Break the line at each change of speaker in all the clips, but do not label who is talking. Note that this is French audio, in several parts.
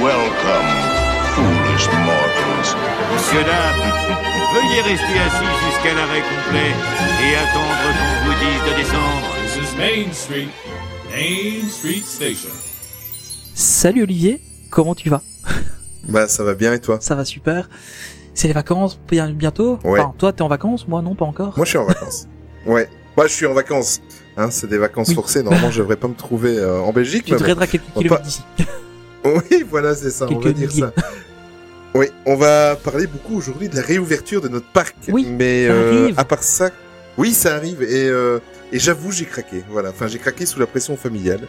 Welcome. Foolish mortals.
Monsieur Dame, veuillez rester assis jusqu'à l'arrêt complet et attendre qu'on vous dise de descendre.
This is Main Street, Main Street Station.
Salut Olivier, comment tu vas?
Bah ça va bien et toi?
Ça va super. C'est les vacances bientôt?
Ouais.
Toi t'es en vacances, moi non pas encore.
Moi je suis en vacances. ouais. Moi je suis en vacances. Hein, c'est des vacances
Oui.
forcées. Normalement je devrais pas me trouver euh, en Belgique.
tu te
bon.
quelques kilomètres d'ici.
Oui, voilà, c'est ça. on va dire
milliers.
ça. Oui, on va parler beaucoup aujourd'hui de la réouverture de notre parc.
Oui,
mais
ça
euh,
arrive.
à part ça, oui, ça arrive et euh, et j'avoue j'ai craqué. Voilà, enfin j'ai craqué sous la pression familiale.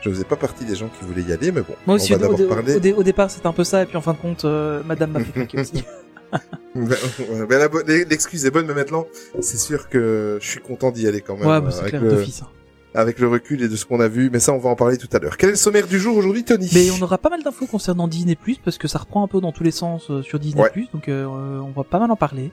Je faisais pas partie des gens qui voulaient y aller, mais bon,
Moi aussi,
on
au,
va d'abord
au-
parler.
au dé- au départ c'était un peu ça, et puis en fin de compte, euh, madame m'a fait craquer aussi.
Bo- L'excuse est bonne, mais maintenant, c'est sûr que je suis content d'y aller quand même.
ouais, bah, c'est
avec,
clair,
le,
hein.
avec le recul et de ce qu'on a vu, mais ça, on va en parler tout à l'heure. Quel est le sommaire du jour aujourd'hui, Tony?
Mais on aura pas mal d'infos concernant Disney+, parce que ça reprend un peu dans tous les sens euh, sur Disney+,
Ouais.
donc euh, on va pas mal en parler.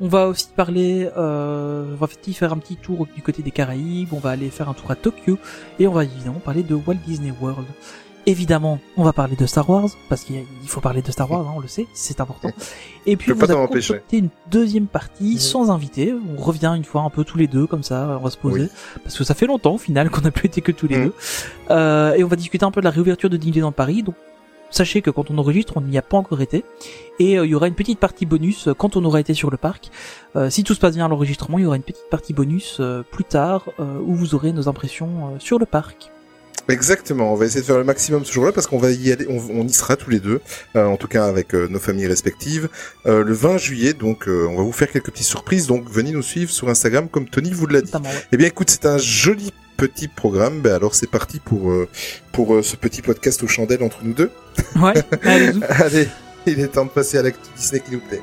On va aussi parler, euh, on va faire un petit tour du côté des Caraïbes, on va aller faire un tour à Tokyo, et on va évidemment parler de Walt Disney World. Évidemment, on va parler de Star Wars, parce qu'il faut parler de Star Wars, hein, on le sait, c'est important. Et puis vous a
t'en empêcher.
concocté une deuxième partie sans invité, on revient une fois un peu tous les deux, comme ça, on va se poser,
Oui.
parce que ça fait longtemps au final qu'on n'a plus été que tous les
Mhm.
deux. Euh, et on va discuter un peu de la réouverture de Disneyland Paris, donc sachez que quand on enregistre, on n'y a pas encore été. Et euh, il y aura une petite partie bonus euh, quand on aura été sur le parc. Euh, si tout se passe bien à l'enregistrement, il y aura une petite partie bonus plus tard où vous aurez nos impressions sur le parc.
Exactement, on va essayer de faire le maximum ce jour-là parce qu'on va y aller, on, on y sera tous les deux, euh, en tout cas avec euh, nos familles respectives, euh, le 20 juillet. Donc, on va vous faire quelques petites surprises. Donc, venez nous suivre sur Instagram, comme Tony vous l'a dit. Eh bien, écoute, c'est un joli petit programme. Ben alors, c'est parti pour pour ce petit podcast aux chandelles entre nous deux.
Ouais, allez-y.
Allez, il est temps de passer à l'actu Disney qui nous plaît.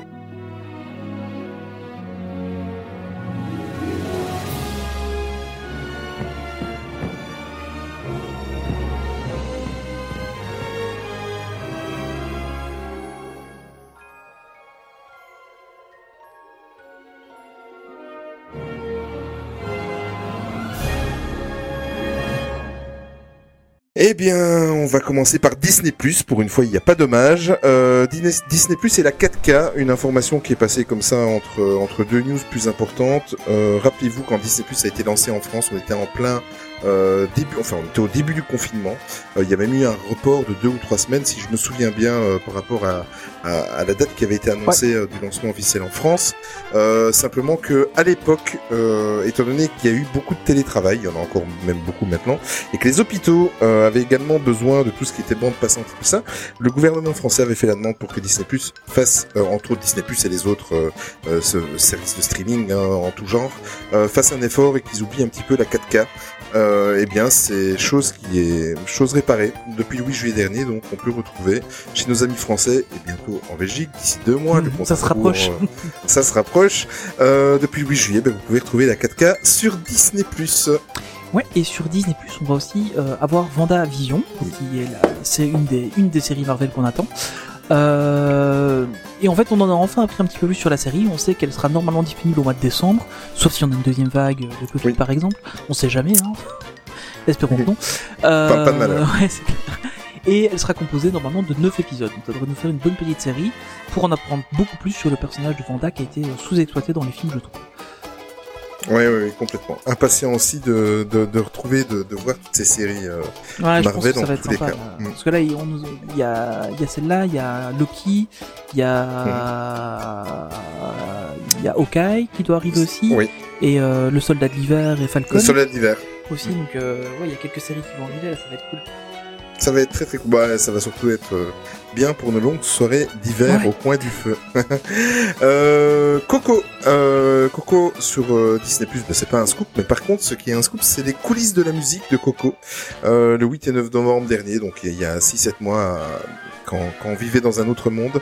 Eh bien, on va commencer par Disney+. Pour une fois, il n'y a pas d'hommage. Euh, Disney, c'est la 4K, une information qui est passée comme ça entre entre deux news plus importantes. Euh, Rappelez-vous, quand Disney+, a été lancé en France, on était en plein euh, début, enfin, on était au début du confinement. Euh, il y a même eu un report de deux ou trois semaines, si je me souviens bien, euh, par rapport à, à, à la date qui avait été annoncée euh, du lancement officiel en France. Euh, simplement que à l'époque, euh, étant donné qu'il y a eu beaucoup de télétravail, il y en a encore même beaucoup maintenant, et que les hôpitaux euh, avaient également besoin de tout ce qui était bande passante et tout ça, le gouvernement français avait fait la demande pour que Disney Plus fasse, euh, entre autres Disney Plus et les autres ce services de streaming hein, en tout genre, euh, fassent un effort et qu'ils oublient un petit peu la 4K. Euh, eh bien, c'est chose qui est chose réparée depuis le 8 juillet dernier, donc on peut retrouver chez nos amis français et bientôt en Belgique d'ici deux mois. le compte
ça se rapproche.
euh, ça se rapproche. Euh, depuis le 8 juillet, ben, vous pouvez retrouver la 4K sur Disney+.
Ouais, et sur Disney+, on va aussi euh, avoir Vision, qui est la, c'est une des, une des séries Marvel qu'on attend. Euh, et en fait, on en a enfin appris un petit peu plus sur la série. On sait qu'elle sera normalement disponible au mois de décembre, sauf si on a une deuxième vague de Covid
Oui.
par exemple. On sait jamais, hein. Espérons que non. Euh,
Pas- pas de malheur.
ouais, c'est clair. Et elle sera composée normalement de 9 épisodes. Donc ça devrait nous faire une bonne petite série pour en apprendre beaucoup plus sur le personnage de Vanda qui a été euh, sous-exploité dans les films, je trouve.
Oui, oui, complètement. Impatient aussi de, de, de retrouver, de, de voir toutes ces séries. euh,
Ouais,
Marvel dans tous les cas. Mm.
Parce que là, il y a, y a celle-là, il y a Loki, il y a, il y a Hawkeye qui doit arriver aussi,
Oui,
et euh, le Soldat de l'hiver et Falcon
le soleil d'hiver.
aussi. Donc, euh, ouais, il y a quelques séries qui vont arriver, là, ça va être cool.
Ça va être très très cool. Bah, ça va surtout être euh, bien pour nos longues soirées d'hiver
Ouais.
au coin du feu. euh, Coco, euh, Coco sur euh, Disney Plus, bah, c'est pas un scoop, mais par contre, ce qui est un scoop, c'est les coulisses de la musique de Coco. Euh, le 8 et 9 novembre dernier, donc il y a 6-7 mois, euh, quand, quand on vivait dans un autre monde,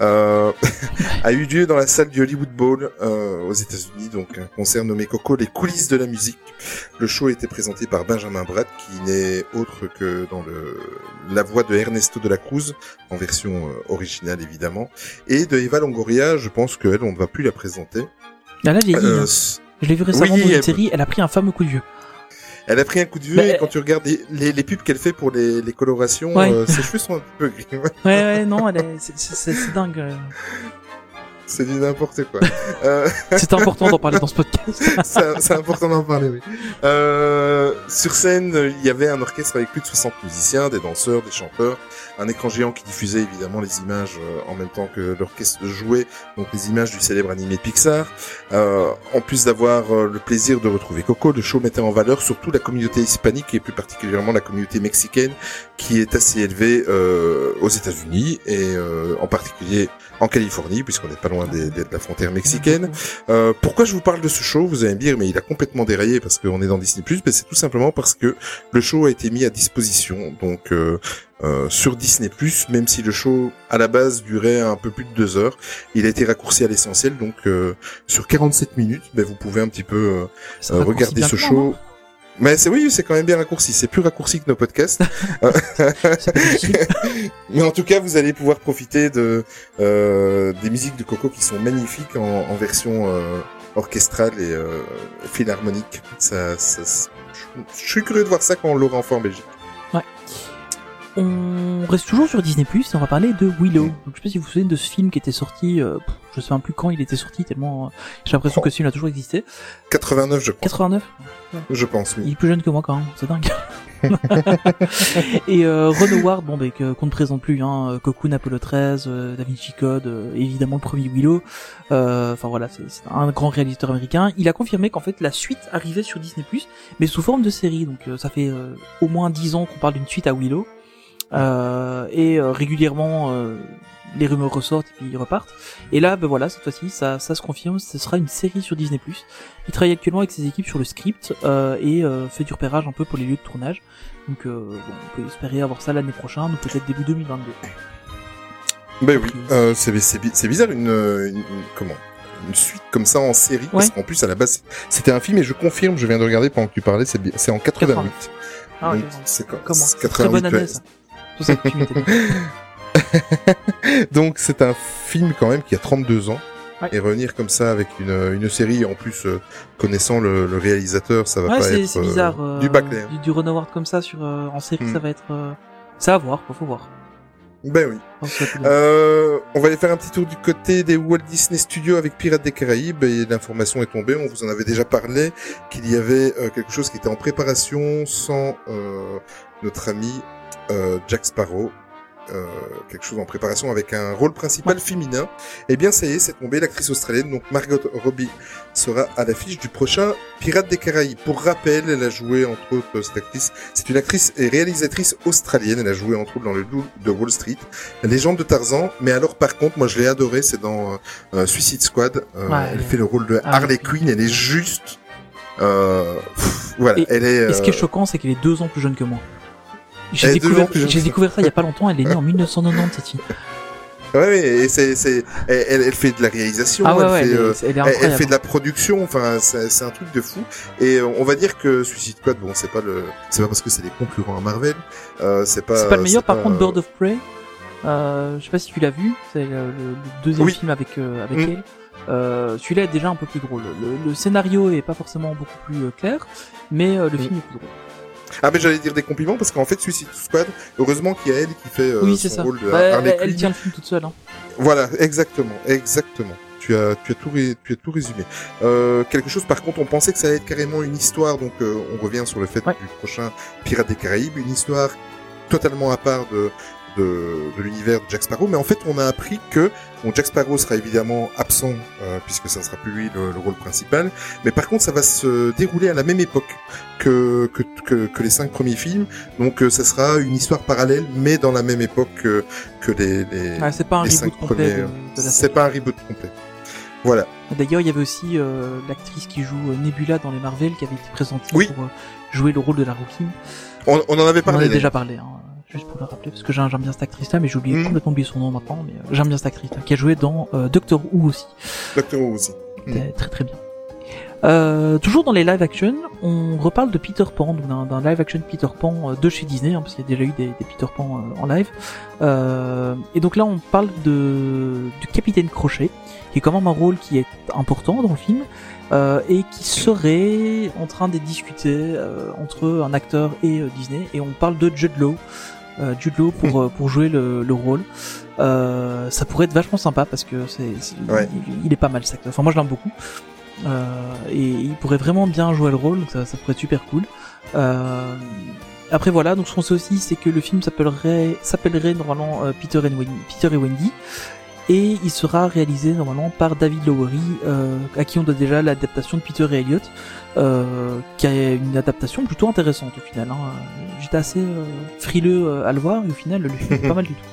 euh, a eu lieu dans la salle du Hollywood Bowl euh, aux États-Unis, donc un concert nommé Coco, les coulisses de la musique. Le show a été présenté par Benjamin Bratt, qui n'est autre que dans le, la voix de Ernesto de la Cruz, en version euh, originale évidemment, et de Eva Longoria, je pense qu'elle, on ne va plus la présenter.
Là, là, vieillie,
Euh,
hein.
s-
Je l'ai vu récemment
oui,
dans une
elle-
série, elle a pris un fameux coup de vieux.
Elle a pris un coup de vieux
Mais-
et quand tu regardes les, les, les pubs qu'elle fait pour les, les colorations,
Ouais.
euh, ses cheveux sont un peu gris.
Ouais, ouais, non, elle est, c'est, c'est, c'est- c'est dingue. euh.
C'est du n'importe quoi. euh,
C'était important d'en parler dans ce podcast.
c'est c'est important d'en parler, oui. Euh, sur scène, il y avait un orchestre avec plus de 60 musiciens, des danseurs, des chanteurs, un écran géant qui diffusait évidemment les images euh, en même temps que l'orchestre jouait, donc les images du célèbre animé Pixar. Euh, en plus d'avoir euh, le plaisir de retrouver Coco, le show mettait en valeur surtout la communauté hispanique et plus particulièrement la communauté mexicaine qui est assez élevée aux États-Unis et en particulier en Californie puisqu'on n'est pas loin des- des- de la frontière mexicaine. Euh, pourquoi je vous parle de ce show? Vous allez me dire, mais il a complètement déraillé parce qu'on est dans Disney+. Mais c'est tout simplement parce que le show a été mis à disposition, donc euh, euh, sur Disney+. Même si le show à la base durait un peu plus de deux heures, il a été raccourci à l'essentiel. Donc euh, sur 47 minutes, ben, vous pouvez un petit peu euh, regarder ce show. Mais c'est oui, c'est quand même bien raccourci. C'est plus raccourci que nos podcasts. Mais en tout cas, vous allez pouvoir profiter de euh, des musiques de Coco qui sont magnifiques en, en version euh, orchestrale et euh, philharmonique. Ça, ça, je suis curieux de voir ça quand on l'aura enfin en Belgique.
On reste toujours sur Disney Plus et on va parler de Willow. Donc, je sais pas si vous vous souvenez de ce film qui était sorti, euh, pff, je sais même plus quand il était sorti tellement euh, j'ai l'impression que ce film a toujours existé.
89, je crois.
89
Je pense,
Il
oui.
est plus jeune que moi quand même, c'est dingue. et euh, Ron Howard, bon, bah, que- qu'on ne présente plus, hein, Cocoon, Apollo 13, euh, Da Vinci Code, euh, évidemment le premier Willow. Euh, Enfin voilà, c'est un grand réalisateur américain. Il a confirmé qu'en fait la suite arrivait sur Disney+, mais sous forme de série. Donc euh, ça fait euh, au moins 10 ans qu'on parle d'une suite à Willow. Euh, et euh, régulièrement euh, les rumeurs ressortent et puis ils repartent. Et là, ben voilà, cette fois-ci, ça, ça se confirme, ce sera une série sur Disney+. Il travaille actuellement avec ses équipes sur le script euh, et euh, fait du repérage un peu pour les lieux de tournage. Donc euh, bon, on peut espérer avoir ça l'année prochaine ou peut-être début 2022.
Ben oui, euh, c'est c'est bi- c'est bizarre une, une, une- comment? Une suite comme ça en série parce
Ouais.
qu'en plus à la base c'était un film et je confirme, je viens de regarder pendant que tu parlais, c'est en 88.
Ah.
Donc, c'est quand-
Comment?
c'est
C'est Très bonne
88,
année
ouais.
ça. Ça que tu.
Donc c'est un film quand même qui a 32 ans.
Ouais.
Et revenir comme ça avec une, une série, en plus euh, connaissant le, le réalisateur, ça va
Ouais,
pas être euh,
bizarre. euh,
du bâclé.
Du, du Ron Howard comme ça sur euh, en série,
Hmm.
ça va être. ça à voir, faut voir.
Ben oui. Euh, on va aller faire un petit tour du côté des Walt Disney Studios avec Pirates des Caraïbes et l'information est tombée, on vous en avait déjà parlé, qu'il y avait euh, quelque chose qui était en préparation sans euh, notre ami Jack Sparrow. Euh, quelque chose en préparation avec un rôle principal féminin. Eh bien, ça y est, c'est tombé. L'actrice australienne, donc Margot Robbie, sera à l'affiche du prochain Pirates des Caraïbes. Pour rappel, elle a joué entre autres cette actrice. C'est une actrice et réalisatrice australienne. Elle a joué entre autres dans le Loup de Wall Street, La Légende de Tarzan. Mais alors, par contre, moi, je l'ai adoré. C'est dans euh, euh, Suicide Squad. Euh,
Ouais,
elle fait le rôle de
Ah,
Harley. Quinn. Elle est juste. Euh, pff, voilà,
Et-
elle est.
Et ce qui est
euh,
choquant, c'est qu'elle est deux ans plus jeune que moi. J'ai découvert, ça il y a pas longtemps. Elle est née en 1990 cette fille.
Ouais, ouais, et c'est, c'est, elle, elle- fait de la réalisation.
Ah ouais,
elle
ouais,
fait,
elle,
euh,
est, elle
Elle, fait de la production, enfin c'est c'est un truc de fou. Et euh, on va dire que Suicide Squad, bon c'est pas le, c'est pas parce que c'est des concurrents à Marvel, euh, c'est pas.
C'est pas le meilleur, par
pas,
contre,
euh,
Bird of Prey. Euh, je sais pas si tu l'as vu, c'est le, le- deuxième
Oui.
film avec euh, avec
Mm.
elle. Euh, Celui-là est déjà un peu plus drôle. Le, le scénario est pas forcément beaucoup plus euh, clair, mais euh, le
Mm.
film est plus drôle.
Ah mais j'allais dire des compliments parce qu'en fait Suicide Squad, heureusement qu'il y a elle qui fait euh,
oui, c'est
son
ça.
rôle de
Bah,
Harley
elle, tient le film toute seule. Hein.
Voilà, exactement, exactement. Tu as, tu as tout, ré- tu as tout résumé. Euh, quelque chose, par contre, on pensait que ça allait être carrément une histoire, donc euh, on revient sur le fait
Ouais.
du prochain Pirates des Caraïbes, une histoire totalement à part de, de, de l'univers de Jack Sparrow, mais en fait, on a appris que bon, Jack Sparrow sera évidemment absent euh, puisque ça ne sera plus lui le, le rôle principal, mais par contre, ça va se dérouler à la même époque que que, que, que les cinq premiers films, donc euh, ça sera une histoire parallèle, mais dans la même époque que, que les, les,
Ouais, c'est pas un
les
reboot complet
C'est pas un reboot complet. Voilà.
D'ailleurs, il y avait aussi euh, l'actrice qui joue euh, Nebula dans les Marvel qui avait été présentée
Oui.
pour euh, jouer le rôle de la Rookie.
On, on en avait
On en
parlé.
avait déjà parlé, hein, juste pour le rappeler, parce que j'aime bien cette actrice-là, mais j'ai oublié
Mhm.
complètement oublié son nom maintenant, mais euh, j'aime bien cette actrice-là, qui a joué dans euh, Doctor Who aussi.
Doctor Who aussi.
C'était très très bien. Euh, toujours dans les live action, on reparle de Peter Pan, d'un, live action Peter Pan euh, de chez Disney, hein, parce qu'il y a déjà eu des, des Peter Pan euh, en live. Euh, et donc là, on parle de du Capitaine Crochet, qui est quand même un rôle qui est important dans le film, euh, et qui serait en train de discuter euh, entre un acteur et Disney, et on parle de Jude Law. Euh, Jude Law pour, euh, pour jouer le, le rôle. Euh, ça pourrait être vachement sympa parce que c'est, c'est-
Ouais.
il, il est pas mal cet acteur. Enfin moi je l'aime beaucoup. Euh, et il pourrait vraiment bien jouer le rôle, donc ça, ça pourrait être super cool. Euh, après voilà, donc ce qu'on sait aussi, c'est que le film s'appellerait s'appellerait normalement euh, Peter, and Wendy, Peter et Wendy, et il sera réalisé normalement par David Lowery, euh, à qui on doit déjà l'adaptation de Peter et Elliot, euh, qui a une adaptation plutôt intéressante au final. Hein. J'étais assez euh, frileux euh, à le voir, et au final, le film est pas mal du tout.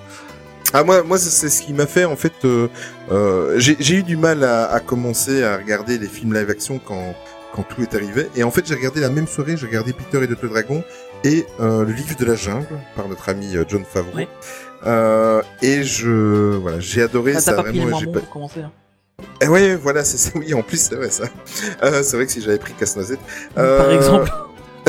Ah moi, moi c'est- ce qui m'a fait en fait. Euh, euh, j'ai eu du mal à, à commencer à regarder les films live action quand quand tout est arrivé. Et en fait, j'ai regardé la même soirée, j'ai regardé Peter et le Dragon et euh, le livre de la jungle par notre ami John Favreau.
Ouais.
Euh, et je voilà, j'ai adoré
Ah,
ça
pas pris les
vraiment. j'ai
pour commencer. Hein.
Eh ouais, voilà, c'est ça. Oui, en plus c'est vrai ça. Euh, c'est vrai que si j'avais pris Casse-Noisette. euh,
Par exemple,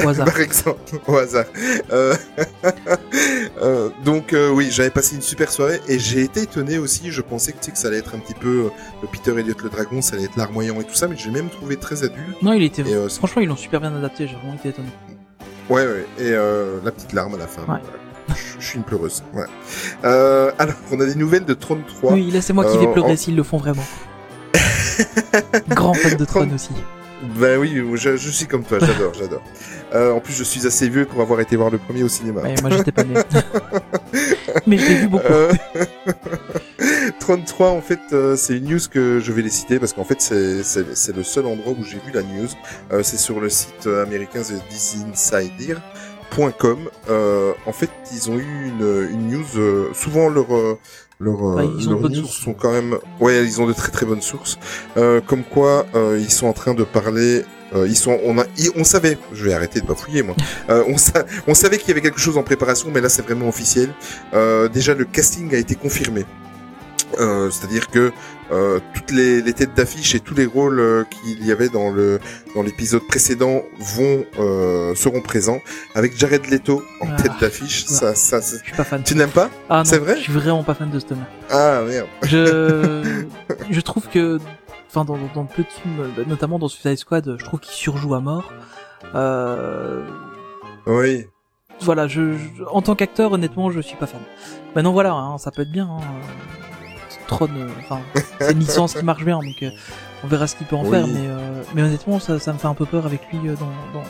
au hasard.
par exemple, au hasard. Euh, euh, donc euh, oui, j'avais passé une super soirée et j'ai été étonné aussi. Je pensais que, tu sais, que ça allait être un petit peu euh, le Peter Elliot le dragon, ça allait être larmoyant et tout ça, mais j'ai même trouvé très adulte.
Non, il était.
Et, euh,
Franchement, ils l'ont super bien adapté. J'ai vraiment été étonné.
Ouais, ouais. Et euh, la petite larme à la fin.
Ouais.
voilà. Je- suis une pleureuse. Ouais. Euh, alors, on a des nouvelles de 33.
Oui, là c'est moi qui vais
Euh,
pleurer
en-
s'ils le font vraiment. Grand fan de Tron aussi.
Ben oui, je, je suis comme toi, j'adore, j'adore. Euh, en plus, je suis assez vieux pour avoir été voir le premier au cinéma.
Ouais, moi j'étais pas né. Mais je l'ai vu beaucoup.
Euh, 33, en fait, euh, c'est une news que je vais les citer parce qu'en fait, c'est- le seul endroit où j'ai vu la news. Euh, c'est sur le site euh, américain The Disinsider.com. Euh, en fait, ils ont eu une, une news. euh, souvent, leur euh, leurs
ils bonnes
news
sources.
sont quand même. Ouais, ils ont de très très bonnes sources. Euh, comme quoi, euh, ils sont en train de parler. euh, ils sont, on a, ils- on savait. Je vais arrêter de bafouiller moi. Euh, on, sa- on savait qu'il y avait quelque chose en préparation, mais là c'est vraiment officiel. Euh, déjà, le casting a été confirmé. Euh, C'est-à-dire que euh, toutes les, les têtes d'affiche et tous les rôles euh, qu'il y avait dans le dans l'épisode précédent vont euh, seront présents avec Jared Leto en
Ah,
tête d'affiche.
ouais.
Ça, ça,
Je suis pas fan.
Tu n'aimes pas?
Ah
c'est vrai?
je suis vraiment pas fan de ce homme.
Ah merde.
Je, je trouve que, enfin, dans, dans de films, bah, notamment dans Suicide Squad, je trouve qu'il surjoue à mort. Euh,
Oui.
voilà, je, je- en tant qu'acteur, honnêtement, je suis pas fan. Maintenant, voilà, hein, ça peut être bien. Hein. Tron, euh, enfin, c'est une licence qui marche bien, donc euh, on verra ce qu'il peut en
Oui.
faire. Mais, euh, mais honnêtement, ça, ça me fait un peu peur avec lui dans, dans,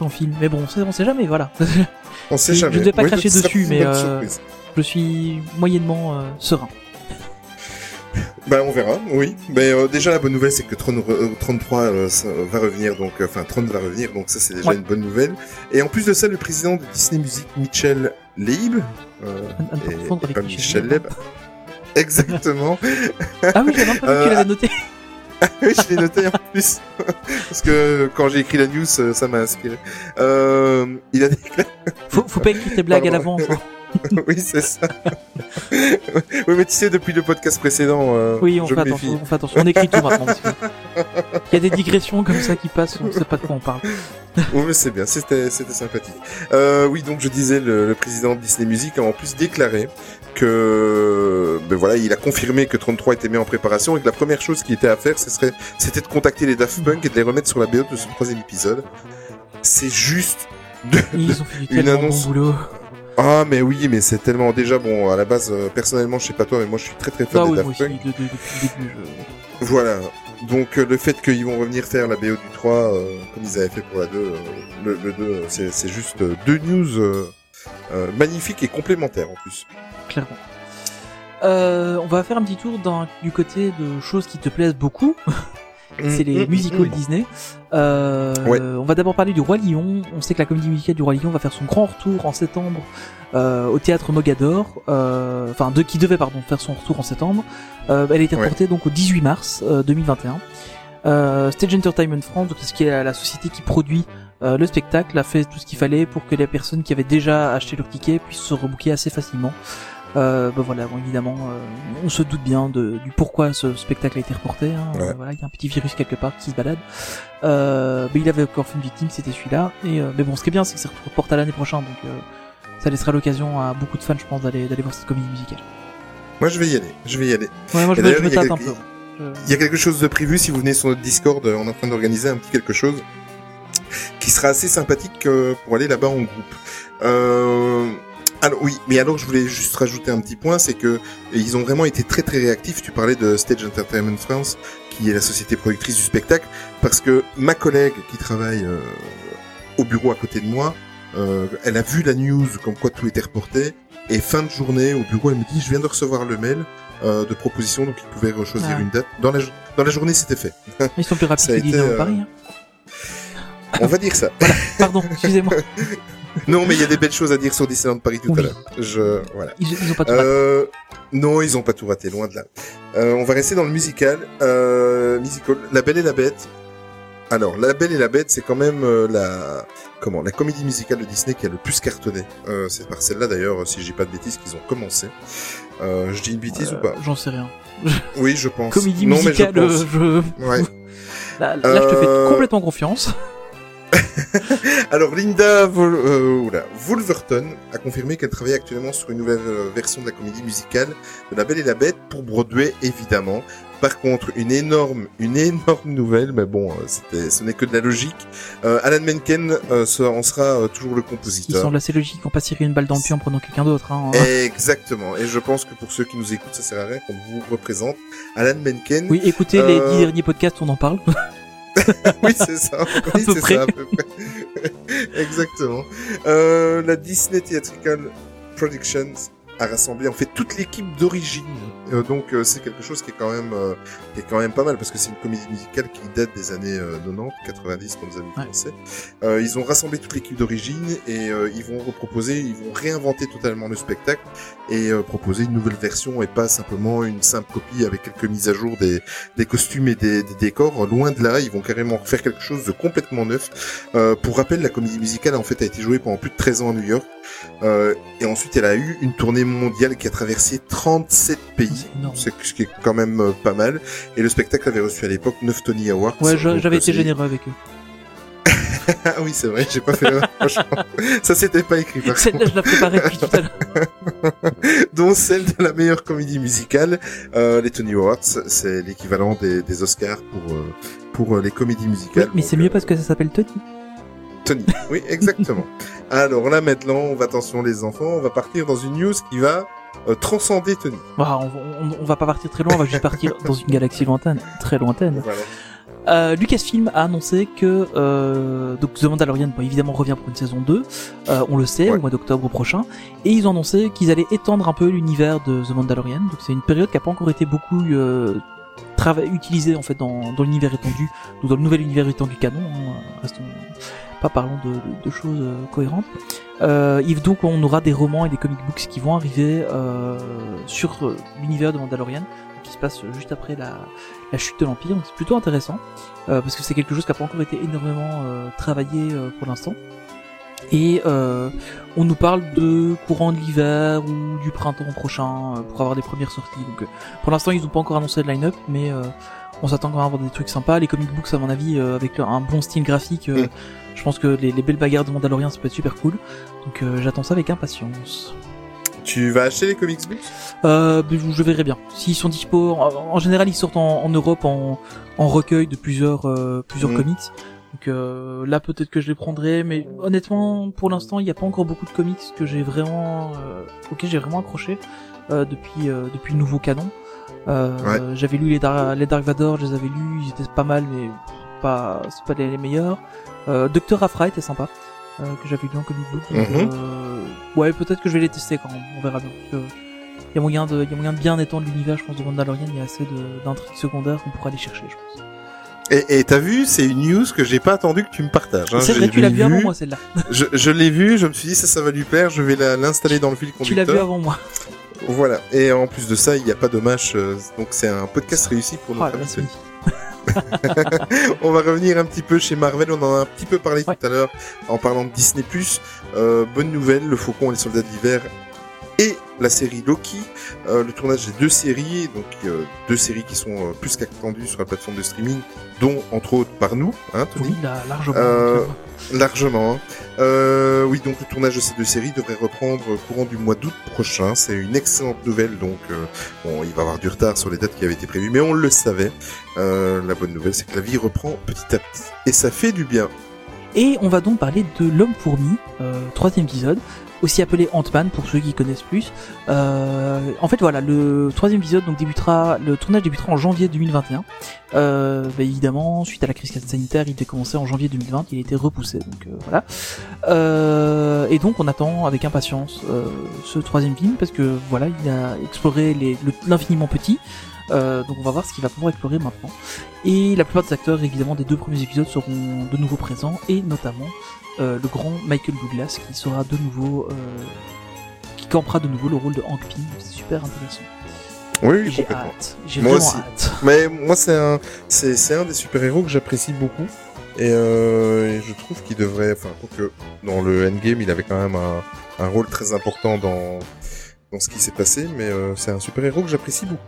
dans le film. Mais bon, on sait, on sait jamais, voilà.
On sait jamais.
je ne vais pas
Oui,
cracher dessus, mais, je suis moyennement serein.
Ben on verra, oui. Mais euh, déjà la bonne nouvelle c'est que Tron euh, 33 euh, ça va revenir, donc enfin Tron va revenir, donc ça c'est déjà
Ouais.
une bonne nouvelle. Et en plus de ça, le président de Disney Music, Michel Leib, et, pas
Michel Leib.
Exactement.
Ah oui, j'avais pas vu que tu
Euh,
l'avais noté.
oui, je l'ai noté en plus parce que quand j'ai écrit la news, euh, ça m'a inspiré. Euh, il a déclaré,
Faut, faut pas écrire tes blagues à l'avance. hein.
oui c'est ça. oui mais tu sais depuis le podcast précédent, euh,
Oui, on fait, attention, on fait attention. On écrit tout maintenant. Il y a des digressions comme ça qui passent, on sait pas de quoi on parle.
Oui, mais c'est bien, c'était sympathique. Euh, oui, donc je disais, le, le président de Disney Music a en plus déclaré que, ben voilà, il a confirmé que 33 était mis en préparation et que la première chose qui était à faire, c'était de contacter les Daft Punk et de les remettre sur la BO de ce troisième épisode. C'est juste de...
Ils ont fait du
Une annonce.
bon boulot.
Ah, mais oui, mais c'est tellement déjà bon. À la base, euh, personnellement, je sais pas toi, mais moi, je suis très très fan
Ah
des
oui,
Daft
moi aussi,
Punk.
de- de- depuis le début. je-
Voilà. Donc euh, le fait qu'ils vont revenir faire la BO du 3 euh, comme ils avaient fait pour la 2, euh, le, le 2, euh, c'est, c'est juste deux news magnifiques et complémentaires en plus.
clairement. Euh, on va faire un petit tour dans, du côté de choses qui te plaisent beaucoup. c'est les
Mm, mm,
musicals
mm.
Disney. Euh,
Ouais.
On va d'abord parler du Roi Lion. On sait que la comédie musicale du Roi Lion va faire son grand retour en septembre euh, au théâtre Mogador. Euh, Enfin, de qui devait pardon faire son retour en septembre. Euh, elle a été
Ouais.
reportée donc au 18 mars euh, 2021. Euh, Stage Entertainment France, donc, ce qui est la, la société qui produit euh, le spectacle, a fait tout ce qu'il fallait pour que les personnes qui avaient déjà acheté leur ticket puissent se rebooker assez facilement. Euh, bah voilà, bon, évidemment, euh, on se doute bien de, du pourquoi ce spectacle a été reporté. Hein.
Ouais.
Voilà, il y a un petit virus quelque part qui se balade. Euh, mais il avait encore fait une victime, c'était celui-là. Et euh, mais bon, ce qui est bien, c'est que ça reporte à l'année prochaine, donc euh, ça laissera l'occasion à beaucoup de fans, je pense, d'aller d'aller voir cette comédie musicale.
Moi, je vais y aller. Je vais y aller.
Ouais, moi je me, je me
il y a
tâte un
quelques-
peu. Je-
Il y a quelque chose de prévu si vous venez sur notre Discord, euh, on est en train d'organiser un petit quelque chose qui sera assez sympathique pour aller là-bas en groupe. Euh, alors oui, mais alors je voulais juste rajouter un petit point, c'est que ils ont vraiment été très très réactifs. Tu parlais de Stage Entertainment France, qui est la société productrice du spectacle, parce que ma collègue qui travaille euh, au bureau à côté de moi, euh, elle a vu la news comme quoi tout était reporté, et fin de journée au bureau, elle me dit je viens de recevoir le mail euh, de proposition, donc ils pouvaient choisir
Ah.
une date. Dans la, dans la journée, c'était fait.
Ils sont plus rapides que
euh,
Paris. Hein.
On va dire ça.
Pardon, excusez-moi.
Non, mais il y a des belles choses à dire sur Disneyland Paris tout
Oui.
à l'heure. Je voilà.
Ils, ils ont pas tout raté.
Euh, non, ils ont pas tout raté, loin de là. Euh, on va rester dans le musical. Euh, musical, La Belle et la Bête. Alors, La Belle et la Bête, c'est quand même euh, la comment la comédie musicale de Disney qui a le plus cartonné. Euh, c'est par celle-là d'ailleurs, si je dis pas de bêtises, qu'ils ont commencé. Euh, je dis une bêtise
Euh,
ou pas?
J'en sais rien.
Oui, je pense.
Comédie
non,
musicale,
mais je pense.
euh, je...
Ouais.
Là, là, je te fais
Euh,
complètement confiance.
Alors Linda Vol euh, oula, Wolverton a confirmé qu'elle travaille actuellement sur une nouvelle euh, version de la comédie musicale de La Belle et la Bête pour Broadway évidemment. Par contre, une énorme, une énorme nouvelle, mais bon, euh, c'était, ce n'est que de la logique. Euh, Alan Menken euh, en sera toujours le compositeur.
semble assez logique, on pas tirer une balle dans le pied en prenant quelqu'un d'autre. Hein.
Exactement. Et je pense que pour ceux qui nous écoutent, ça sert à rien qu'on vous représente. Alan Menken.
Oui, écoutez les dix derniers podcasts, on en parle.
oui, c'est ça. Oui, c'est ça, à peu près. Exactement. Euh, la Disney Theatrical Productions a rassemblé en fait toute l'équipe d'origine. Euh, donc euh, c'est quelque chose qui est quand même euh, qui est quand même pas mal parce que c'est une comédie musicale qui date des années euh, 90, 90 comme nos amis
Ouais.
français. Euh, ils ont rassemblé toute l'équipe d'origine et euh, ils vont reproposer, ils vont réinventer totalement le spectacle et euh, proposer une nouvelle version et pas simplement une simple copie avec quelques mises à jour des des costumes et des, des décors. Loin de là, ils vont carrément faire quelque chose de complètement neuf. Euh, pour rappel, la comédie musicale en fait a été jouée pendant plus de 13 ans à New York. Euh, et ensuite, elle a eu une tournée mondiale qui a traversé 37 pays. Ce qui est quand même euh, pas mal. Et le spectacle avait reçu à l'époque 9 Tony Awards.
Ouais, j'avais
euh,
été généreux avec eux.
Ah oui, c'est vrai, j'ai pas fait le franchement. Ça c'était pas écrit par
Celle-là, je la préparais depuis tout à l'heure.
dont celle de la meilleure comédie musicale. Euh, les Tony Awards, c'est l'équivalent des, des Oscars pour euh, pour les comédies
Oui,
musicales.
mais c'est mieux
euh,
parce que ça s'appelle Tony.
Tony. Oui, exactement. Alors là maintenant, on va attention les enfants, on va partir dans une news qui va euh, transcender Tony.
Bah, on, on, on va pas partir très loin, on va juste partir dans une galaxie lointaine, très lointaine.
Voilà.
Euh, Lucasfilm a annoncé que euh, donc The Mandalorian, bon, évidemment, revient pour une saison 2. Euh, on le sait,
Ouais.
au mois d'octobre prochain. Et ils ont annoncé qu'ils allaient étendre un peu l'univers de The Mandalorian. Donc c'est une période qui a pas encore été beaucoup euh, utilisée en fait dans, dans l'univers étendu, ou dans le nouvel univers étendu canon. hein. Restons pas parlons de, choses euh, cohérentes. Euh, et donc on aura des romans et des comic books qui vont arriver euh, sur euh, l'univers de Mandalorian, qui se passe juste après la, chute de l'Empire. C'est plutôt intéressant parce que c'est quelque chose qui n'a pas encore été énormément travaillé pour l'instant. Et on nous parle de courant de l'hiver ou du printemps prochain pour avoir des premières sorties. Donc pour l'instant ils n'ont pas encore annoncé de line-up, mais on s'attend quand même à avoir des trucs sympas. Les comic books à mon avis euh, avec un bon style graphique, euh,
Mm.
je pense que les, les belles bagarres de Mandalorian ça peut être super cool. Donc euh, j'attends ça avec impatience.
Tu vas acheter les comics books?
Euh, mais je verrai bien. S'ils sont dispo, en, en général ils sortent en, en Europe en, en recueil de plusieurs euh, plusieurs
Mhm.
comics. Donc euh, là peut-être que je les prendrai, mais honnêtement pour l'instant il n'y a pas encore beaucoup de comics que j'ai vraiment, euh, auquel j'ai vraiment accroché euh, depuis euh, depuis le nouveau canon. Euh,
Ouais.
J'avais lu les, Dar- les Dark Vador, je les avais lus, ils étaient pas mal, mais pas c'est pas les, les meilleurs. Euh, Docteur Afra était sympa. euh, que j'avais lu en comic book.
Mhm.
euh, ouais, peut-être que je vais les tester quand même. On verra bien. il y a moyen de, il y a moyen de bien étendre l'univers, je pense, de Mandalorian. Il y a assez de- d'intrigues secondaires qu'on pourra aller chercher, je pense.
Et t'as vu, c'est une news que j'ai pas attendu que tu me partages. hein.
c'est vrai, tu l'as vu avant moi, celle-là.
Je, je l'ai vu, je me suis dit ça, ça va lui plaire, je vais l'installer dans le fil
Tu l'as
conducteur.
vu avant moi.
Voilà. Et en plus de ça, il n'y a pas de match, euh, donc c'est un podcast réussi pour
Oh,
notre on va revenir un petit peu chez Marvel. On en a un petit peu parlé
Ouais.
tout à l'heure en parlant de Disney+. Euh, bonne nouvelle, le Faucon et les Soldats de l'hiver et la série Loki. Euh, le tournage des deux séries, donc euh, deux séries qui sont euh, plus qu'attendues sur la plateforme de streaming, dont entre autres par nous, hein, Tony.
Oui, là, largement.
Euh,
donc,
Largement. hein. Euh, oui, donc le tournage de ces deux séries devrait reprendre courant du mois d'août prochain. C'est une excellente nouvelle. Donc, euh, bon, il va y avoir du retard sur les dates qui avaient été prévues, mais on le savait. Euh, la bonne nouvelle, c'est que la vie reprend petit à petit, et ça fait du bien.
Et on va donc parler de l'homme fourmi, euh, troisième épisode, aussi appelé Ant-Man pour ceux qui connaissent plus. Euh, en fait voilà, le troisième épisode donc débutera, le tournage débutera en janvier 2021. Euh, bah, évidemment, suite à la crise sanitaire, il devait commencer en janvier 2020, il a été repoussé, donc euh, voilà. Et donc on attend avec impatience ce troisième film parce que voilà, il a exploré l'infiniment petit. Donc on va voir ce qu'il va pouvoir explorer maintenant. Et la plupart des acteurs évidemment des deux premiers épisodes seront de nouveau présents et notamment euh, le grand Michael Douglas qui sera de nouveau euh, qui campera de nouveau le rôle de Hank Pym. C'est super intéressant.
Oui,
J'ai hâte. J'ai vraiment
aussi.
hâte.
Mais moi, c'est un, c'est, c'est un des super-héros que j'apprécie beaucoup. Et, euh, et je trouve qu'il devrait, enfin, que dans le Endgame, il avait quand même un, un rôle très important dans, dans ce qui s'est passé, mais euh, c'est un super-héros que j'apprécie beaucoup.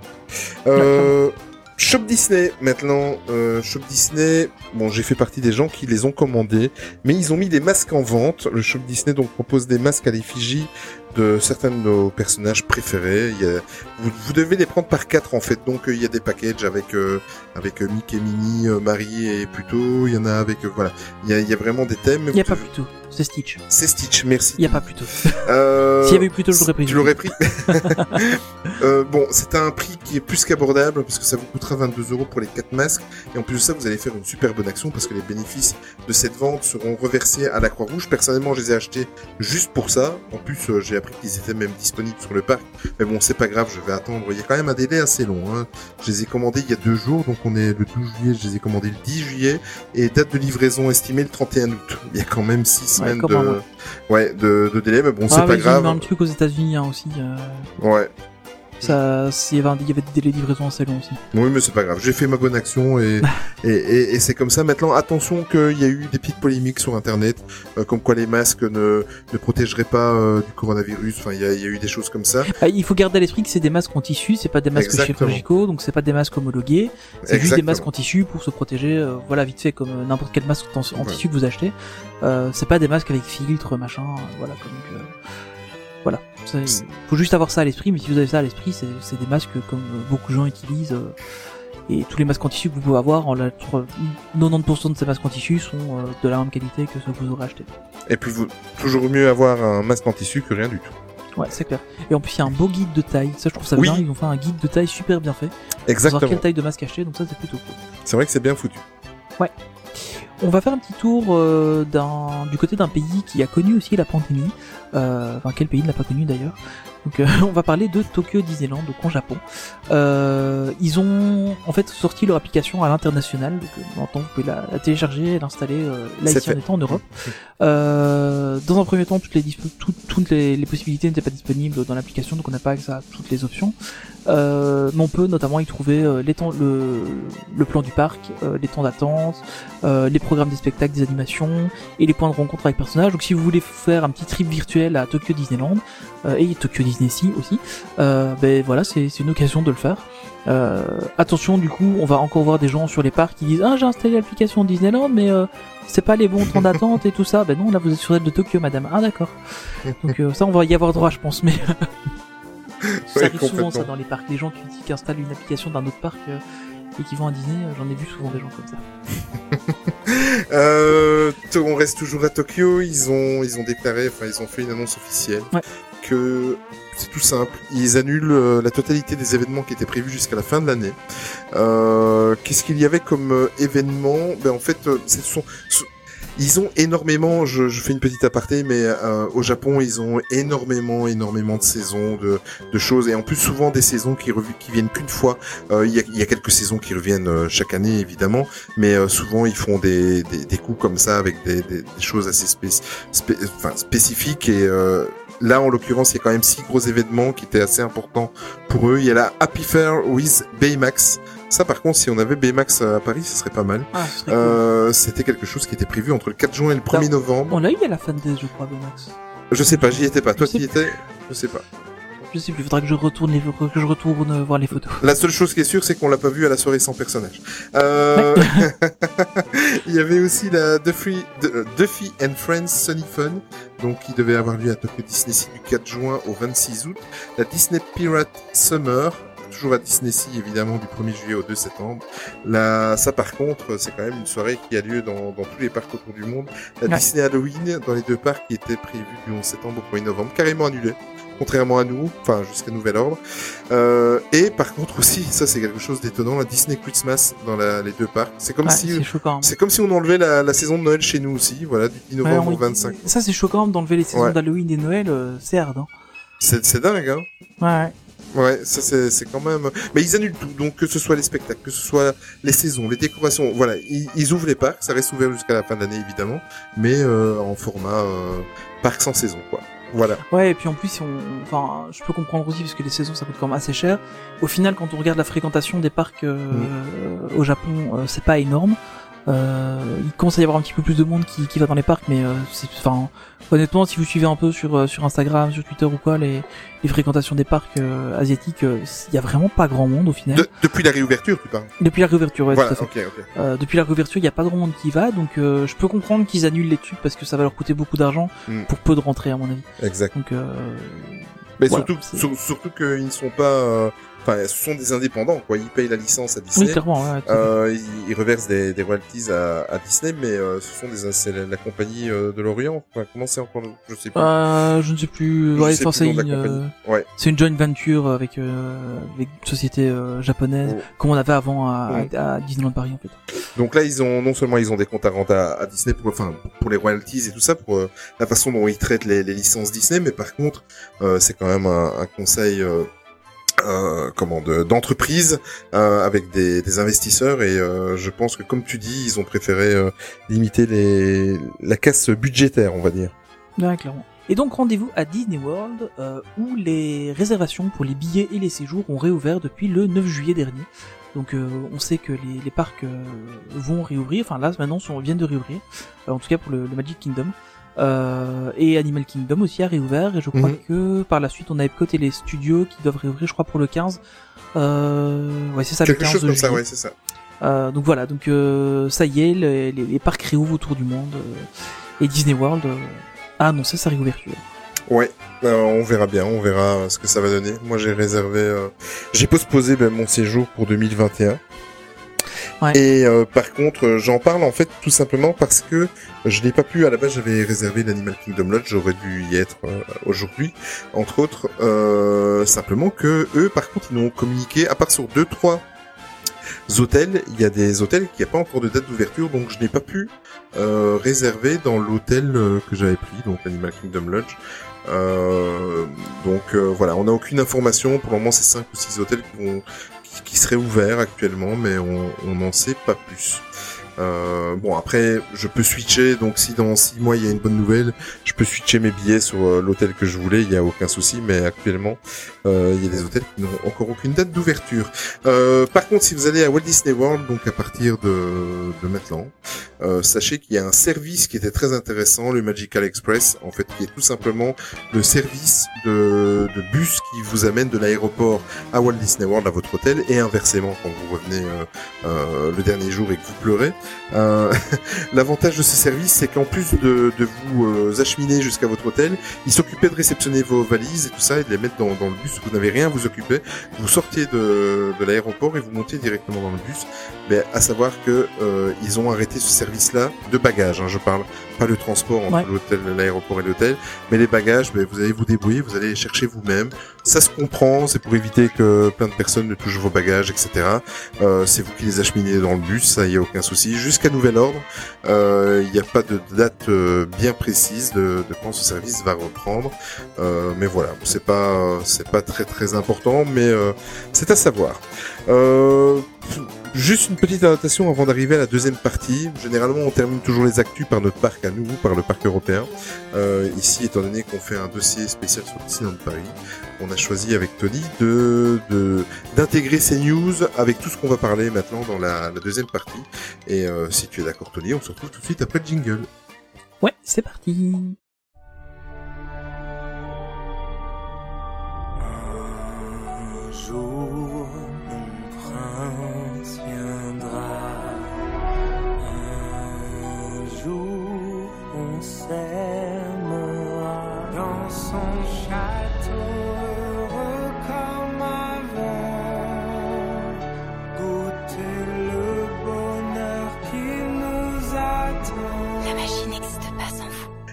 Euh, Shop Disney, maintenant, euh, Shop Disney, bon, j'ai fait partie des gens qui les ont commandés, mais ils ont mis des masques en vente. Le Shop Disney, donc, propose des masques à l'effigie de certains de nos personnages préférés. Il y a, vous, vous devez les prendre par quatre, en fait. Donc, euh, il y a des packages avec, euh, avec euh, Mickey, Minnie, euh, Marie et Pluto. Il y en a avec, euh, voilà. Il y a, il y a vraiment des thèmes.
Il n'y a pas tôt. C'est Stitch.
C'est Stitch, merci.
Il n'y a pas plus tôt.
Euh,
S'il y avait eu plus tôt, je l'aurais pris.
Tu l'aurais pris. Euh, bon, c'est un prix qui est plus qu'abordable parce que ça vous coûtera 22 euros pour les quatre masques. Et en plus de ça, vous allez faire une super bonne action parce que les bénéfices de cette vente seront reversés à la Croix-Rouge. Personnellement, je les ai achetés juste pour ça. En plus, j'ai appris qu'ils étaient même disponibles sur le parc. Mais bon, c'est pas grave, je vais attendre. Il y a quand même un délai assez long. Hein. Je les ai commandés il y a deux jours, donc on est le 12 juillet. Je les ai commandés le 10 juillet et date de livraison estimée le 31 août. Il y a quand même six semaines de, ouais, de, de délai. Mais bon, c'est
Ah,
pas
ouais, ils ont
grave.
mis un truc aux États-Unis hein, aussi. euh,
Ouais.
Ça, il y avait un- il y avait des délais de livraison assez longs aussi.
Oui, mais c'est pas grave. J'ai fait ma bonne action et, et, et, et c'est comme ça. Maintenant, attention qu'il y a eu des petites polémiques sur Internet, euh, comme quoi les masques ne, ne protégeraient pas euh, du coronavirus. Enfin, il y a, il y a eu des choses comme ça.
Ah, il faut garder à l'esprit que c'est des masques en tissu, c'est pas des masques
Exactement.
chirurgicaux, donc c'est pas des masques homologués, c'est juste des masques en tissu pour se protéger, euh, voilà, vite fait, comme n'importe quel masque en, en
Ouais.
tissu que vous achetez. Euh, c'est pas des masques avec filtre, machin, voilà, comme que... C'est- faut juste avoir ça à l'esprit, mais si vous avez ça à l'esprit, c'est des masques comme beaucoup de gens utilisent. euh, et tous les masques en tissu que vous pouvez avoir, en la, 90% de ces masques en tissu sont euh, de la même qualité que ceux que vous aurez achetés.
Et puis, vous, toujours mieux avoir un masque en tissu que rien du tout.
Ouais, c'est clair. Et en plus, il y a un beau guide de taille. Ça, je trouve ça
Oui.
bien. Ils ont fait un guide de taille super bien fait. Pour savoir
Exactement.
quelle taille de masque acheter, donc ça, c'est plutôt cool.
C'est vrai que c'est bien foutu.
On va faire un petit tour euh, du côté d'un pays qui a connu aussi la pandémie. Euh, enfin, quel pays ne l'a pas connu d'ailleurs? Donc, euh, on va parler de Tokyo Disneyland, donc en Japon. Euh, ils ont en fait sorti leur application à l'international. Donc, euh, maintenant, vous pouvez la, la télécharger, et l'installer euh, là ici en étant en Europe. Euh, dans un premier temps, toutes les, dispo- tout- toutes les, les possibilités n'étaient pas disponibles dans l'application, donc on n'a pas accès à toutes les options. Euh, mais on peut notamment y trouver euh, les temps- le, le plan du parc, euh, les temps d'attente, euh, les programmes des spectacles, des animations et les points de rencontre avec personnages. Donc si vous voulez faire un petit trip virtuel à Tokyo Disneyland euh, et Tokyo Disney Sea aussi, euh, ben voilà, c'est une occasion de le faire. Euh, attention, du coup, on va encore voir des gens sur les parcs qui disent ah j'ai installé l'application Disneyland, mais euh, c'est pas les bons temps d'attente et tout ça. Ben non, là vous êtes sur de Tokyo, madame. Ah d'accord. Donc euh, ça, on va y avoir droit, je pense, mais ça
Ouais,
arrive souvent ça dans les parcs. Les gens qui, qui installent une application d'un autre parc et qui vont à Disney, j'en ai vu souvent des gens comme ça.
On reste toujours à Tokyo. Ils ont, ils ont déclaré, enfin, ils ont fait une annonce officielle
Ouais.
Que c'est tout simple. Ils annulent euh, la totalité des événements qui étaient prévus jusqu'à la fin de l'année. Euh, Qu'est-ce qu'il y avait comme euh, événement? Ben en fait, euh, ce sont ils ont énormément, je, je fais une petite aparté, mais euh, au Japon, ils ont énormément, énormément de saisons, de, de choses, et en plus souvent des saisons qui, qui viennent qu'une fois. Euh, Il y, a, y a quelques saisons qui reviennent chaque année, évidemment, mais souvent ils font des, des, des coups comme ça avec des, des, choses assez spécifiques et là en l'occurrence il y a quand même six gros événements qui étaient assez importants pour eux. Il y a la Happy Fair with Baymax. Ça par contre si on avait Baymax à Paris ce serait pas mal.
Ah, cool.
Euh, C'était quelque chose qui était prévu entre le 4 juin et le 1er
Alors,
novembre.
On l'a eu à la fin de je crois, Bemax.
Je sais pas, j'y étais pas. Toi tu y étais? Je sais pas.
Plus. Faudra que je retourne les, que je retourne euh, voir les photos.
La seule chose qui est sûre, c'est qu'on l'a pas vu à la soirée sans personnage. Euh... il y avait aussi la Duffy, de- Duffy and Friends Sunny Fun, donc qui devait avoir lieu à Tokyo Disney Sea du 4 juin au 26 août. La Disney Pirate Summer, toujours à Disney Sea évidemment du 1er juillet au 2 septembre. Là, ça par contre, c'est quand même une soirée qui a lieu dans, dans tous les parcs autour du monde. La
Ouais.
Disney Halloween dans les deux parcs qui était prévu du 11 septembre au 1er novembre, carrément annulé. Contrairement à nous, enfin jusqu'à nouvel ordre. Euh, et par contre aussi, ça c'est quelque chose d'étonnant, la Disney Christmas dans la- les deux parcs. C'est comme
Ouais,
si
c'est
c'est comme si on enlevait la, la saison de Noël chez nous aussi, voilà, du 10
Ouais,
novembre
on-
au 25.
Ça, c'est choquant d'enlever les saisons
Ouais.
d'Halloween et Noël, euh, c'est hard, hein.
C'est dingue, hein.
Ouais, ouais.
Ouais, ça c'est quand même. Mais ils annulent tout, donc que ce soit les spectacles, que ce soit les saisons, les décorations, voilà, ils, ils ouvrent les parcs, ça reste ouvert jusqu'à la fin de l'année évidemment, mais euh, en format euh, parc sans saison, quoi. Voilà.
Ouais, et puis en plus, on, enfin, je peux comprendre aussi parce que les saisons ça coûte quand même assez cher. Au final, quand on regarde la fréquentation des parcs euh,
Mm.
au Japon, euh, c'est pas énorme. Euh, il commence à y avoir un petit peu plus de monde qui, qui va dans les parcs, mais euh, c'est, enfin, honnêtement, si vous suivez un peu sur euh, sur Instagram, sur Twitter ou quoi, les, les fréquentations des parcs euh, asiatiques, euh, il y a vraiment pas grand monde au final.
De- depuis la réouverture, tu parles.
Depuis la réouverture, ouais,
voilà,
tout à fait.
ok, ok.
Euh, depuis la réouverture, il y a pas grand monde qui va, donc euh, je peux comprendre qu'ils annulent trucs parce que ça va leur coûter beaucoup d'argent
Mm.
pour peu de rentrées à mon avis.
Exact.
Donc euh,
Mais
Voilà,
surtout, sur- surtout qu'ils ne sont pas, euh, enfin, ce sont des indépendants, quoi. Ils payent la licence à
oui,
Disney.
clairement. Ouais.
Euh, ils, ils reversent des, des royalties à, à Disney, mais euh, ce sont des, c'est la, la compagnie euh, de l'Orient. Enfin, comment c'est encore Je sais plus.
Euh, je ne sais plus.
Je
Ouais,
sais plus
c'est euh,
Ouais.
c'est une joint venture avec, euh, avec une société euh, japonaise,
Oh.
comme on avait avant à, à, à Disneyland Paris en fait.
Donc là, ils ont non seulement ils ont des comptes à rente à, à Disney pour, enfin, pour les royalties et tout ça, pour euh, la façon dont ils traitent les, les licences Disney, mais par contre, euh, c'est quand même un, un conseil. Euh, comment de- d'entreprise euh, avec des, des investisseurs et euh, je pense que comme tu dis ils ont préféré euh, limiter les la casse budgétaire on va dire
Ouais, clairement. Et donc rendez-vous à Disney World euh, où les réservations pour les billets et les séjours ont réouvert depuis le 9 juillet dernier. Donc euh, on sait que les, les parcs vont réouvrir, enfin là maintenant sont, viennent de réouvrir, en tout cas pour le Magic Kingdom. Euh, et Animal Kingdom aussi a réouvert et je crois
Mhm.
que par la suite on a Epcot et les studios qui doivent réouvrir je crois pour le 15. Euh, ouais c'est ça
quelque
le 15
chose comme ça ouais c'est ça
Euh, donc voilà, donc ça y est, les, les, les parcs réouvrent autour du monde et Disney World a annoncé sa réouverture.
Ouais, euh, on verra bien, on verra euh, ce que ça va donner. Moi, j'ai réservé, euh, j'ai postposé ben, mon séjour pour 2021. Et euh, par contre, euh, j'en parle en fait tout simplement parce que je n'ai pas pu. À la base, j'avais réservé l'Animal Kingdom Lodge, j'aurais dû y être euh, aujourd'hui, entre autres. Euh, simplement que eux, par contre, ils n'ont communiqué à part sur deux, trois hôtels. Il y a des hôtels qui n'ont pas encore de date d'ouverture, donc je n'ai pas pu euh, réserver dans l'hôtel euh, que j'avais pris, donc l'Animal Kingdom Lodge. Euh, donc euh, voilà, on n'a aucune information. Pour le moment, c'est cinq ou six hôtels qui, vont, qui, qui seraient ouverts actuellement, mais on n'en sait pas plus. Euh, bon après, je peux switcher. Donc si dans six mois il y a une bonne nouvelle, je peux switcher mes billets sur euh, l'hôtel que je voulais. Il y a aucun souci. Mais actuellement, euh, il y a des hôtels qui n'ont encore aucune date d'ouverture. Euh, par contre, si vous allez à Walt Disney World, donc à partir de, de maintenant, euh, sachez qu'il y a un service qui était très intéressant, le Magical Express, en fait, qui est tout simplement le service de, de bus qui vous amène de l'aéroport à Walt Disney World à votre hôtel et inversement quand vous revenez euh, euh, le dernier jour et que vous pleurez. Euh, L'avantage de ce service, c'est qu'en plus de, de vous acheminer jusqu'à votre hôtel, il s'occupait de réceptionner vos valises et tout ça et de les mettre dans, dans le bus. Vous n'avez rien à vous occuper. Vous sortiez de, de l'aéroport et vous montez directement dans le bus. Mais à savoir que ils ont arrêté ce de bagages. Hein, je parle pas le transport entre
Ouais.
l'hôtel, l'aéroport et l'hôtel, mais les bagages, ben, vous allez vous débrouiller, vous allez les chercher vous-même. Ça se comprend, c'est pour éviter que plein de personnes ne touchent vos bagages, etc. Euh, c'est vous qui les acheminez dans le bus, ça y a aucun souci. Jusqu'à nouvel ordre, euh, il n'y a pas de date euh, bien précise de, de quand ce service va reprendre. Euh, mais voilà, c'est pas c'est pas très très important, mais euh, c'est à savoir. Euh, Juste une petite annotation avant d'arriver à la deuxième partie. Généralement, on termine toujours les actus par notre parc nous, par le parc européen. Euh, ici, étant donné qu'on fait un dossier spécial sur Disneyland Paris, on a choisi avec Tony de de- d'intégrer ces news avec tout ce qu'on va parler maintenant dans la, la deuxième partie. Et euh, si tu es d'accord, Tony, on se retrouve tout de suite après le jingle.
Ouais, c'est parti.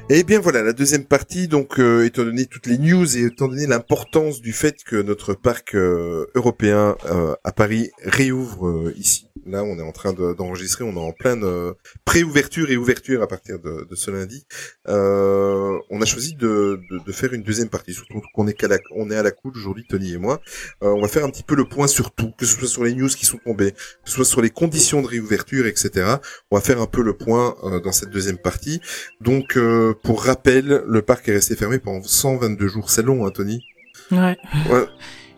Et bien voilà, la deuxième partie, donc euh, étant donné toutes les news et étant donné l'importance du fait que notre parc euh, européen euh, à Paris réouvre euh, ici. Là, on est en train de- d'enregistrer, on est en pleine euh, pré-ouverture et ouverture à partir de, de ce lundi. On a choisi de, de, faire une deuxième partie, surtout qu'on est, qu'à la, est à la coude aujourd'hui, Tony et moi. On va faire un petit peu le point sur tout, que ce soit sur les news qui sont tombées, que ce soit sur les conditions de réouverture, etc. On va faire un peu le point dans cette deuxième partie. Donc, pour rappel, le parc est resté fermé pendant 122 jours. C'est long, hein, Tony
Ouais.
Ouais.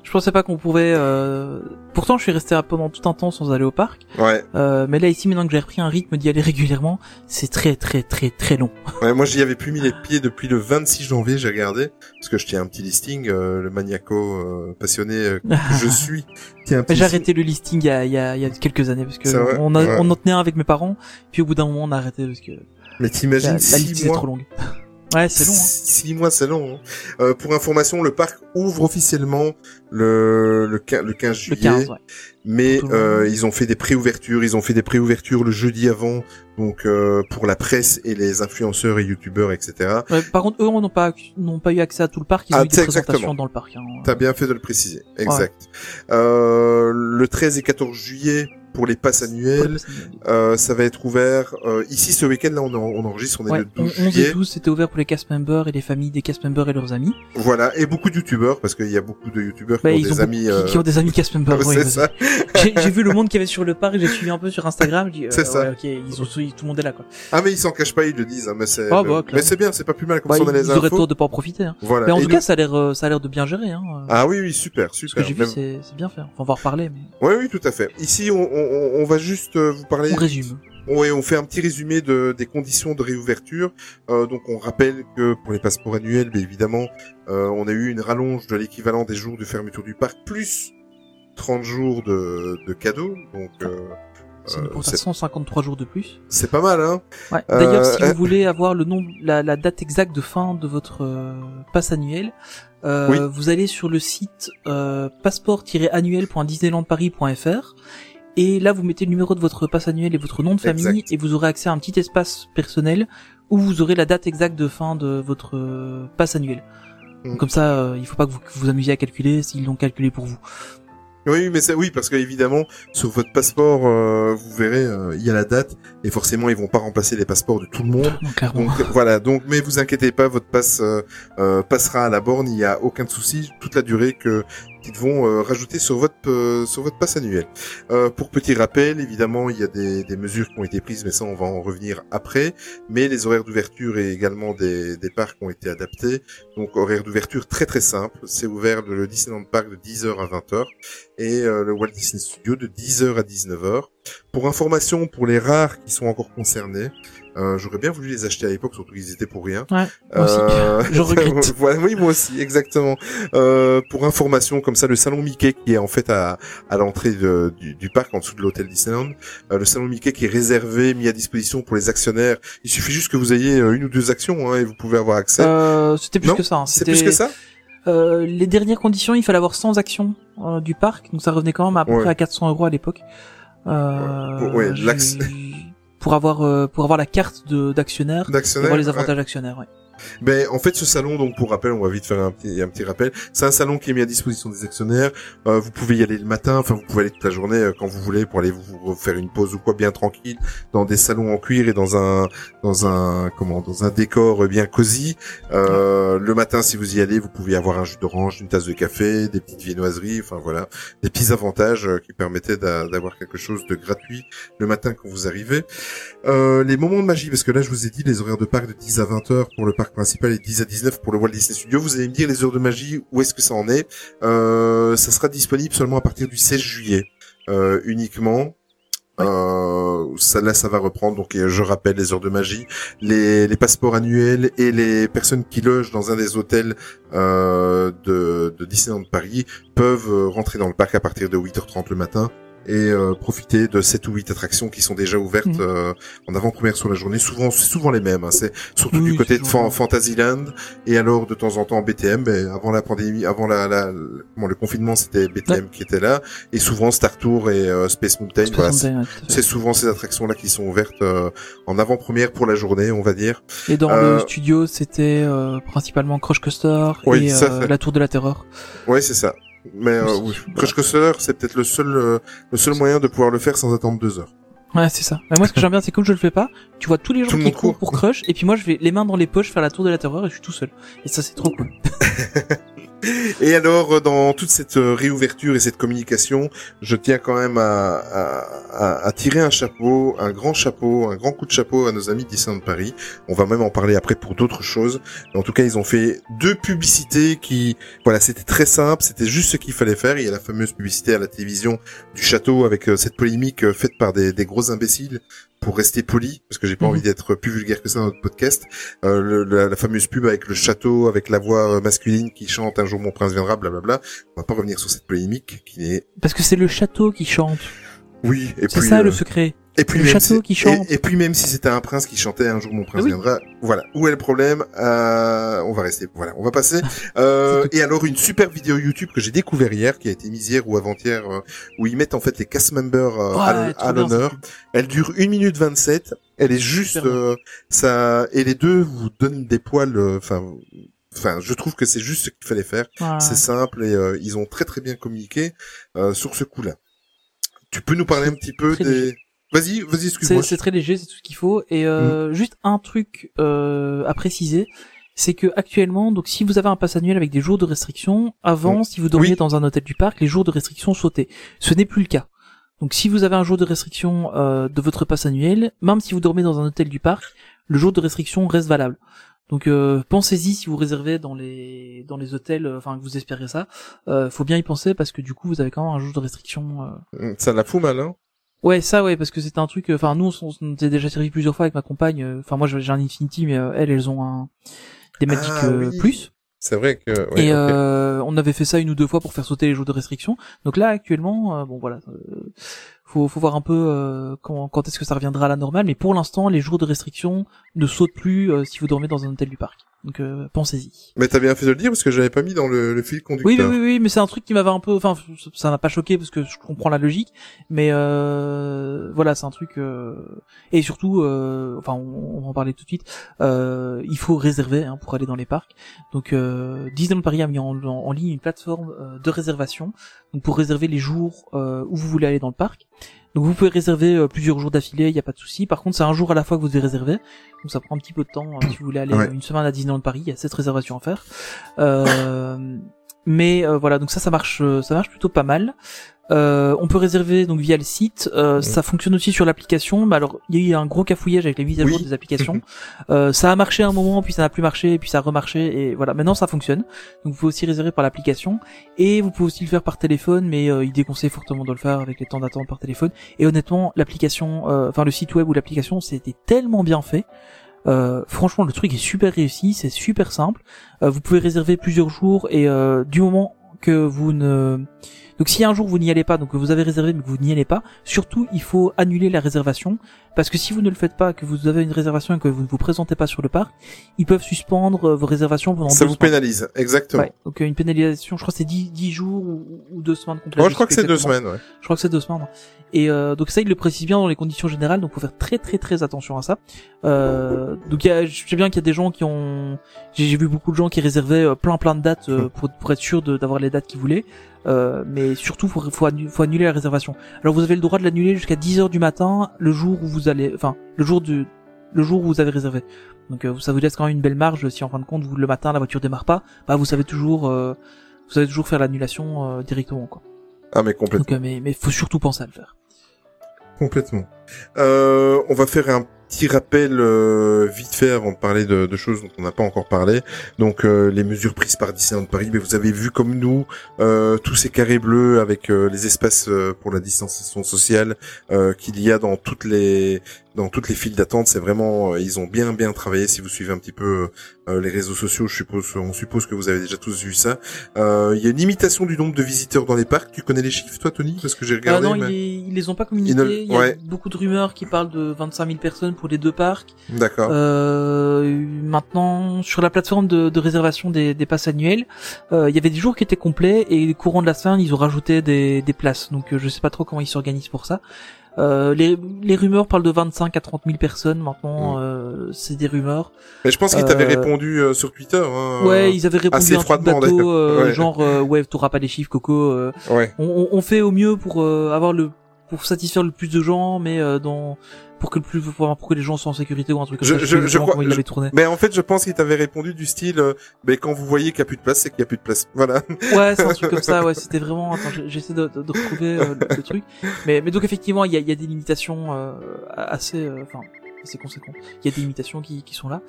Je pensais pas qu'on pouvait. Euh... Pourtant, je suis resté pendant tout un temps sans aller au parc.
Ouais.
Euh, mais là, ici, maintenant que j'ai repris un rythme d'y aller régulièrement, c'est très, très, très, très long.
ouais moi, j'y avais plus mis les pieds depuis le 26 janvier, j'ai regardé, parce que je tiens un petit listing, euh, le maniaco euh, passionné euh, que je suis. Tiens
J'ai arrêté le listing il y a, il y a, il y a quelques années parce que on, a,
Ouais.
on en tenait un avec mes parents, puis au bout d'un moment, on a arrêté parce que
Mais
la,
t'imagines
la
six
liste est
mois
trop longue. Ouais, c'est long. Hein.
Six mois, c'est long. hein. Euh, pour information, le parc ouvre officiellement le, le, quin- le 15
Le
juillet.
15, ouais.
Mais
le
euh, ils ont fait des préouvertures, ils ont fait des préouvertures le jeudi avant, donc euh, pour la presse et les influenceurs et youtubeurs, etc.
Ouais, par contre, eux, n'ont pas, n'ont pas eu accès à tout le parc, ils
Ah,
ont eu des
c'est
présentations
exactement.
dans le parc. Hein.
T'as bien fait de le préciser, exact. Euh, le 13 et 14 juillet pour les passes annuelles, euh, ça va être ouvert. Euh, ici, ce week-end, là, on, en- on enregistre, on est
Ouais,
le 12
11
juillet.
et 12, c'était ouvert pour les cast members et les familles des cast members et leurs amis.
Voilà, et beaucoup de youtubeurs, parce qu'il y a beaucoup de youtubeurs
Bah,
qui ont
ils
des
ont
amis.
beaucoup-
euh,
qui, qui ont des amis cast members. ouais. J'ai vu le monde qu'il y avait sur le parc, j'ai suivi un peu sur Instagram. euh,
C'est ça.
ouais, ils ont tout le monde est là quoi.
Ah mais ils s'en cachent pas, ils le disent. hein, mais c'est. Le-
bah, clairement.
mais c'est bien, c'est pas plus mal comme
Bah,
ça on a
ils
les
auraient
infos.
tort de pas en profiter. Hein.
Voilà.
Mais en tout cas, ça a l'air, euh, ça a l'air de bien gérer. Hein. euh,
Ah oui, oui, super,
Ce que
super.
j'ai vu, c'est bien fait. On va en reparler,
Oui, oui, tout à fait. Ici, on, on, on va juste euh, vous parler.
on résume.
Oui, on fait un petit résumé de, des conditions de réouverture. Euh, donc, on rappelle que pour les passeports annuels, bien évidemment, euh, on a eu une rallonge de l'équivalent des jours de fermeture du parc, plus 30 jours de, de cadeaux. Donc, euh,
C'est
euh,
pour
c'est
153 jours de plus.
c'est pas mal, hein
Ouais. D'ailleurs,
Euh,
si
euh,
vous voulez avoir le nombre, la, la date exacte de fin de votre euh, passe annuel, euh,
Oui.
vous allez sur le site euh, passeport-annuel.disneylandparis.fr et là vous mettez le numéro de votre passe annuel et votre nom de famille
Exact.
et vous aurez accès à un petit espace personnel où vous aurez la date exacte de fin de votre euh, passe annuel.
Mm.
Comme ça, euh, il faut pas que vous vous amusiez à calculer s'ils l'ont calculé pour vous.
Oui, mais c'est oui parce que évidemment sur votre passeport, euh, vous verrez, euh, il y a la date et forcément ils vont pas remplacer les passeports de tout le monde.
Clairement.
Donc voilà, donc mais vous inquiétez pas, votre passe euh, passera à la borne, il y a aucun souci toute la durée que qu'ils vont euh, rajouter sur votre euh, sur votre passe annuel. Euh, pour petit rappel, évidemment, il y a des, des mesures qui ont été prises, mais ça on va en revenir après. Mais les horaires d'ouverture et également des, des parcs ont été adaptés. Donc horaire d'ouverture très très simple, c'est ouvert le, le Disneyland Park de 10h à 20h et le Walt Disney Studio de 10h à 19h. Pour information, pour les rares qui sont encore concernés, euh, j'aurais bien voulu les acheter à l'époque, surtout qu'ils étaient pour rien.
Ouais, moi aussi. Je regrette.
voilà, oui, moi aussi, exactement. Euh, pour information, comme ça, le salon Mickey qui est en fait à, à l'entrée du, du parc, en dessous de l'hôtel Disneyland, euh, le salon Mickey qui est réservé, mis à disposition pour les actionnaires. Il suffit juste que vous ayez euh, une ou deux actions hein, et vous pouvez avoir accès.
Euh, c'était plus que ça. hein. C'était-
plus que ça
Euh, les dernières conditions, il fallait avoir 100 actions euh, du parc, donc ça revenait quand même à peu
Ouais.
près à 400 euros à l'époque. Euh,
Ouais, ouais,
pour avoir euh, pour avoir la carte de d'actionnaire, avoir les
ouais.
avantages actionnaires. Ouais.
Ben, en fait, ce salon, donc pour rappel, on va vite faire un petit, un petit rappel. C'est un salon qui est mis à disposition des actionnaires. Euh, vous pouvez y aller le matin, enfin vous pouvez aller toute la journée euh, quand vous voulez pour aller vous, vous faire une pause ou quoi, bien tranquille, dans des salons en cuir et dans un, dans un, comment, dans un décor euh, bien cosy. Euh, le matin, si vous y allez, vous pouvez avoir un jus d'orange, une tasse de café, des petites viennoiseries, enfin voilà, des petits avantages euh, qui permettaient d'a- d'avoir quelque chose de gratuit le matin quand vous arrivez. Les moments de magie, parce que là je vous ai dit les horaires de parc de 10 à 20 heures pour le parc principal et 10 à 19 pour le Walt Disney Studio. Vous allez me dire les heures de magie, où est-ce que ça en est euh, Ça sera disponible seulement à partir du 16 juillet euh, uniquement. Euh, ça là, ça va reprendre. Donc, je rappelle les heures de magie, les, les passeports annuels et les personnes qui logent dans un des hôtels euh, de, de Disneyland Paris peuvent euh, rentrer dans le parc à partir de 8h30 le matin et euh, profiter de 7 ou 8 attractions qui sont déjà ouvertes euh, en avant-première sur la journée. Souvent, c'est souvent les mêmes. hein. C'est surtout
Oui,
du côté de Fan- Fantasyland et alors de temps en temps BTM. Mais avant la pandémie, avant la, la, le- confinement, c'était BTM qui était là et souvent Star Tour et euh, Space Mountain.
Space
voilà,
Mountain, ouais,
c'est souvent ces attractions-là qui sont ouvertes euh, en avant-première pour la journée, on va dire.
Et dans le studio, c'était euh, principalement Crush Coaster
Oui,
et
ça,
la Tour de la Terreur.
Ouais, c'est ça. Mais euh, oui. Crush Coaster, c'est peut-être le seul euh, le seul moyen de pouvoir le faire sans attendre deux heures.
Ouais, c'est ça. Mais moi, ce que j'aime bien, c'est comme je le fais pas, tu vois tous les gens
Tout
qui courent pour Crush, et puis moi, je vais les mains dans les poches faire la Tour de la Terreur et je suis tout seul. Et ça, c'est trop cool.
Et alors, euh, dans toute cette euh, réouverture et cette communication, je tiens quand même à, tirer un chapeau, un grand chapeau, un grand coup de chapeau à nos amis de Disneyland Paris. On va même en parler après pour d'autres choses. En tout cas, ils ont fait deux publicités qui, voilà, c'était très simple, c'était juste ce qu'il fallait faire. Il y a la fameuse publicité à la télévision du château avec euh, cette polémique faite par des gros imbéciles pour rester poli, parce que j'ai pas
Mhm.
envie d'être plus vulgaire que ça dans notre podcast. Euh, le- la, la fameuse pub avec le château, avec la voix euh, masculine qui chante un jour mon prince viendra, blablabla. On va pas revenir sur cette polémique qui est.
Parce que c'est le château qui chante.
Oui, et
C'est
puis.
ça
euh,
le secret.
Et puis
le
même
château
si-
qui chante.
Et, et puis même si c'était un prince qui chantait un jour mon prince
Ah oui.
viendra, voilà. Où est le problème? Euh, On va rester. Voilà, on va passer. Euh, et alors une super vidéo YouTube que j'ai découvert hier, qui a été mise hier ou avant-hier, euh, où ils mettent en fait les cast members euh, à l'honneur. Elle dure 1 minute 27. Elle est juste euh, ça et les deux vous donnent des poils. Enfin, enfin, je trouve que c'est juste ce qu'il fallait faire.
Ouais.
C'est simple et euh, ils ont très très bien communiqué euh, sur ce coup-là. Tu peux nous parler un petit peu des. Vas-y, vas-y,
C'est
excuse-moi.
c'est très léger, c'est tout ce qu'il faut. Et euh, juste un truc euh, à préciser, c'est que actuellement, donc si vous avez un pass annuel avec des jours de restriction, avant,
Mm.
si vous dormiez
Oui.
dans un hôtel du parc, les jours de restriction sautaient. Ce n'est plus le cas. Donc si vous avez un jour de restriction euh, de votre pass annuel, même si vous dormez dans un hôtel du parc, le jour de restriction reste valable. Donc euh, pensez-y si vous réservez dans les dans les hôtels, euh, enfin que vous espérez ça, euh, faut bien y penser parce que du coup vous avez quand même un jour de restriction. euh,
Ça la fout mal, hein
Ouais, ça, ouais, parce que c'était un truc. euh, Enfin, nous, on, s'est déjà servi plusieurs fois avec ma compagne. euh, Enfin, moi, j'ai un Infinity, mais euh, elles, elles ont un des Magic
Ah,
euh,
oui.
Plus.
C'est vrai que. ouais,
et euh, on avait fait ça une ou deux fois pour faire sauter les jours de restriction. Donc là, actuellement, euh, bon, voilà, euh, faut, faut voir un peu euh, quand, quand est-ce que ça reviendra à la normale. Mais pour l'instant, les jours de restriction ne sautent plus euh, si vous dormez dans un hôtel du parc. Donc euh, pensez-y.
Mais t'as bien fait de le dire parce que j'avais pas mis dans le, le fil conducteur.
Oui, oui, oui, oui, mais c'est un truc qui m'avait un peu, enfin, ça m'a pas choqué parce que je comprends la logique, mais euh, voilà, c'est un truc euh, et surtout, euh, enfin, on, on va en parler tout de suite. Euh, il faut réserver hein, pour aller dans les parcs. Donc, euh, Disneyland Paris a mis en, en- en ligne une plateforme euh, de réservation, donc pour réserver les jours euh, où vous voulez aller dans le parc. Donc vous pouvez réserver euh, plusieurs jours d'affilée, il n'y a pas de souci. Par contre, c'est un jour à la fois que vous devez réserver. Donc ça prend un petit peu de temps. euh, si vous voulez aller
Ouais.
une semaine à Disneyland Paris, il y a cette réservation à faire. Euh, mais euh, voilà, donc ça, ça marche, euh, ça marche plutôt pas mal. Euh, on peut réserver donc via le site. Euh. Ça fonctionne aussi sur l'application. Mais alors, il y a eu un gros cafouillage avec les mises à jour
Oui.
des applications. euh, ça a marché un moment, puis ça n'a plus marché, et puis ça a remarché. Et voilà, maintenant ça fonctionne. Donc vous pouvez aussi réserver par l'application. Et vous pouvez aussi le faire par téléphone, mais euh, il déconseille fortement de le faire avec les temps d'attente par téléphone. Et honnêtement, l'application, euh, enfin le site web ou l'application, c'était tellement bien fait. Euh, franchement, le truc est super réussi, c'est super simple. Euh, vous pouvez réserver plusieurs jours et euh, du moment que vous ne donc si un jour vous n'y allez pas, donc que vous avez réservé mais que vous n'y allez pas, surtout il faut annuler la réservation parce que si vous ne le faites pas, que vous avez une réservation et que vous ne vous présentez pas sur le parc, ils peuvent suspendre euh, vos réservations pendant
Ça
deux
vous
semaines.
pénalise, exactement.
Ouais, donc euh, une pénalisation, je crois que c'est 10, 10 jours ou, ou deux semaines complètes.
Moi, je crois que c'est deux semaines, ouais.
Je crois que c'est deux semaines. Et euh, donc ça, il le précise bien dans les conditions générales, donc faut faire très très très attention à ça. Euh, donc y a, je sais bien qu'il y a des gens qui ont, j'ai vu beaucoup de gens qui réservaient euh, plein plein de dates euh, pour, pour être sûr d'avoir les dates qu'ils voulaient. Euh, mais surtout, faut, faut, annu- faut annuler la réservation. Alors vous avez le droit de l'annuler jusqu'à 10 heures du matin, le jour où vous allez, enfin le jour du, le jour où vous avez réservé. Donc euh, ça vous laisse quand même une belle marge. Si en fin de compte, vous le matin la voiture démarre pas, bah vous savez toujours, euh, vous savez toujours faire l'annulation euh, directement quoi.
Ah, mais complètement.
Donc euh, mais mais faut surtout penser à le faire.
Complètement. Euh, on va faire un petit rappel euh, vite fait avant de parler de, de choses dont on n'a pas encore parlé. Donc euh, les mesures prises par Disneyland Paris, mais vous avez vu comme nous euh, tous ces carrés bleus avec euh, les espaces euh, pour la distanciation sociale euh, qu'il y a dans toutes les dans toutes les files d'attente, c'est vraiment euh, ils ont bien bien travaillé. Si vous suivez un petit peu euh, les réseaux sociaux, je suppose on suppose que vous avez déjà tous vu ça. Euh, Il y a une limitation du nombre de visiteurs dans les parcs. Tu connais les chiffres, toi, Tony? Parce que j'ai
Ah
regardé.
non,
mais-
ils, ils les ont pas communiqués.
Ne-
Il y a
ouais.
beaucoup de rumeurs qui parlent de 25 000 personnes pour les deux parcs.
D'accord.
Euh, maintenant, sur la plateforme de, de réservation des, des passes annuelles, euh, il y avait des jours qui étaient complets et les courants de la semaine, ils ont rajouté des, des places. Donc, je sais pas trop comment ils s'organisent pour ça. Euh, les, les rumeurs parlent de 25 à 30 000 personnes. Maintenant, euh, c'est des rumeurs.
Mais je pense qu'ils t'avaient
euh,
répondu euh, sur Twitter. Hein,
Ouais, ils avaient répondu
assez
un truc
froidement,
bateau,
d'ailleurs.
euh,
Ouais.
genre euh, ouais, t'auras pas les chiffres, Coco. euh,
Ouais.
on, on- on fait au mieux pour euh, avoir le pour satisfaire le plus de gens, mais euh, dans pour que le plus pour, que les gens soient en sécurité ou un truc comme
Je-
ça.
je- je crois-
comment ils
je-
l'avaient tourné.
Mais en fait, je pense qu'ils t'avaient répondu du style, euh, mais quand vous voyez qu'il y a plus de place, c'est qu'il y a plus de place. Voilà.
Ouais, c'est un truc comme ça. Ouais, c'était vraiment. Attends, j'essaie de, de, de retrouver euh, le, le truc. Mais mais donc effectivement, il y a, il y a des limitations euh, assez, euh, enfin, assez conséquentes. Il y a des limitations qui qui sont là.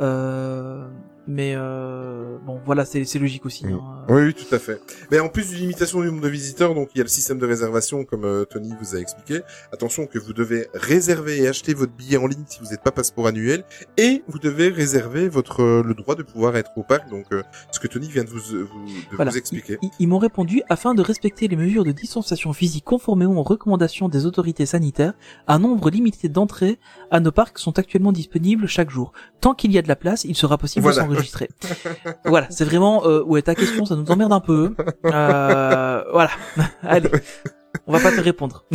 Euh, mais euh, bon, voilà, c'est logique aussi.
Mm.
hein.
Oui, oui, tout à fait. Mais en plus d'une limitation du nombre de visiteurs, donc il y a le système de réservation, comme euh, Tony vous a expliqué. Attention que vous devez réserver et acheter votre billet en ligne si vous n'êtes pas passeport annuel, et vous devez réserver votre euh, le droit de pouvoir être au parc. Donc, euh, ce que Tony vient de vous, euh, vous- de
Voilà.
vous expliquer.
Ils, ils m'ont répondu afin de respecter les mesures de distanciation physique conformément aux recommandations des autorités sanitaires. Un nombre limité d'entrées à nos parcs sont actuellement disponibles chaque jour. Tant qu'il y a de la place, il sera possible
Voilà.
de voilà, c'est vraiment euh, ouais ta question, ça nous emmerde un peu. Euh, voilà, allez, on va pas te répondre.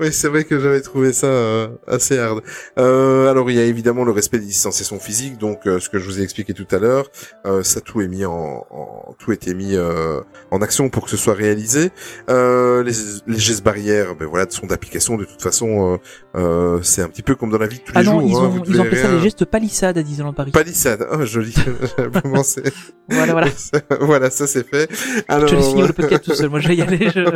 Oui, c'est vrai que j'avais trouvé ça euh, assez hard. Euh, alors, il y a évidemment le respect des distanciations physiques, donc euh, ce que je vous ai expliqué tout à l'heure, euh, ça tout est mis en, en- tout a été mis euh, en action pour que ce soit réalisé. Euh, les, les gestes barrières, ben voilà, sont d'application de toute façon. c'est un petit peu comme dans la vie de tous
Ah
les
non,
jours.
ils
hein,
ont
vous
ils ont appelé ça les gestes palissades à Disneyland Paris.
Palissade, oh joli.
Voilà, voilà.
voilà, ça c'est fait. Alors,
Je te laisse finir le podcast tout seul. Moi, je vais y aller. Je...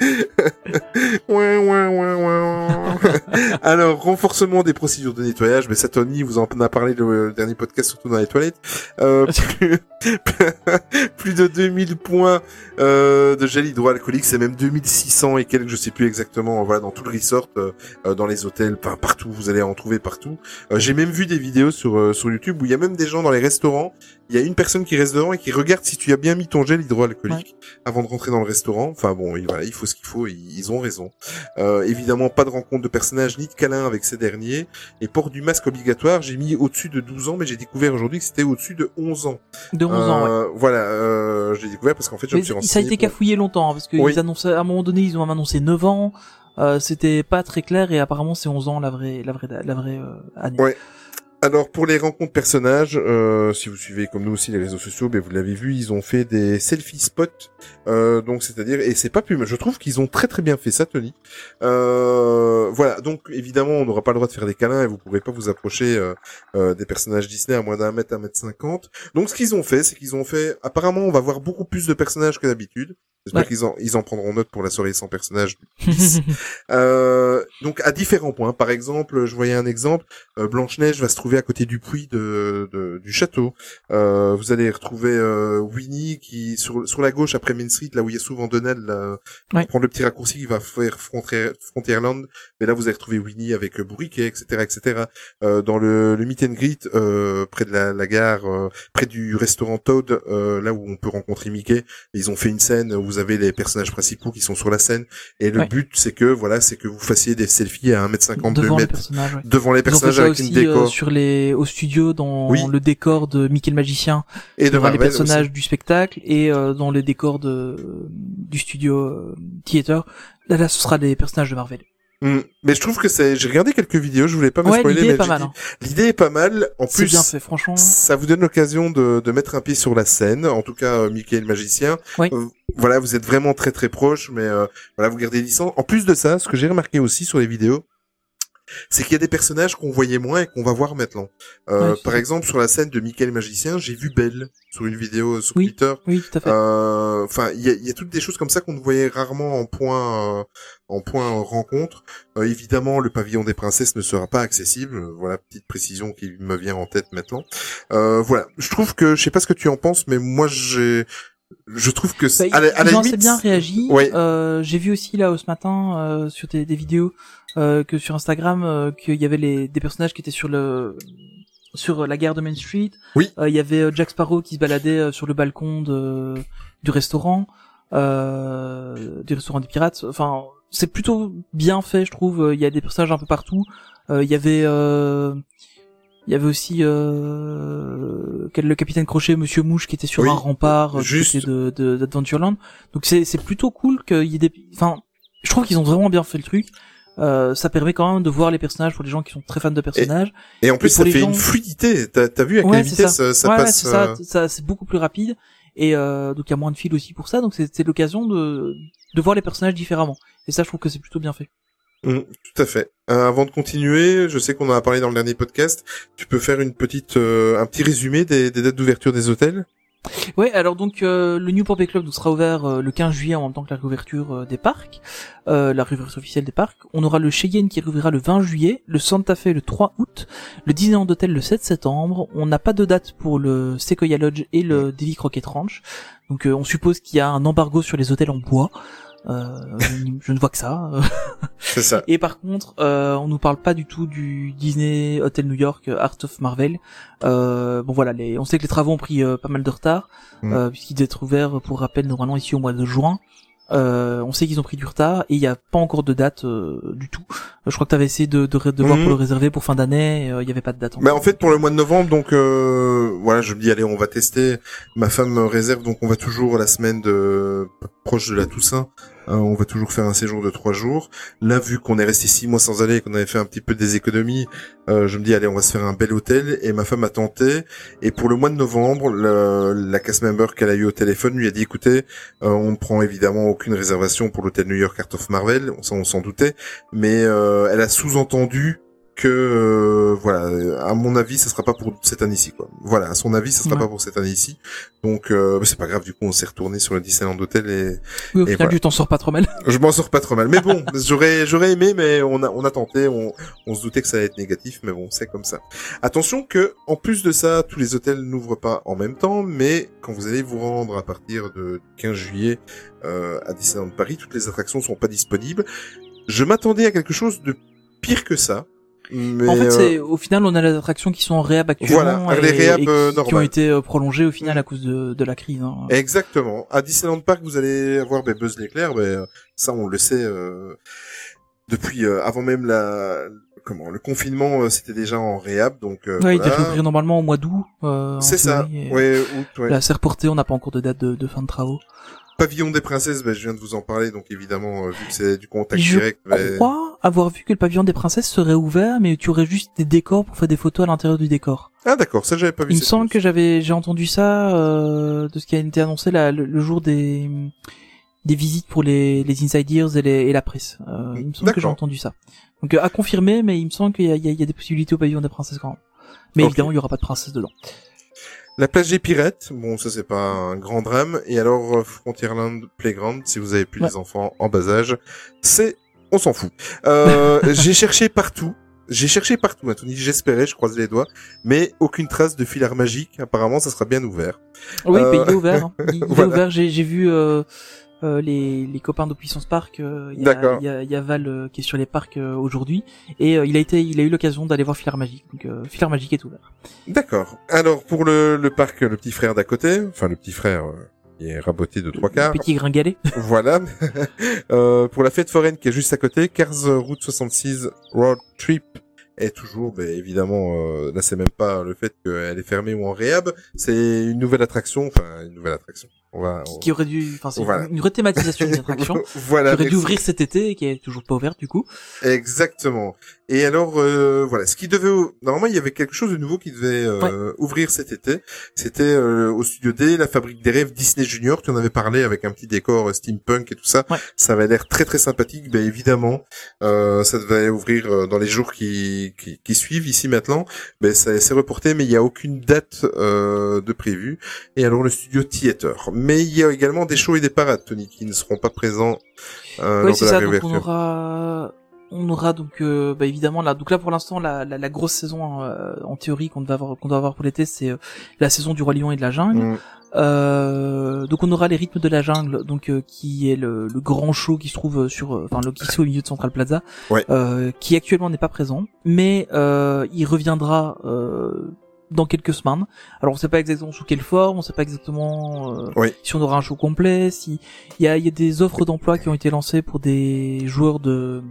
Ouais, ouais, ouais, ouais. Alors, renforcement des procédures de nettoyage, mais ça, Tony vous en a parlé le dernier podcast, surtout dans les toilettes. Euh, plus, plus de 2000 points euh, de gel hydroalcoolique, c'est même 2600 et quelques, je sais plus exactement, voilà, dans tout le resort, euh, euh, dans les hôtels, enfin, partout, vous allez en trouver partout. Euh, J'ai même vu des vidéos sur, euh, sur YouTube où il y a même des gens dans les restaurants, il y a une personne qui reste devant et qui regarde si tu as bien mis ton gel hydroalcoolique avant de rentrer dans le restaurant. Enfin bon, il, voilà, il faut ce qu'il faut, ils, ils ont raison. Euh, évidemment, pas de rencontre de personnages ni de câlin avec ces derniers. Et port du masque obligatoire, j'ai mis au-dessus de 12 ans, mais j'ai découvert aujourd'hui que c'était au-dessus de 11 ans.
De 11 ans, ouais.
Euh, Voilà, euh, j'ai découvert parce qu'en fait, je me suis
ça a
renseigné.
été
pour-
cafouillé longtemps, hein, parce qu'ils
Oui.
annonçaient, à un moment donné, ils ont annoncé 9 ans, euh, c'était pas très clair, et apparemment c'est 11 ans la vraie, la vraie, la vraie euh, année.
Ouais. Alors pour les rencontres personnages, euh, si vous suivez comme nous aussi les réseaux sociaux, ben vous l'avez vu, ils ont fait des selfie spots, euh, donc c'est-à-dire et c'est pas plus, je trouve qu'ils ont très très bien fait ça, Tony. Euh, voilà, donc évidemment on n'aura pas le droit de faire des câlins et vous pourrez pas vous approcher des personnages Disney à moins d'un mètre, un mètre cinquante. Donc ce qu'ils ont fait, c'est qu'ils ont fait, apparemment on va voir beaucoup plus de personnages que d'habitude. J'espère
Ouais.
qu'ils en ils en prendront note pour la soirée sans personnages. Euh, donc à différents points. Par exemple, je voyais un exemple. euh, Blanche-Neige va se trouver à côté du puits de, de- du château. Euh, vous allez retrouver euh, Winnie qui sur sur la gauche après Main Street, là où il y a souvent Donald, là,
Ouais.
prendre le petit raccourci qui va faire Frontier, Frontierland. Mais là, vous allez retrouver Winnie avec euh, Bourriquet, etc., etc. Euh, dans le, le meet and greet euh, près de la, la gare, euh, près du restaurant Toad, euh, là où on peut rencontrer Mickey. Ils ont fait une scène où vous avez les personnages principaux qui sont sur la scène. Et le
Ouais.
but, c'est que voilà, c'est que vous fassiez des selfies à 1m50, 2
Devant les
mètres
personnages, ouais.
devant les personnages avec
aussi
une déco.
euh, sur les, au studio, dans
Oui.
le décor de Mickey le Magicien,
et de
devant les personnages
aussi.
du spectacle, et euh, dans les décors de, du studio euh, theater. Là, là, ce sera des personnages de Marvel.
Mm. Mais je trouve que c'est, j'ai regardé quelques vidéos, je voulais pas me
Ouais,
spoiler,
l'idée
mais
est pas
j'ai
mal.
dit-
hein.
l'idée est pas mal. En plus,
bien fait, franchement.
ça vous donne l'occasion de, de mettre un pied sur la scène. En tout cas, euh, Mickey le magicien.
Oui.
Euh, voilà, vous êtes vraiment très très proche, mais euh, voilà, vous gardez licences. En plus de ça, ce que j'ai remarqué aussi sur les vidéos, c'est qu'il y a des personnages qu'on voyait moins et qu'on va voir maintenant. Euh,
Ouais,
par exemple, sur la scène de Michael Magicien, j'ai vu Belle sur une vidéo sur
Oui.
Twitter.
Oui, tout à fait.
Euh, Enfin, il y a, y a toutes des choses comme ça qu'on ne voyait rarement en point, euh, en point rencontre. Euh, évidemment, le pavillon des princesses ne sera pas accessible. Voilà, petite précision qui me vient en tête maintenant. Euh, voilà, je trouve que, je sais pas ce que tu en penses, mais moi, j'ai, je trouve que, c'est-
Bah,
à la, à la limite,
bien réagi.
Ouais.
Euh, J'ai vu aussi là ce matin euh, sur des, des vidéos euh, que sur Instagram euh, qu'il y avait les, des personnages qui étaient sur le sur la gare de Main Street.
Oui.
Euh, Il y avait euh, Jack Sparrow qui se baladait sur le balcon de du restaurant, euh, du restaurant des pirates. Enfin, c'est plutôt bien fait, je trouve. Il y a des personnages un peu partout. Euh, Il y avait euh, il y avait aussi euh, le capitaine Crochet, Monsieur Mouche, qui était sur
Oui,
un rempart euh,
juste.
côté de de- d'Adventureland. Donc c'est c'est plutôt cool qu'il y ait des. Enfin, je trouve qu'ils ont vraiment bien fait le truc. Euh, ça permet quand même de voir les personnages pour les gens qui sont très fans de personnages.
et en plus,
et
ça fait
gens-
une fluidité. T'as, t'as vu à quelle
Ouais,
vitesse
ça.
euh, ça,
ouais, ouais,
passe
c'est ça,
euh,
ça c'est beaucoup plus rapide et euh, donc il y a moins de fils aussi pour ça. Donc c'est c'est l'occasion de de voir les personnages différemment. Et ça, je trouve que c'est plutôt bien fait.
Mm, tout à fait. Euh, avant de continuer, je sais qu'on en a parlé dans le dernier podcast. Tu peux faire une petite, euh, un petit résumé des, des dates d'ouverture des hôtels?
Ouais, alors donc euh, le New Pompey Club donc, sera ouvert euh, le 15 juillet en même temps que la réouverture euh, des parcs, euh, la réouverture officielle des parcs. On aura le Cheyenne qui rouvrira le 20 juillet, le Santa Fe le 3 août, le Disneyland Hotel le 7 septembre. On n'a pas de date pour le Sequoia Lodge et le Davy Crockett Ranch. Donc euh, on suppose qu'il y a un embargo sur les hôtels en bois. Euh, je, ne vois que ça.
C'est ça.
Et par contre, euh, on nous parle pas du tout du Disney Hotel New York euh, Art of Marvel. Euh, bon voilà, les, on sait que les travaux ont pris pas mal de retard,
Mm.
euh, puisqu'ils devaient être ouverts pour rappel normalement ici au mois de juin. Euh, on sait qu'ils ont pris du retard et il n'y a pas encore de date euh, du tout. Euh, je crois que tu avais essayé de, de, de voir
Mhm.
pour le réserver pour fin d'année, il n'y avait pas de date.
Mais
encore.
en fait, pour le mois de novembre, donc euh, voilà, je me dis allez, on va tester. Ma femme réserve, donc on va toujours la semaine de proche de la Toussaint. Euh, on va toujours faire un séjour de trois jours. Là, vu qu'on est resté six mois sans aller, et qu'on avait fait un petit peu des économies, euh, je me dis allez, on va se faire un bel hôtel. Et ma femme a tenté. Et pour le mois de novembre, le- la cast member qu'elle a eu au téléphone lui a dit écoutez, euh, on ne prend évidemment aucune réservation pour l'hôtel New York Art of Marvel, on s'en on s'en doutait, mais euh, elle a sous-entendu que euh, voilà, à mon avis, ça sera pas pour cette année-ci quoi. Voilà, à son avis, ça sera
Ouais.
pas pour cette année-ci. Donc euh, c'est pas grave, du coup, on s'est retourné sur le Disneyland Hotel et
oui, au
et
final,
voilà.
tu t'en sors pas trop mal.
je m'en sors pas trop mal. Mais bon, j'aurais j'aurais aimé, mais on a on a tenté, on on se doutait que ça allait être négatif, mais bon, c'est comme ça. Attention que en plus de ça, tous les hôtels n'ouvrent pas en même temps, mais quand vous allez vous rendre à partir de 15 juillet euh, à Disneyland Paris, toutes les attractions sont pas disponibles. Je m'attendais à quelque chose de pire que ça. Mais
en fait,
euh,
c'est au final, on a les attractions qui sont en réhab actuellement
Voilà,
et,
les réhab,
et
euh,
qui, qui ont été euh, prolongées au final à cause de, de la crise. hein.
Exactement. À Disneyland Park, vous allez avoir ben, Buzz l'éclair. Ben, ça, on le sait euh, depuis euh, avant même la comment le confinement. euh, C'était déjà en réhab, donc euh,
Ouais, il
voilà.
devrait ouvrir normalement au mois d'août. euh,
C'est ça.
et
Ouais, août. Ouais.
Là, c'est reporté, on n'a pas encore de date de, de fin de travaux.
Pavillon des princesses. Ben, je viens de vous en parler, donc évidemment, euh, vu que c'est du contact
Je
direct. ben,
crois avoir vu que le pavillon des princesses serait ouvert, mais tu aurais juste des décors pour faire des photos à l'intérieur du décor.
Ah d'accord, ça j'avais pas vu.
Il me semble
news.
que j'avais j'ai entendu ça euh, de ce qui a été annoncé le, le jour des des visites pour les les inside ears et, les, et la presse. Euh, il me semble que j'ai entendu ça. Donc euh, à confirmer, mais il me semble qu'il y a, y y des possibilités au pavillon des princesses quand même. Mais évidemment, il y aura pas de princesse dedans.
La plage des pirates, bon ça c'est pas un grand drame. Et alors euh, Frontierland Playground, si vous avez plus
Ouais.
des enfants en bas âge, c'est on s'en fout. Euh, j'ai cherché partout. J'ai cherché partout, Anthony. J'espérais, je croise les doigts, mais aucune trace de filaire magique. Apparemment, ça sera bien ouvert.
Oui,
Euh,
bah, il est ouvert. hein. Il, il est ouvert. J'ai j'ai vu euh, euh, les, les copains de Puissance Park. euh, Il y, a- il y, a, il y a Val euh, qui est sur les parcs euh, aujourd'hui et euh, il a été, il a eu l'occasion d'aller voir Filaire Magique. Donc euh, Filaire Magique est ouvert.
D'accord. Alors pour le, le parc, le petit frère d'à côté, enfin le petit frère euh, qui est raboté de trois quarts.
Petit gringalet.
Voilà. Euh, pour la fête foraine qui est juste à côté, Cars Route 66 Road Trip est toujours, ben, évidemment, euh, là c'est même pas le fait qu'elle est fermée ou en réhab, c'est une nouvelle attraction, enfin une nouvelle attraction. On va, on-
qui aurait dû, enfin c'est
Voilà.
une rethématisation d'une attraction qui
voilà.
aurait dû
merci.
ouvrir cet été et qui est toujours pas ouverte du coup.
Exactement. Et alors, euh, voilà, ce qui devait normalement, il y avait quelque chose de nouveau qui devait euh, ouvrir cet été. C'était euh, au Studio D, la fabrique des rêves Disney Junior. Tu en avais parlé avec un petit décor euh, steampunk et tout ça.
Ouais.
Ça avait l'air très très sympathique. Ben évidemment, euh, ça devait ouvrir euh, dans les jours qui, qui, qui suivent. Ici maintenant, ben ça s'est reporté, mais il n'y a aucune date euh, de prévue. Et alors le Studio Theater. Mais il y a également des shows et des parades, Tony, qui ne seront pas présents euh,
oui,
lors
c'est
de la
ça. Donc on aura, on aura donc, euh, bah, évidemment là. Donc là pour l'instant, la, la, la grosse saison euh, en théorie qu'on doit avoir, qu'on doit avoir pour l'été, c'est euh, la saison du roi lion et de la jungle.
Mm.
Euh, donc on aura les rythmes de la jungle, donc euh, qui est le, le grand show qui se trouve euh, sur, euh, enfin le qui se trouve au milieu de Central Plaza,
Ouais.
euh, qui actuellement n'est pas présent, mais euh, il reviendra euh, dans quelques semaines. Alors on sait pas exactement sous quelle forme, on sait pas exactement euh,
Oui.
si on aura un show complet, si il y a, y a des offres d'emploi qui ont été lancées pour des joueurs de,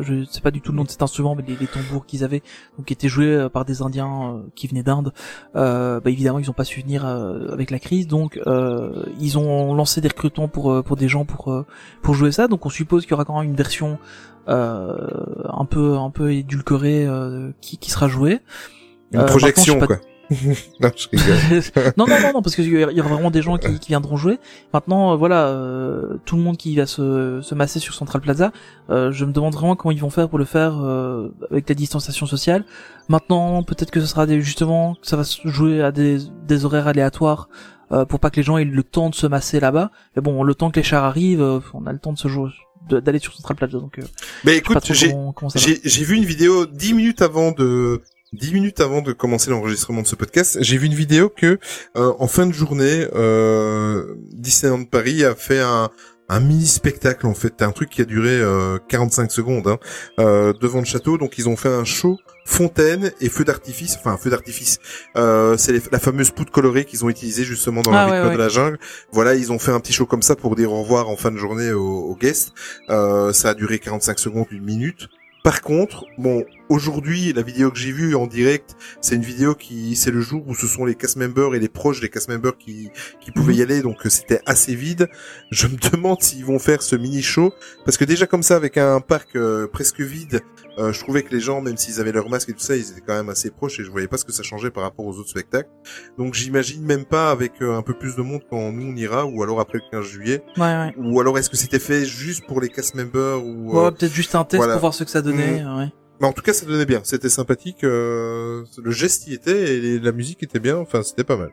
je sais pas du tout le nom de cet instrument, mais les, les tambours qu'ils avaient, donc qui étaient joués euh, par des Indiens euh, qui venaient d'Inde. Euh, bah, évidemment ils ont pas su venir euh, avec la crise, donc euh, ils ont lancé des recrutements pour pour des gens pour pour jouer ça. Donc on suppose qu'il y aura quand même une version euh, un peu un peu édulcorée euh, qui qui sera jouée.
Une
Euh,
projection, quoi. non, je rigole.
non, non, non, non, parce qu'il y aura il y aura vraiment des gens qui, qui viendront jouer. Maintenant, euh, voilà, euh, tout le monde qui va se, se masser sur Central Plaza, euh, je me demande vraiment comment ils vont faire pour le faire euh, avec la distanciation sociale. Maintenant, peut-être que ce sera des, justement, que ça va se jouer à des, des horaires aléatoires euh, pour pas que les gens aient le temps de se masser là-bas. Mais bon, le temps que les chars arrivent, euh, on a le temps de se jouer, d'aller sur Central Plaza. Donc, euh,
Mais écoute, j'ai j'ai j'ai vu une vidéo dix minutes avant de dix minutes avant de commencer l'enregistrement de ce podcast. J'ai vu une vidéo que euh, en fin de journée, euh, Disneyland Paris a fait un un mini spectacle en fait, un truc qui a duré euh, 45 secondes hein, euh, devant le château. Donc ils ont fait un show fontaine et feu d'artifice, enfin feu d'artifice. Euh, c'est la fameuse poudre colorée qu'ils ont utilisée justement dans
Ah,
le
ouais,
rythme
ouais.
de la jungle. Voilà, ils ont fait un petit show comme ça pour dire au revoir en fin de journée aux, aux guests. Euh, ça a duré 45 secondes, une minute. Par contre, bon, aujourd'hui, la vidéo que j'ai vue en direct, c'est une vidéo qui, c'est le jour où ce sont les cast members et les proches des cast members qui, qui pouvaient y aller, donc euh, c'était assez vide. Je me demande s'ils vont faire ce mini show, parce que déjà comme ça, avec un parc euh, presque vide, euh, je trouvais que les gens, même s'ils avaient leur masque et tout ça, ils étaient quand même assez proches et je voyais pas ce que ça changeait par rapport aux autres spectacles. Donc j'imagine même pas avec euh, un peu plus de monde quand nous on ira, ou alors après le 15 juillet,
Ouais, ouais.
ou alors est-ce que c'était fait juste pour les cast members ou
Ouais, peut-être juste un test
voilà.
pour voir ce que ça donnait. Ouais.
Mais en tout cas, ça donnait bien. C'était sympathique. euh, le geste y était et la musique était bien. Enfin, c'était pas mal.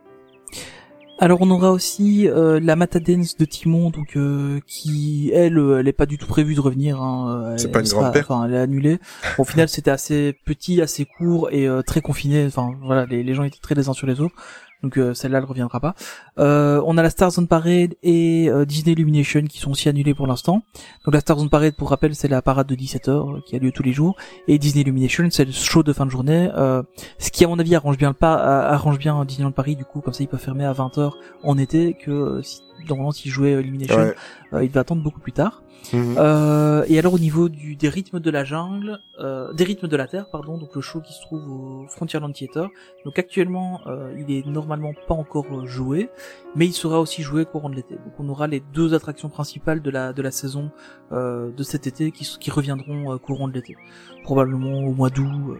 Alors on aura aussi euh, la Matadance de Timon, donc euh, qui elle, elle est pas du tout prévue de revenir. Hein,
C'est pas une grande perte.
Enfin, elle est annulée. Au final, c'était assez petit, assez court et euh, très confiné. Enfin voilà, les, les gens étaient très les uns sur les autres. Donc euh, celle-là, elle reviendra pas. Euh, on a la Star Zone Parade et euh, Disney Illumination qui sont aussi annulés pour l'instant. Donc la Star Zone Parade, pour rappel, c'est la parade de 17h euh, qui a lieu tous les jours. Et Disney Illumination, c'est le show de fin de journée. Ce qui, à mon avis, arrange bien le pas, arrange bien Disneyland Paris. Du coup, comme ça, ils peuvent fermer à 20h en été que si, normalement, s'ils jouaient euh, Illumination,
Ouais.
euh, ils devaient attendre beaucoup plus tard.
Mhm.
Euh, et alors au niveau du, des rythmes de la jungle, euh, des rythmes de la terre, pardon, donc le show qui se trouve au Frontierland Theater. Donc actuellement, euh, il est normalement pas encore joué, mais il sera aussi joué courant de l'été. Donc on aura les deux attractions principales de la de la saison euh, de cet été qui, qui reviendront courant de l'été, probablement au mois d'août.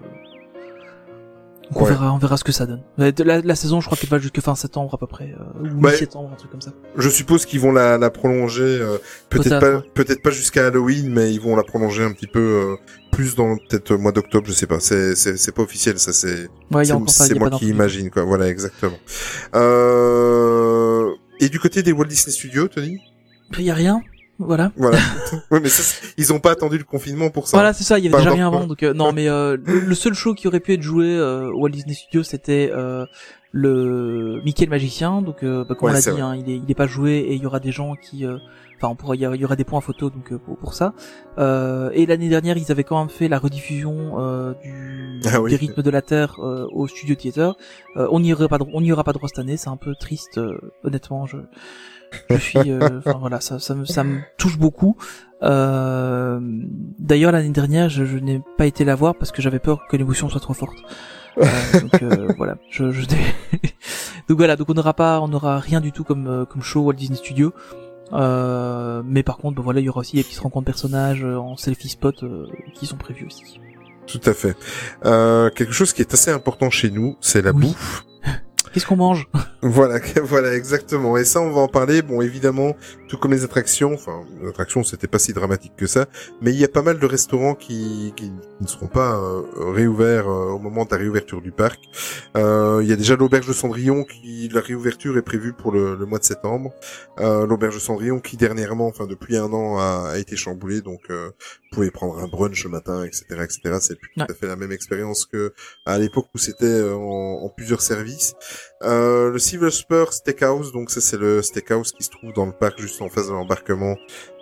Euh. Donc on
Ouais.
verra, on verra ce que ça donne. La, la, la saison, je crois qu'elle va jusque fin septembre à peu près, euh, ou
Ouais.
mi-septembre, un truc comme ça.
Je suppose qu'ils vont la, la prolonger. euh, peut-être pas, peut-être pas jusqu'à Halloween, mais ils vont la prolonger un petit peu euh, plus dans peut-être le mois d'octobre. Je sais pas. C'est c'est c'est pas officiel. Ça c'est
Ouais,
c'est moi qui imagine quoi. Voilà exactement. Euh... Et du côté des Walt Disney Studios, Tony?
Il y a rien, voilà.
Voilà. ouais, mais ça, ils ont pas attendu le confinement pour ça.
Voilà, c'est ça, il y avait déjà rien avant. Donc euh, non, mais euh, le, seul show qui aurait pu être joué euh, au Walt Disney Studios, c'était euh, le Mickey le magicien. Donc euh, bah, comme
Ouais,
on l'a dit, hein, il est il est pas joué et il y aura des gens qui Enfin, on pourra, il y, aura- il y aura des points photo donc pour, pour ça. Euh, et l'année dernière, ils avaient quand même fait la rediffusion euh, du
Ah oui.
des rythmes de la Terre euh, au Studio Theater. Euh, on n'y aura pas, on n'y aura pas droit cette année. C'est un peu triste, euh, honnêtement. Je, je suis, euh, voilà, ça, ça me, ça me touche beaucoup. Euh, D'ailleurs, l'année dernière, je, je n'ai pas été la voir parce que j'avais peur que l'émotion soit trop forte. Euh, donc euh, voilà, je, je Donc voilà, donc on n'aura pas, on n'aura rien du tout comme euh, comme show Walt Disney Studio. Euh, mais par contre, bah voilà, il y aura aussi des petites rencontres personnages euh, en selfie spot euh, qui sont prévus aussi.
Tout à fait. Euh, quelque chose qui est assez important chez nous, c'est la
Oui.
bouffe.
Qu'est-ce qu'on mange?
Voilà, voilà, exactement. Et ça, on va en parler. Bon, évidemment, tout comme les attractions. Enfin, les attractions, c'était pas si dramatique que ça. Mais il y a pas mal de restaurants qui, qui ne seront pas euh, réouverts euh, au moment de la réouverture du parc. Euh, Il y a déjà l'auberge de Cendrillon qui, la réouverture est prévue pour le, le mois de septembre. Euh, l'auberge de Cendrillon qui dernièrement, enfin depuis un an, a, a été chamboulée. Donc, euh, vous pouvez prendre un brunch le matin, etc., etc. C'est plus
Ouais.
tout à fait la même expérience que à l'époque où c'était en, en plusieurs services. Euh, le Silver Spur Steakhouse, donc ça c'est le steakhouse qui se trouve dans le parc juste en face de l'embarquement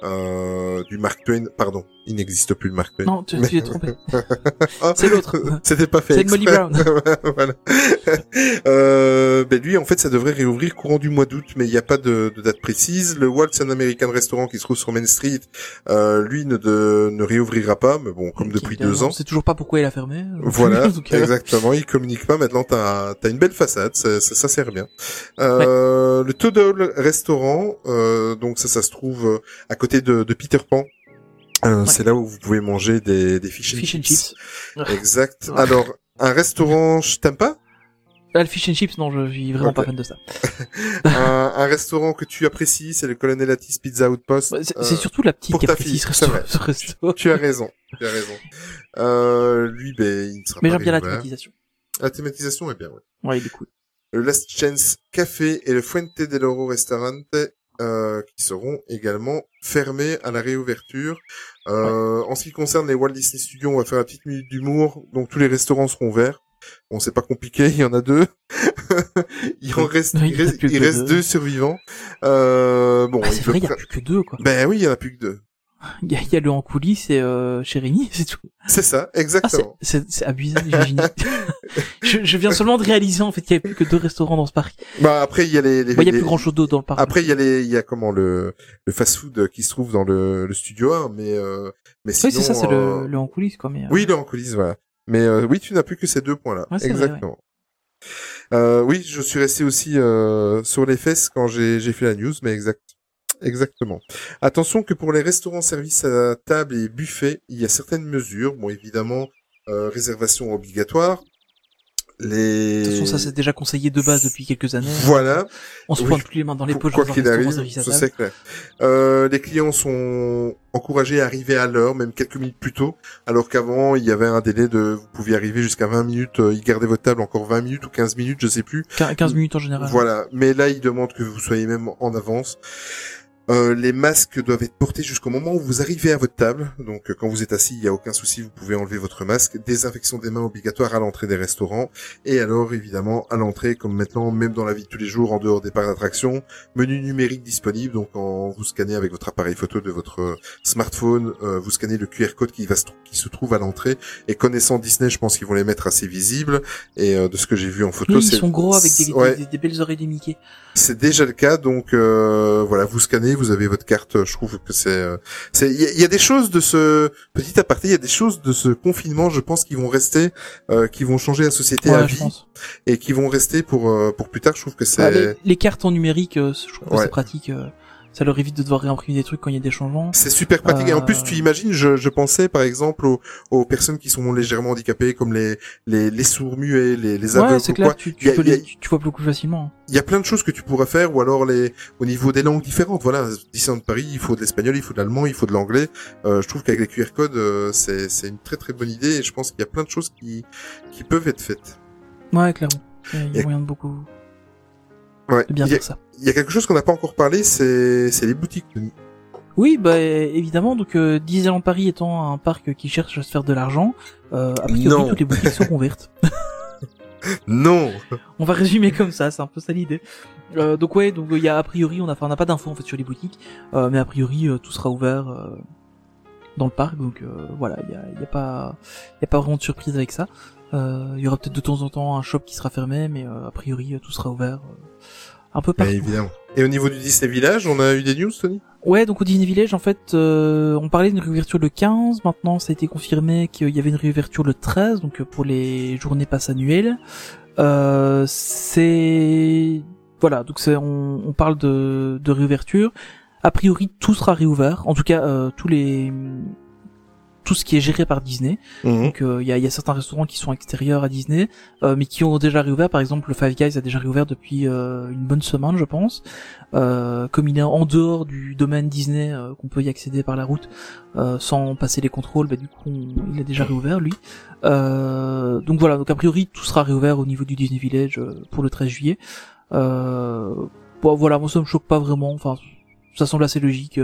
euh, du Mark Twain. Pardon, il n'existe plus le Mark Twain.
Non, tu, t'es trompé. C'est l'autre.
C'était pas fait.
C'est Molly. Brown.
voilà. euh, ben lui, en fait, ça devrait réouvrir courant du mois d'août, mais il n'y a pas de, de date précise. Le Waltz and American Restaurant qui se trouve sur Main Street, euh, lui ne, de, ne réouvrira pas, mais bon, comme depuis deux ans.
On sait toujours pas pourquoi il a fermé. euh,
Voilà, exactement. Il communique pas. Maintenant, t'as as une belle façade. Ça, ça, ça sert bien. Euh, Le Toadle Restaurant, euh, donc ça, ça se trouve euh, à côté de, de Peter Pan. Euh,
Ouais.
C'est là où vous pouvez manger des, des fish and
Fish and
chips. Exact.
Ouais.
Alors, un restaurant, je t'aime pas?
Ah, le fish and chips, non, je suis vraiment pas fan de ça.
un, un restaurant que tu apprécies, c'est le Colonel Atis Pizza Outpost.
C'est
Euh,
surtout la petite
pour
qui
ta
apprécie
fille,
ce
c'est
resto.
vrai.
Ce resto.
Tu as raison. Tu as raison. Euh, lui, ben, il ne sera
Mais j'aime bien la thématisation.
La thématisation est bien, ouais.
Ouais, il est cool.
Le Last Chance Café et le Fuente del Oro Restaurante euh, qui seront également fermés à la réouverture. Euh, En ce qui concerne les Walt Disney Studios, on va faire la petite minute d'humour. Donc tous les restaurants seront ouverts. Bon, c'est pas compliqué, il y en a deux. il en reste, il reste, il
deux.
deux survivants. Euh, bon,
Ah, c'est vrai, il y a plus que deux, quoi.
Ben oui, il y en a plus que deux.
Il y y a le en coulisses et euh, chez Rémi, c'est tout.
C'est ça,
Ah,
exactement.
c'est c'est abusé, je, je viens seulement de réaliser, en fait, qu'il y avait plus que deux restaurants dans ce parc.
bah après il y a les, les,
Bon, il y a
les-
plus grand chose d'autre dans le parc.
Après, il y a les, il y a comment le, le fast-food qui se trouve dans le, le studio 1, mais, euh, mais sinon.
oui, c'est ça, c'est
euh,
le, le en coulisses, quoi. Mais, euh,
Oui, le en coulisses, voilà. Mais euh, oui, tu n'as plus que ces deux.
Ouais, c'est vrai,
Exactement. Euh, oui, je suis resté aussi euh, sur les fesses quand j'ai j'ai fait la news, mais exact. Exactement. Attention que pour les restaurants services à table et buffet, il y a certaines mesures. Bon, évidemment, euh, réservation obligatoire. Les...
De toute façon, ça c'est déjà conseillé de base depuis quelques années.
Voilà.
On se
Oui.
pointe plus les mains dans les poches
Quoi qu'il arrive, c'est clair. Euh, les clients sont encouragés à arriver à l'heure, même quelques minutes plus tôt, alors qu'avant il y avait un délai de, vous pouviez arriver jusqu'à 20 minutes, euh, ils gardaient votre table encore 20 minutes ou 15 minutes, je sais plus.
15 minutes en général.
Voilà. Mais là, ils demandent que vous soyez même en avance. Euh, les masques doivent être portés jusqu'au moment où vous arrivez à votre table. Donc, euh, quand vous êtes assis, il n'y a aucun souci, vous pouvez enlever votre masque. Désinfection des mains obligatoire à l'entrée des restaurants. Et alors, évidemment, à l'entrée, comme maintenant, même dans la vie de tous les jours, en dehors des parcs d'attraction, menu numérique disponible. Donc, quand vous scannez avec votre appareil photo de votre euh, smartphone, euh, vous scannez le QR code qui va se, qui se trouve à l'entrée. Et connaissant Disney, je pense qu'ils vont les mettre assez visibles. Et euh, de ce que j'ai vu en photo,
Oui, ils
c'est-
sont gros avec des,
Ouais.
des, des belles oreilles de Mickey.
c'est déjà le cas, donc euh, voilà, vous scannez, vous avez votre carte. Je trouve que c'est, euh, c'est, il y, a- il y a des choses de ce petit aparté, il y a des choses de ce confinement, je pense, qui vont rester, euh, qui vont changer la société à
Ouais,
vie
pense.
et qui vont rester pour euh, pour plus tard. Je trouve que c'est,
Ah, les, les cartes en numérique, euh, je trouve que
Ouais.
c'est pratique. Euh, ça leur évite de devoir réimprimer des trucs quand il y a des changements.
c'est super pratique. Et en plus,
Euh,
tu imagines, je, je pensais par exemple aux, aux personnes qui sont légèrement handicapées, comme les les, les sourds muets, les les aveugles
Ouais, c'est clair,
quoi.
tu, tu
a-
peux
a-
tu, tu vois beaucoup facilement.
il y a plein de choses que tu pourrais faire, ou alors les au niveau des langues différentes. Voilà, Disneyland Paris, il faut de l'espagnol, il faut de l'allemand, il faut de l'anglais. Euh, je trouve qu'avec les QR codes, euh, c'est c'est une très très bonne idée, et je pense qu'il y a plein de choses qui qui peuvent être faites.
Ouais, clairement. Il y a- moyen de beaucoup
Ouais.
de bien
il, y a,
faire ça.
il y a quelque chose qu'on n'a pas encore parlé, c'est les boutiques.
Oui, bah évidemment. Donc euh, Disneyland Paris étant un parc qui cherche à se faire de l'argent, euh, a priori
Non.
toutes les boutiques seront ouvertes.
Non.
On va résumer comme ça, c'est un peu ça l'idée. Euh, donc ouais, donc il y a a priori, on a, enfin, on n'a pas d'infos en fait sur les boutiques, euh, mais a priori euh, tout sera ouvert euh, dans le parc, donc euh, voilà, il y a, y a pas, y a pas vraiment de surprise avec ça. Euh, Il y aura peut-être de temps en temps un shop qui sera fermé, mais euh, a priori euh, tout sera ouvert euh, un peu
Bah,
partout.
évidemment. Et au niveau du Disney Village, on a eu des news, Tony?
Ouais, donc au Disney Village, en fait, euh, on parlait d'une réouverture le 15. Maintenant, ça a été confirmé qu'il y avait une réouverture le 13, donc pour les journées passe annuelles. Euh, c'est voilà, donc c'est on, on parle de, de réouverture. A priori, tout sera réouvert. En tout cas, euh, tous les tout ce qui est géré par Disney.
Mhm.
Donc euh, il y, a, y a certains restaurants qui sont extérieurs à Disney, euh, mais qui ont déjà réouvert. Par exemple, le Five Guys a déjà réouvert depuis euh, une bonne semaine, je pense. Euh, comme il est en dehors du domaine Disney, euh, qu'on peut y accéder par la route euh, sans passer les contrôles, bah, du coup on- il a déjà réouvert lui. Euh, donc voilà, donc a priori tout sera réouvert au niveau du Disney Village euh, pour le 13 juillet. Euh, bon, voilà, moi ça me choque pas vraiment. Enfin, ça semble assez logique.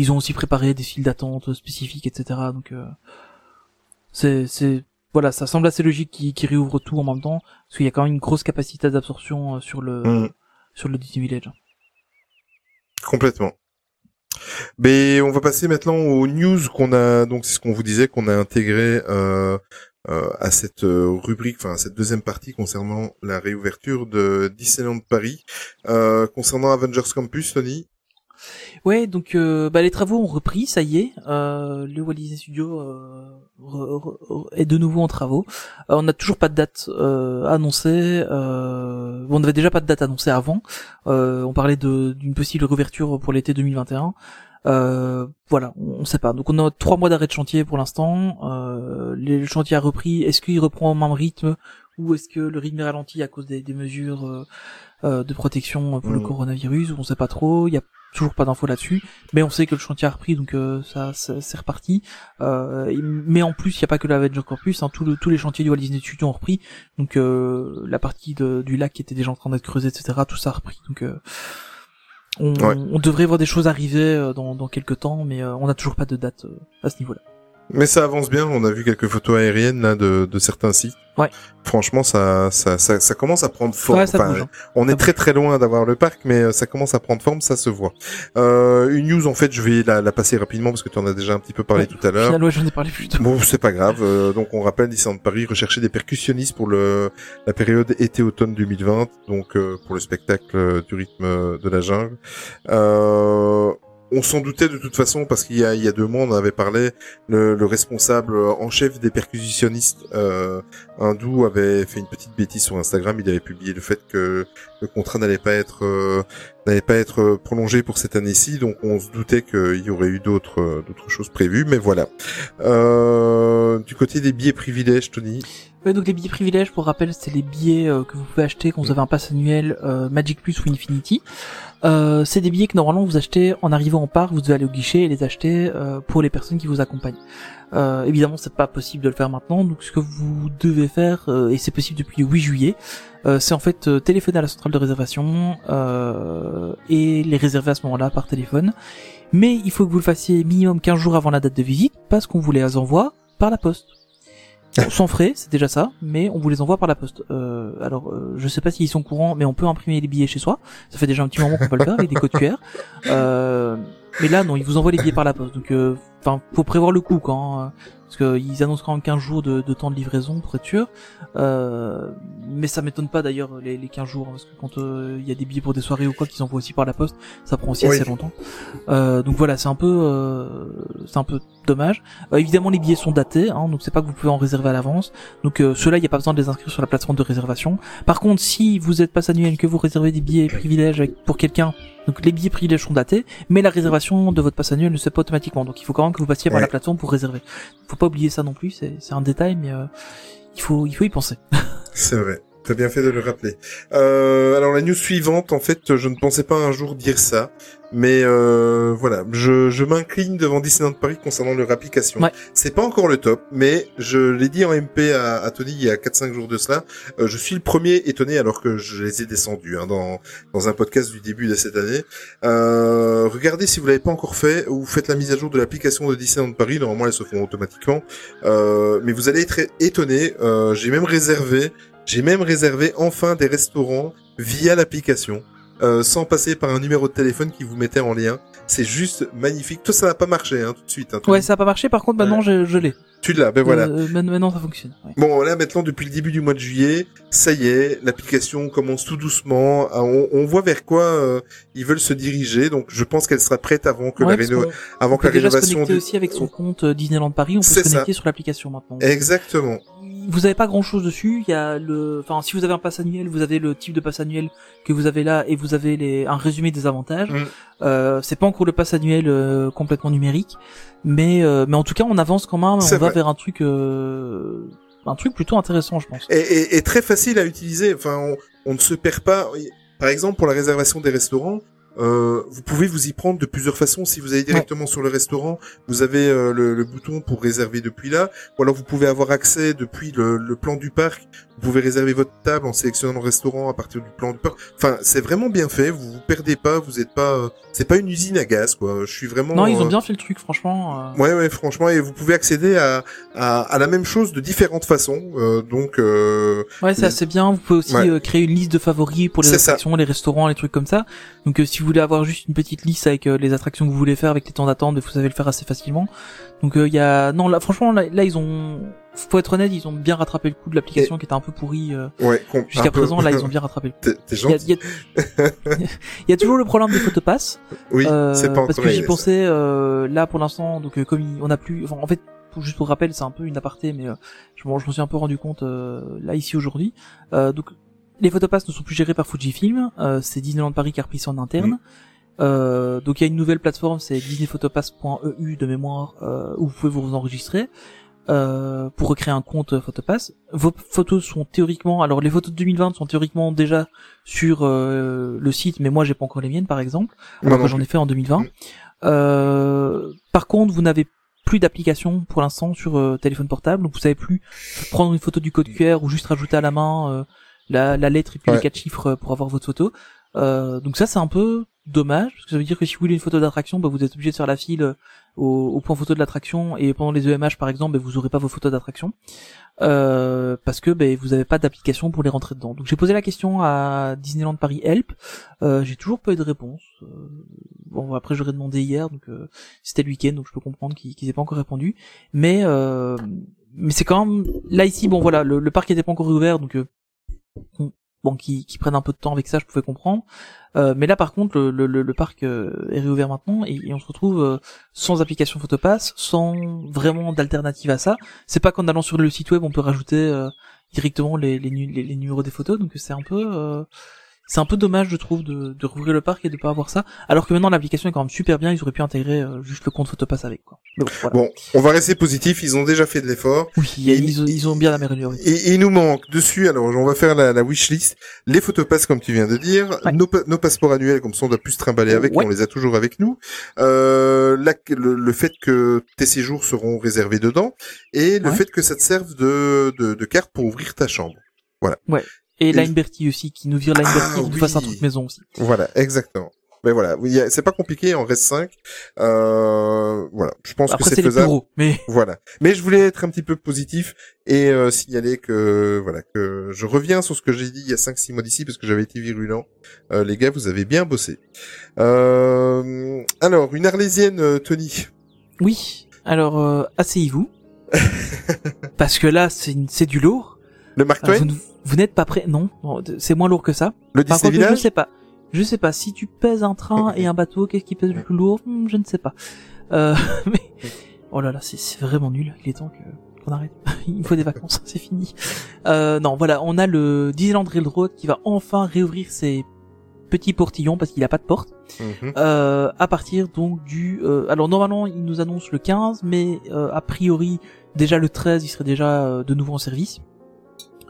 Ils ont aussi préparé des files d'attente spécifiques, etc. Donc euh, c'est c'est voilà, ça semble assez logique qu'ils réouvrent tout en même temps, parce qu'il y a quand même une grosse capacité d'absorption euh, sur le
Mhm.
sur le Disney Village.
Complètement. Mais on va passer maintenant aux news qu'on a, donc c'est ce qu'on vous disait, qu'on a intégré euh, euh, à cette rubrique, enfin à cette deuxième partie concernant la réouverture de Disneyland Paris. Euh, concernant Avengers Campus, Tony,
Ouais, donc euh, bah, les travaux ont repris, ça y est. Euh, le Walt Disney Studio euh, re- est de nouveau en travaux. Euh, on n'a toujours pas de date euh, annoncée. Euh, on n'avait déjà pas de date annoncée avant. On parlait d'une possible réouverture pour l'été 2021. Euh, voilà, on, on sait pas. Donc on a trois mois d'arrêt de chantier pour l'instant. Euh, le chantier a repris. Est-ce qu'il reprend au même rythme ou est-ce que le rythme est ralenti à cause des, des mesures euh, de protection pour le
Mhm.
coronavirus On sait pas trop. Il y a toujours pas d'infos là-dessus, mais on sait que le chantier a repris, donc euh, ça, ça- c'est reparti. Euh, mais en plus, il n'y a pas que l'Avenger Campus, hein, tout le- tous les chantiers du Walt Disney Studio ont repris, donc euh, la partie de- du lac qui était déjà en train d'être creusée, etc., tout ça a repris. Donc euh, on,
Ouais.
on devrait voir des choses arriver euh, dans, dans quelques temps, mais euh, on n'a toujours pas de date euh, à ce niveau-là.
Mais ça avance bien. On a vu quelques photos aériennes là de, de certains sites.
Ouais.
Franchement, ça, ça, ça, ça commence à prendre forme.
Ouais, ça
Enfin,
bouge, hein.
On est très très loin d'avoir le parc, mais euh, ça commence à prendre forme, ça se voit. Euh, une news, en fait, je vais la, la passer rapidement parce que tu en as déjà un petit peu parlé
Ouais,
tout à l'heure.
final, ouais, j'en ai parlé plus tôt.
Bon, c'est pas grave. Euh, donc, on rappelle Disneyland Paris rechercher des percussionnistes pour le la période été-automne 2020, donc euh, pour le spectacle euh, du rythme de la jungle. Euh, on s'en doutait de toute façon parce qu'il y a deux mois, on avait parlé. Le, le responsable en chef des percussionnistes euh, avait fait une petite bêtise sur Instagram. Il avait publié le fait que le contrat n'allait pas être euh, n'allait pas être prolongé pour cette année-ci, donc on se doutait qu'il y aurait eu d'autres euh, d'autres choses prévues, mais voilà. Euh, du côté des billets privilèges, Tony?
Ouais, donc les billets privilèges, pour rappel, c'est les billets euh, que vous pouvez acheter quand vous avez un pass annuel euh, Magic Plus ou Infinity. Euh, c'est des billets que normalement vous achetez en arrivant au parc, vous devez aller au guichet et les acheter euh, pour les personnes qui vous accompagnent. Euh, évidemment, c'est pas possible de le faire maintenant, donc ce que vous devez faire, euh, et c'est possible depuis le 8 juillet, euh, c'est en fait euh, téléphoner à la centrale de réservation euh, et les réserver à ce moment-là par téléphone. Mais il faut que vous le fassiez minimum 15 jours avant la date de visite, parce qu'on vous les envoie par la poste. Sans frais, c'est déjà ça, mais on vous les envoie par la poste. Euh, alors, euh, je sais pas s'ils sont courants, mais on peut imprimer les billets chez soi. Ça fait déjà un petit moment qu'on peut le faire avec des codes QR. Euh, mais là, non, ils vous envoient les billets par la poste. Donc, euh, enfin, faut prévoir le coup quand, euh, parce qu'ils annoncent quand même 15 jours de, de temps de livraison pour être sûr. Euh, mais ça m'étonne pas d'ailleurs les, les 15 jours, hein, parce que quand euh, il y a des billets pour des soirées ou quoi qu'ils envoient aussi par la poste, ça prend aussi
Oui.
assez longtemps. Euh, donc voilà, c'est un peu, euh, c'est un peu dommage. Euh, évidemment, les billets sont datés, hein, donc c'est pas que vous pouvez en réserver à l'avance. Donc euh, ceux-là, il n'y a pas besoin de les inscrire sur la plateforme de réservation. Par contre, si vous êtes passe annuel que vous réservez des billets privilèges pour quelqu'un, donc les billets privilèges sont datés, mais la réservation de votre passe annuel ne se fait pas automatiquement. Donc il faut quand même que vous passiez par
Ouais.
la plateforme pour réserver. Faut pas oublier ça non plus, c'est c'est un détail, mais euh, il faut il faut y penser.
C'est vrai. T'as bien fait de le rappeler. Euh, alors la news suivante, en fait, je ne pensais pas un jour dire ça, mais euh, voilà, je, je m'incline devant Disneyland Paris concernant leur application.
Ouais.
C'est pas encore le top, mais je l'ai dit en MP à, à Tony il y a 4-5 jours de cela. euh, je suis le premier étonné alors que je les ai descendus hein, dans dans un podcast du début de cette année. Euh, regardez si vous l'avez pas encore fait, ou faites la mise à jour de l'application de Disneyland Paris. Normalement, elles se font automatiquement, euh, mais vous allez être étonné. Euh, J'ai même réservé j'ai même réservé enfin des restaurants via l'application, euh, sans passer par un numéro de téléphone qui vous mettait en lien. C'est juste magnifique. Toi, ça n'a pas marché hein, tout de suite. Hein,
Ouais, ça a pas marché. Par contre, maintenant, je, je l'ai.
Tu l'as, ben voilà.
Euh, maintenant, maintenant, ça fonctionne. ouais.
Bon, là maintenant, depuis le début du mois de juillet, ça y est, l'application commence tout doucement. Ah, On, on voit vers quoi euh, ils veulent se diriger. Donc, je pense qu'elle sera prête avant que
Ouais,
la, réno- avant
on
que
peut
la
déjà se
rénovation
connecter
du...
aussi avec son compte euh, Disneyland Paris. On peut se
ça.
connecter sur l'application maintenant.
Exactement.
Vous avez pas grand chose dessus. Il y a le, enfin, si vous avez un pass annuel, vous avez le type de pass annuel que vous avez là et vous avez les, un résumé des avantages.
Mm.
Euh, c'est pas encore le pass annuel euh, complètement numérique, mais euh, mais en tout cas, on avance quand même. On va
vrai.
vers un truc, euh, un truc plutôt intéressant, je pense.
Et, et- et très facile à utiliser. Enfin, on, on ne se perd pas. Par exemple, pour la réservation des restaurants, euh, vous pouvez vous y prendre de plusieurs façons. Si vous allez directement sur le restaurant, vous avez euh, le, le bouton pour réserver depuis là, ou alors vous pouvez avoir accès depuis le, le plan du parc. Vous pouvez réserver votre table en sélectionnant le restaurant à partir du plan du parc. Enfin, c'est vraiment bien fait. Vous vous perdez pas. Vous êtes pas. euh, c'est pas une usine à gaz, quoi. Je suis vraiment.
Non, ils ont
euh,
bien fait le truc, franchement. euh.
Ouais, ouais, franchement, et vous pouvez accéder à, à, à la même chose de différentes façons. Euh, donc, euh,
Ouais, c'est assez bien. Vous pouvez aussi
Ouais.
euh, créer une liste de favoris pour les attractions, les restaurants, les trucs comme ça. Donc, euh, si vous voulez avoir juste une petite liste avec euh, les attractions que vous voulez faire, avec les temps d'attente, vous savez le faire assez facilement. Donc, il y a non, là, franchement, là, là, ils ont, faut être honnête, ils ont bien rattrapé le coup de l'application qui était un peu pourrie euh,
ouais.
jusqu'à
peu-
présent. Là, ils ont bien rattrapé. le coup. Il y y y a toujours le problème des photopass.
Oui,
Euh,
c'est pas
parce que j'y pensais euh, là pour l'instant donc euh, comme il- on a plus enfin en fait pour, juste pour rappel c'est un peu une aparté mais euh, je, m'en- je m'en suis un peu rendu compte euh, là ici aujourd'hui euh, donc les photopass ne sont plus gérés par Fujifilm euh, c'est Disneyland Paris qui a repris ça en interne
Mm.
Euh, donc il y a une nouvelle plateforme c'est disneyphotopass.eu de mémoire euh, où vous pouvez vous enregistrer euh, pour recréer un compte Photopass. Vos photos sont théoriquement, alors les photos de 2020 sont théoriquement déjà sur euh, le site, mais moi j'ai pas encore les miennes par exemple alors
non
que j'en ai fait en 2020. Euh, par contre, vous n'avez plus d'application pour l'instant sur téléphone portable, donc vous savez plus prendre une photo du code QR ou juste rajouter à la main euh, la, la lettre et puis
Ouais.
les quatre chiffres euh, pour avoir votre photo. Euh, donc ça c'est un peu dommage parce que ça veut dire que si vous voulez une photo d'attraction, bah, vous êtes obligé de faire la file euh, au, au point photo de l'attraction et pendant les EMH par exemple, bah, vous aurez pas vos photos d'attraction euh, parce que bah, vous avez pas d'application pour les rentrer dedans. Donc j'ai posé la question à Disneyland Paris Help, euh, j'ai toujours pas eu de réponse. Euh, bon après j'aurais demandé hier, donc euh, c'était le week-end, donc je peux comprendre qu'ils qu'ils aient pas encore répondu. Mais euh, mais c'est quand même là ici bon voilà le, le parc était pas encore ouvert donc euh, on- bon qui prennent un peu de temps avec ça je pouvais comprendre. Euh, mais là par contre le, parc euh, est réouvert maintenant et, on se retrouve euh, sans application Photopass, sans vraiment d'alternative à ça. C'est pas qu'en allant sur le site web on peut rajouter directement les, les, nu- les, les numéros des photos donc c'est un peu c'est un peu dommage je trouve de, de rouvrir le parc et de pas avoir ça alors que maintenant l'application est quand même super bien ils auraient pu intégrer euh, juste le compte Photopass avec quoi. Bon, voilà.
Bon, on va rester positif. Ils ont déjà fait de l'effort.
Oui, ils, ont- ils ont bien amélioré.
Et et il nous manque dessus, alors on va faire la, la wishlist, les photopass comme tu viens de dire,
Ouais.
nos, nos passeports annuels comme ça on doit plus se trimballer avec,
Ouais.
on les a toujours avec nous, euh, la- le, le fait que tes séjours seront réservés dedans, et le
Ouais.
fait que ça te serve de, de, de carte pour ouvrir ta chambre.
Et
Et-
Line Bertie aussi, qui nous vire Line
Ah,
qui nous fasse un truc maison aussi.
Voilà, exactement. Mais voilà, c'est pas compliqué, en reste 5. Euh, voilà, je pense
Après,
que
c'est
faisable.
gros, mais
Voilà. Mais je voulais être un petit peu positif et euh, signaler que voilà que je reviens sur ce que j'ai dit il y a 5-6 mois d'ici parce que j'avais été virulent. Euh, les gars, vous avez bien bossé. Euh, alors, une arlésienne, euh, Tony.
oui. Alors, asseyez-vous. Parce que là, c'est du lourd.
Le Mark
Alors,
Twain
vous, n'êtes pas prêt Non, c'est moins lourd que ça.
Le
Par
Disney
contre, je sais pas. Je sais pas. Si tu pèses un train et un bateau, qu'est-ce qui pèse le plus lourd? Hmm, Je ne sais pas. Euh, mais oh là là, c'est vraiment nul. Il est temps que qu'on arrête. Il faut des vacances, c'est fini. Euh, non, voilà, on a le Disneyland Railroad qui va enfin réouvrir ses petits portillons parce qu'il a pas de porte.
Mhm.
Euh, à partir donc du euh, alors normalement il nous annonce le 15 mais euh, a priori déjà le 13 il serait déjà euh, de nouveau en service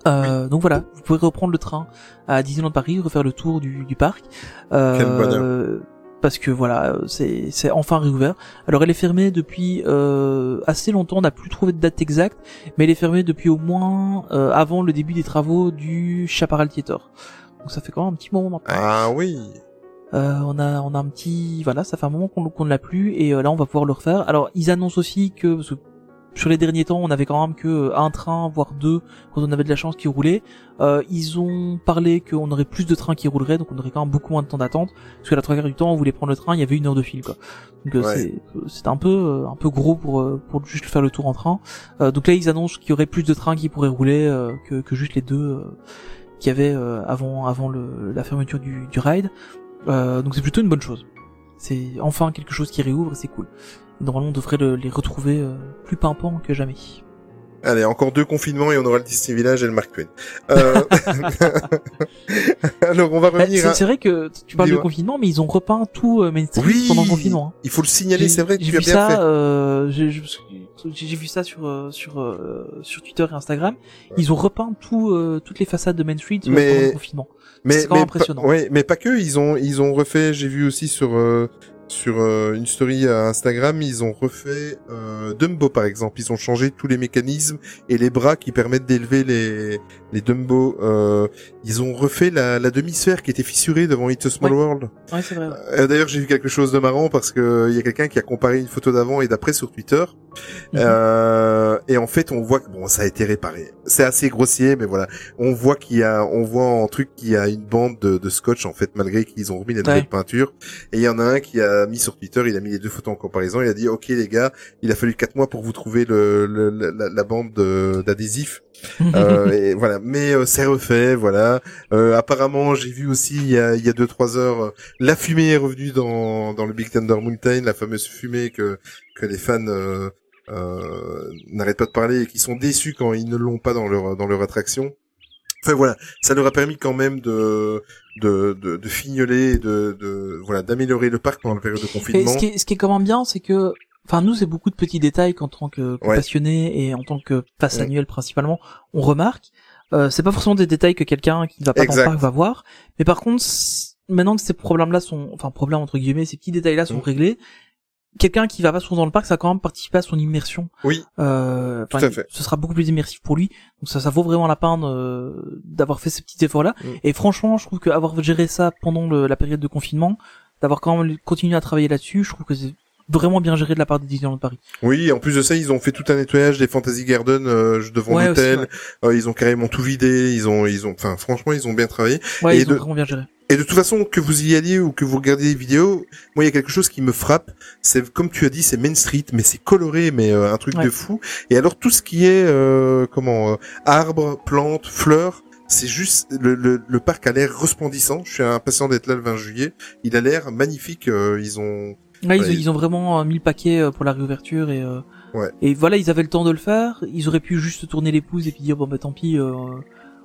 euh, donc voilà vous pouvez reprendre le train à Disneyland Paris refaire le tour du, du parc. Euh,
Quel bonheur.
parce que voilà c'est enfin réouvert. Alors elle est fermée depuis euh, assez longtemps on n'a plus trouvé de date exacte mais elle est fermée depuis au moins euh, avant le début des travaux du Chaparral Theater. Donc ça fait quand même un petit moment maintenant.
Ah oui.
euh, on a on a un petit voilà ça fait un moment qu'on qu'on ne l'a plus et euh, là on va pouvoir le refaire. Alors ils annoncent aussi que, parce que sur les derniers temps on avait quand même que euh, un train voire deux quand on avait de la chance qui roulait. Euh, ils ont parlé qu'on aurait plus de trains qui rouleraient donc on aurait quand même beaucoup moins de temps d'attente. Parce que la trois quarts du temps on voulait prendre le train il y avait une heure de fil quoi. Donc euh,
Ouais.
c'est c'est un peu un peu gros pour pour juste faire le tour en train. Euh, donc là ils annoncent qu'il y aurait plus de trains qui pourraient rouler euh, que que juste les deux euh, qu'il y avait euh, avant avant le, la fermeture du, du ride. Euh, donc c'est plutôt une bonne chose. C'est enfin quelque chose qui réouvre et c'est cool. Et Normalement on devrait le- les retrouver euh, plus pimpants que jamais.
Allez, encore deux confinements et on aura le Disney Village et le Mark Twain. Euh... Alors, on va
Bah,
revenir
c'est
à...
vrai que tu parles de confinement, mais ils ont repeint tout euh, Main Street
Oui,
pendant le confinement. hein.
il faut le signaler, c'est vrai que tu as bien
ça,
fait.
euh, j'ai j'ai- j'ai vu ça sur euh, sur euh, sur Twitter et Instagram. Ils ont repeint tout euh, toutes les façades de Main Street
Mais-
pendant le confinement.
Mais,
c'est quand même
mais
impressionnant.
Ouais, mais pas que, ils ont, ils ont refait, j'ai vu aussi sur, sur une story à Instagram, ils ont refait euh, Dumbo par exemple, ils ont changé tous les mécanismes et les bras qui permettent d'élever les, les Dumbo. Euh, ils ont refait la, la demi-sphère qui était fissurée devant It's a Small
Ouais.
World.
Ouais, c'est vrai. ouais.
D'ailleurs, j'ai vu quelque chose de marrant parce que il y a quelqu'un qui a comparé une photo d'avant et d'après sur Twitter.
Mhm.
Euh, et en fait, on voit que bon, ça a été réparé. C'est assez grossier, mais voilà, on voit qu'il y a, on voit en truc qu'il y a une bande de, de scotch en fait, malgré qu'ils ont remis la nouvelle
Ouais.
peinture. Et il y en a un qui a mis sur Twitter, il a mis les deux photos en comparaison. Il a dit, ok les gars, il a fallu quatre mois pour vous trouver le, le- la, la bande de- d'adhésif. Euh, et voilà, mais euh, c'est refait, voilà. Euh, apparemment, j'ai vu aussi il y a il y a deux trois heures, euh, la fumée est revenue dans dans le Big Thunder Mountain, la fameuse fumée que que les fans euh, n'arrêtent pas de parler et qui sont déçus quand ils ne l'ont pas dans leur dans leur attraction. Enfin voilà, ça leur a permis quand même de de de, de fignoler, et de de voilà d'améliorer le parc pendant la période de
Et
confinement.
ce qui est, ce qui est quand même bien, c'est que, enfin, nous, c'est beaucoup de petits détails qu'en tant que, que
Ouais.
passionné et en tant que passe
Ouais.
annuel principalement, on remarque. Euh, c'est pas forcément des détails que quelqu'un qui ne va pas dans le parc va voir. Mais par contre, maintenant que ces problèmes-là sont, enfin, problèmes entre guillemets, ces petits détails-là sont
Mm.
réglés, quelqu'un qui va pas souvent dans le parc, ça va quand même participer à son immersion.
Oui,
Euh,
Tout
enfin,
à fait.
Ce sera beaucoup plus immersif pour lui. Donc ça, ça vaut vraiment la peine euh, d'avoir fait ces petits efforts-là.
Mm.
Et franchement, je trouve qu'avoir géré ça pendant le- la période de confinement, d'avoir quand même continué à travailler là-dessus, je trouve que c'est vraiment bien géré de la part des Disneyland Paris.
Oui, en plus de ça, ils ont fait tout un nettoyage des Fantasy Garden euh, devant
Ouais,
l'hôtel. Euh, ils ont carrément tout vidé. Ils ont, ils ont, enfin, franchement, ils ont bien travaillé.
Ouais,
Et
ils
de-
ont vraiment bien géré.
Et de toute façon, que vous y alliez ou que vous regardiez les vidéos, moi, il y a quelque chose qui me frappe. C'est comme tu as dit, c'est Main Street, mais c'est coloré, mais euh, un truc
Ouais.
de fou. Et alors tout ce qui est, euh, comment, euh, arbres, plantes, fleurs. C'est juste le, le, le parc a l'air resplendissant. Je suis impatient d'être là le 20 juillet. Il a l'air magnifique. euh, ils ont
Ouais, ils,
Ouais,
ils ont vraiment euh, mis le paquet euh, pour la réouverture et euh,
Ouais.
et voilà, ils avaient le temps de le faire. Ils auraient pu juste tourner les pouces et puis dire bon bah tant pis, euh,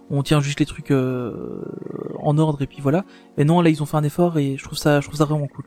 on tient juste les trucs euh, en ordre et puis voilà. Mais non, là ils ont fait un effort et je trouve ça, je trouve ça vraiment cool.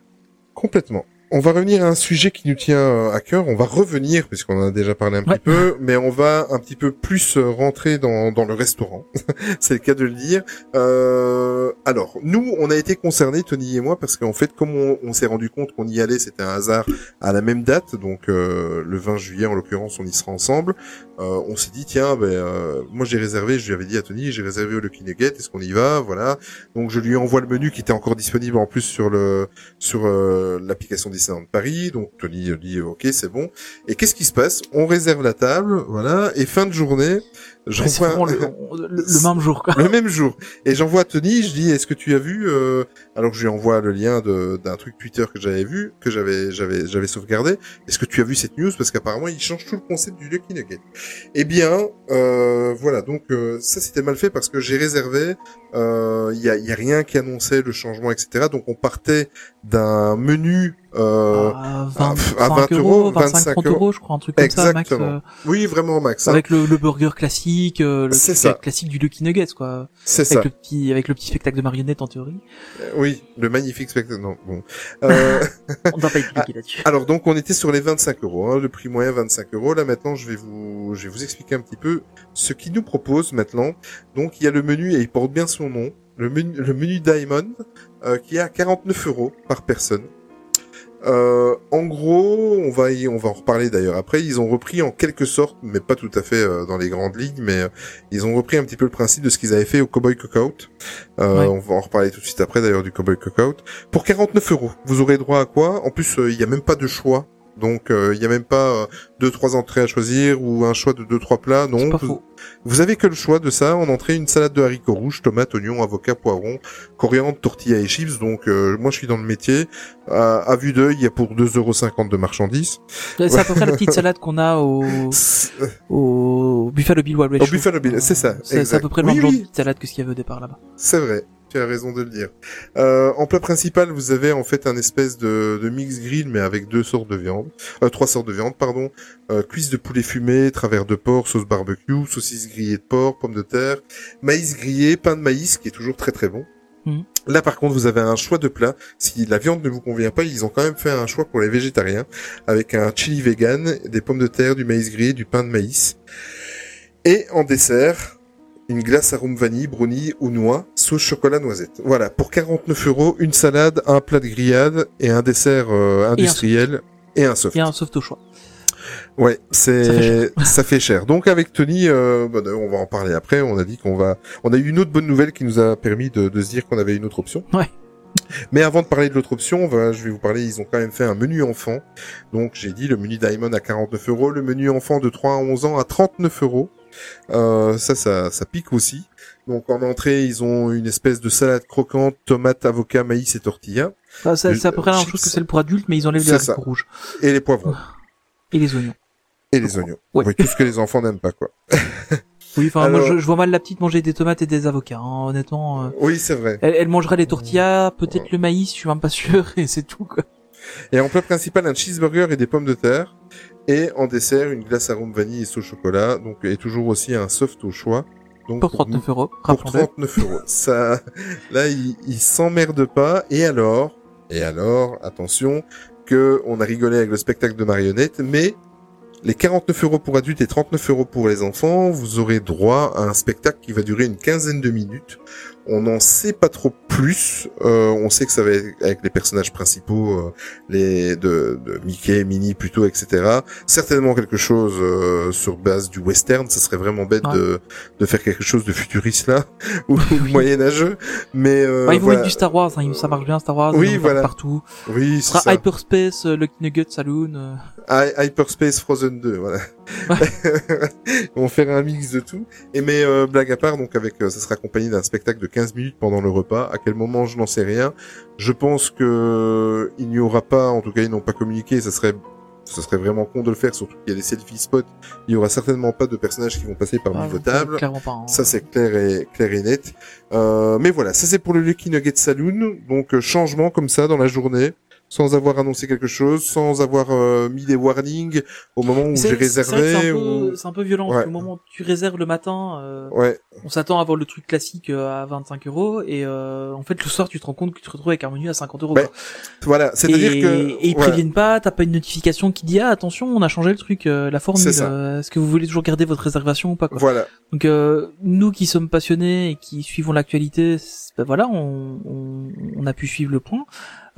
Complètement. On va revenir à un sujet qui nous tient euh, à cœur. On va revenir, puisqu'on en a déjà parlé un
Ouais.
petit peu, mais on va un petit peu plus euh, rentrer dans, dans le restaurant. C'est le cas de le dire. Euh, alors, nous, on a été concernés, Tony et moi, parce qu'en fait, comme on, on s'est rendu compte qu'on y allait, c'était un hasard à la même date, donc euh, le 20 juillet, en l'occurrence, on y sera ensemble. Euh, on s'est dit, tiens, ben, euh, moi j'ai réservé, je lui avais dit à Tony, j'ai réservé au Lucky Nugget, est-ce qu'on y va? Voilà. Donc je lui envoie le menu qui était encore disponible en plus sur le sur euh, l'application Disneyland Paris. Donc Tony dit ok c'est bon. Et qu'est-ce qui se passe? On réserve la table, voilà. Et fin de journée, j'envoie
le, le- le même jour quoi.
le même jour. Et j'envoie à Tony, je dis est-ce que tu as vu euh, alors que je lui envoie le lien de d'un truc Twitter que j'avais vu, que j'avais j'avais j'avais sauvegardé. Est-ce que tu as vu cette news? Parce qu'apparemment il change tout le concept du Lucky Nugget. Eh bien euh, voilà donc euh, ça c'était mal fait parce que j'ai réservé euh, il y a il y a rien qui annonçait le changement etc. Donc on partait d'un menu euh,
à
à
25
20
euros,
euros,
25
25
30 euros, je crois, un truc comme ça, max. Euh,
oui vraiment max. hein.
avec le, le burger classique, euh, le
ça.
classique du Lucky Nuggets quoi.
C'est ça.
Avec le petit, avec le petit spectacle de marionnettes en théorie.
Euh, Oui, le magnifique spectacle. Non, bon. Euh,
On doit pas être cliqué là-dessus.
Alors donc on était sur les 25 euros, hein, le prix moyen 25 euros. Là maintenant je vais vous je vais vous expliquer un petit peu ce qu'il nous propose maintenant. Donc il y a le menu et il porte bien son nom, le menu le menu Diamond euh, qui est à 49 euros par personne. Euh, en gros, on va y, on va en reparler d'ailleurs après. Ils ont repris en quelque sorte, mais pas tout à fait euh, dans les grandes lignes, mais euh, ils ont repris un petit peu le principe de ce qu'ils avaient fait au Cowboy Cookout. Euh,
Ouais.
On va en reparler tout de suite après d'ailleurs du Cowboy Cookout. Pour 49 euros, vous aurez droit à quoi? En plus, euh, il y a même pas de choix. Donc, euh, il y a même pas euh, deux trois entrées à choisir ou un choix de deux trois plats. Non,
pas
vous,
faux.
vous avez que le choix de ça. En entrée, une salade de haricots rouges, tomates, oignons, avocats, poivrons, coriandre, tortilla et chips. Donc, euh, moi, je suis dans le métier. À, à vue d'œil, il y a pour 2,50€ de marchandises.
C'est à peu près la petite salade qu'on a au, au Buffalo Bill Wild West
Au. Buffalo Bill, c'est ça,
C'est à peu près le
Oui,
même genre
oui.
de petite salade que ce qu'il y avait au départ là-bas.
C'est vrai. Tu as raison de le dire. Euh, en plat principal, vous avez en fait un espèce de, de mix grill, mais avec deux sortes de viande, euh, trois sortes de viande, pardon. Euh, cuisse de poulet fumé, travers de porc, sauce barbecue, saucisse grillée de porc, pommes de terre, maïs grillé, pain de maïs, qui est toujours très très bon.
Mhm.
Là, par contre, vous avez un choix de plat. Si la viande ne vous convient pas, ils ont quand même fait un choix pour les végétariens, avec un chili vegan, des pommes de terre, du maïs grillé, du pain de maïs. Et en dessert, une glace arôme vanille, brownie ou noix, sauce chocolat noisette. Voilà, pour 49 euros, une salade, un plat de grillade et un dessert euh, industriel et un soft.
A un soft au choix.
Ouais,
Ça fait
c'est ça fait cher. Donc avec Tony, euh, bah, on va en parler après. On a dit qu'on va, on a eu une autre bonne nouvelle qui nous a permis de, de se dire qu'on avait une autre option.
Ouais.
Mais avant de parler de l'autre option, on va, je vais vous parler. Ils ont quand même fait un menu enfant. Donc j'ai dit le menu Diamond à 49 euros, le menu enfant de 3 à 11 ans à 39 euros. Euh, ça, ça, ça pique aussi. Donc en entrée, ils ont une espèce de salade croquante, tomate, avocat, maïs et tortilla,
Enfin, c'est c'est à peu près la même chose que celle pour adultes, mais ils enlèvent les
ça.
haricots rouges.
et les poivrons
Et les oignons.
et les oignons.
Ouais.
Oui, tout ce que les enfants n'aiment pas, quoi.
Oui, enfin, moi, je, je vois mal la petite manger des tomates et des avocats, hein, honnêtement. euh.
Oui, c'est vrai.
Elle, elle mangera les tortillas, peut-être le maïs, je suis même pas sûr, et c'est tout, quoi.
Et en plat principal, un cheeseburger et des pommes de terre. Et en dessert, une glace arôme vanille et sauce chocolat. Donc, et toujours aussi un soft au choix. Donc,
Pour 39 euros,
Pour
rappelons-le.
39 euros. Ça, là, il, il s'emmerde pas. Et alors, et alors, attention, que on a rigolé avec le spectacle de marionnettes, mais les 49 euros pour adultes et 39 euros pour les enfants, vous aurez droit à un spectacle qui va durer une quinzaine de minutes. On n'en sait pas trop plus. Euh, on sait que ça va être avec les personnages principaux, euh, les de, de Mickey, Minnie plutôt, etc. Certainement quelque chose euh, sur base du western. Ça serait vraiment bête
Ouais.
de, de faire quelque chose de futuriste là ou moyenâgeux. Mais euh,
Ouais, ils vont
voilà.
mettre du Star Wars, hein, ça marche bien Star Wars,
Oui, voilà.
partout.
oui,
Ce
c'est ça.
Hyperspace, euh, Lucky Nugget Saloon. euh.
Hy- Hyperspace Frozen 2, voilà. On faire un mix de tout. Et mais euh, blague à part, donc avec, euh, ça sera accompagné d'un spectacle de 15 minutes pendant le repas. À quel moment, je n'en sais rien. Je pense que il n'y aura pas, en tout cas, ils n'ont pas communiqué. Ça serait, ça serait vraiment con de le faire, surtout qu'il y a des selfie spots. Il y aura certainement pas de personnages qui vont passer parmi vos tables.
Clairement pas. hein.
Ça c'est clair et clair et net. Euh, mais voilà, ça c'est pour le Lucky Nugget Saloon. Donc euh, changement comme ça dans la journée, sans avoir annoncé quelque chose, sans avoir euh, mis des warnings au moment où j'ai
que
réservé.
C'est un,
ou...
peu- c'est un peu violent,
Ouais.
parce qu'au moment où tu réserves le matin, euh,
Ouais,
on s'attend à avoir le truc classique euh, à 25 euros, et euh, en fait le soir tu te rends compte que tu te retrouves avec un menu à 50 euros.
Voilà. C'est-à-dire que
et ils
voilà.
préviennent pas, t'as pas une notification qui dit ah attention on a changé le truc, euh, la formule. Euh, Est-ce que vous voulez toujours garder votre réservation ou pas quoi
Voilà.
Donc euh, nous qui sommes passionnés et qui suivons l'actualité, ben voilà, on, on, on a pu suivre le point.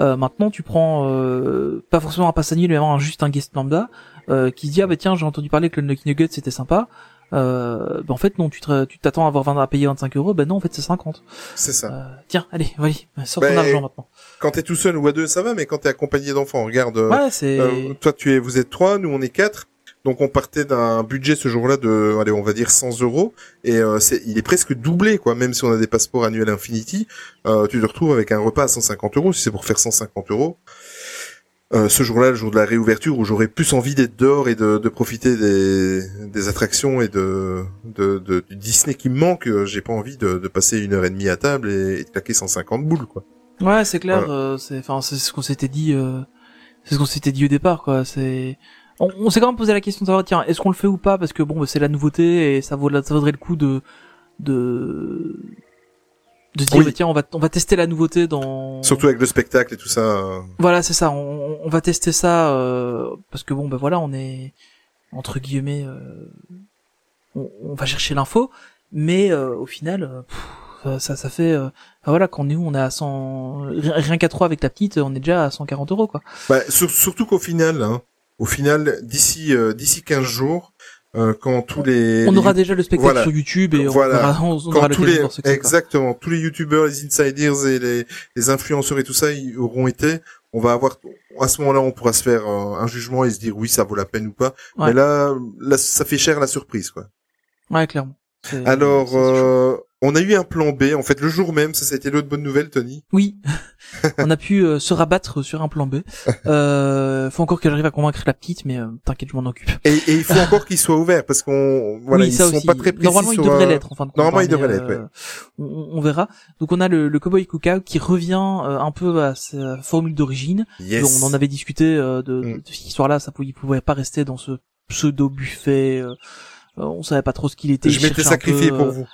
Euh, maintenant, tu prends euh, pas forcément un pass annuel, mais vraiment un- juste un guest lambda euh, qui se dit ah bah tiens j'ai entendu parler que le Lucky Nugget c'était sympa. Euh, ben en fait non, tu te- tu t'attends à avoir 20 à payer 25 euros, ben non en fait c'est 50.
C'est ça.
Euh, tiens allez, vas-y, sors
Ben,
ton argent maintenant.
Quand t'es tout seul ou à deux, ça va, mais quand t'es accompagné d'enfants, regarde. euh,
Ouais c'est
euh, toi, tu es, vous êtes trois, nous on est quatre. Donc on partait d'un budget ce jour-là de, allez, on va dire 100 euros, et euh, c'est, il est presque doublé, quoi. Même si on a des passeports annuels Infinity, euh, tu te retrouves avec un repas à 150 euros. Si c'est pour faire 150 euros, euh, ce jour-là, le jour de la réouverture, où j'aurais plus envie d'être dehors et de, de profiter des, des attractions et de, de, de- du Disney qui me manque, euh, j'ai pas envie de, de passer une heure et demie à table et, et de claquer 150 boules, quoi.
Ouais, c'est clair. Euh, c'est, enfin, c'est ce qu'on s'était dit. Euh, c'est ce qu'on s'était dit au départ, quoi. C'est, on, on s'est quand même posé la question de savoir, tiens, est-ce qu'on le fait ou pas Parce que bon, bah, c'est la nouveauté et ça vaut, ça vaudrait le coup de, de, de se dire,
Oui.
bah, tiens, on va, on va tester la nouveauté dans.
Surtout avec le spectacle et tout ça. euh,
Voilà, c'est ça. On, on va tester ça euh, parce que bon, bah voilà, on est entre guillemets, euh, on, on va chercher l'info, mais euh, au final, euh, pff, ça, ça fait, euh, enfin, voilà, quand on est où, on est à 100, rien qu'à 3 avec la petite, on est déjà à 140 euros, quoi.
Bah, sur- surtout qu'au final, hein, au final, d'ici euh, d'ici 15 jours, euh, quand tous les
on
les
aura déjà le spectacle
voilà.
sur YouTube et
Voilà.
on aura
tous les exactement tous les youtubeurs, les insiders et les, les influenceurs et tout ça, ils auront été. On va avoir à ce moment-là, on pourra se faire euh, un jugement et se dire oui, ça vaut la peine ou pas.
Ouais.
Mais là, là, ça fait cher la surprise, quoi.
Ouais, clairement. C'est-
Alors, euh, on a eu un plan B. En fait, le jour même, ça, ça a été l'autre bonne nouvelle, Tony.
Oui, on a pu euh, se rabattre sur un plan B. Euh, faut encore que j'arrive à convaincre la petite, mais euh, t'inquiète, je m'en occupe.
Et, et il faut encore qu'il soit ouvert parce qu'on, voilà,
oui,
ils sont
aussi.
pas très précis
Normalement,
sur,
il devrait
euh,
l'être. En fin de compte,
normalement,
hein,
il devrait l'être, ouais.
on, on verra. Donc, on a le, le Cowboy Cookout qui revient euh, un peu à sa formule d'origine.
Yes.
On en avait discuté euh, de,
Mm.
de cette histoire-là. Ça pouvait, il pouvait pas rester dans ce pseudo buffet. euh, euh, on savait pas trop ce qu'il était.
Je m'étais sacrifié
peu,
pour
euh,
vous.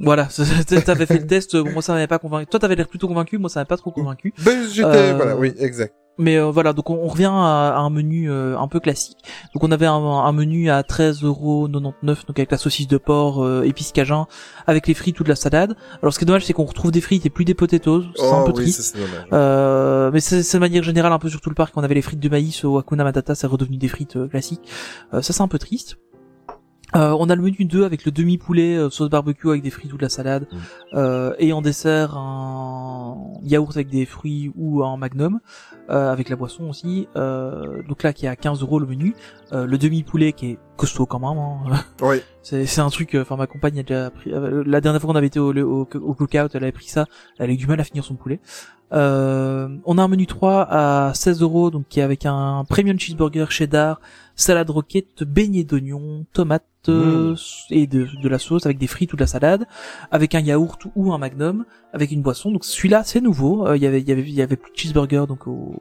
Voilà, t'avais fait le test. euh, Moi, ça m'avait pas convaincu. Toi, t'avais l'air plutôt convaincu. Moi, ça m'avait pas trop convaincu.
Ben, j'étais,
euh,
voilà, oui, exact.
Mais euh, voilà, donc on, on revient à, à un menu euh, un peu classique. Donc on avait un, un menu à 13,99€, donc avec la saucisse de porc, euh, épices cajun, avec les frites ou de la salade. Alors ce qui est dommage, c'est qu'on retrouve des frites et plus des potatoes. C'est un
Oh,
peu
oui,
triste.
ça.
Euh, mais c'est de manière générale un peu sur tout le parc. On avait les frites de maïs au Hakuna Matata, c'est redevenu des frites euh, classiques. Euh, ça c'est un peu triste. Euh, on a le menu 2 avec le demi-poulet euh, sauce barbecue avec des frites ou de la salade.
Mm.
Euh, et en dessert un yaourt avec des fruits ou un magnum euh, avec la boisson aussi. Euh, donc là qui est à 15 euros le menu. Euh, le demi-poulet qui est costaud quand même. Hein.
Oui.
C'est c'est un truc. euh, Enfin ma compagne a déjà pris. euh, La dernière fois qu'on avait été au, au, au cookout, elle avait pris ça. Elle a eu du mal à finir son poulet. Euh, on a un menu 3 à 16 euros, donc qui est avec un premium cheeseburger cheddar, salade roquette, beignet d'oignon, tomates euh, et de, de la sauce avec des frites ou de la salade, avec un yaourt ou un magnum, avec une boisson. Donc celui-là c'est nouveau. Euh, Il y avait il y avait il y avait plus de cheeseburger donc au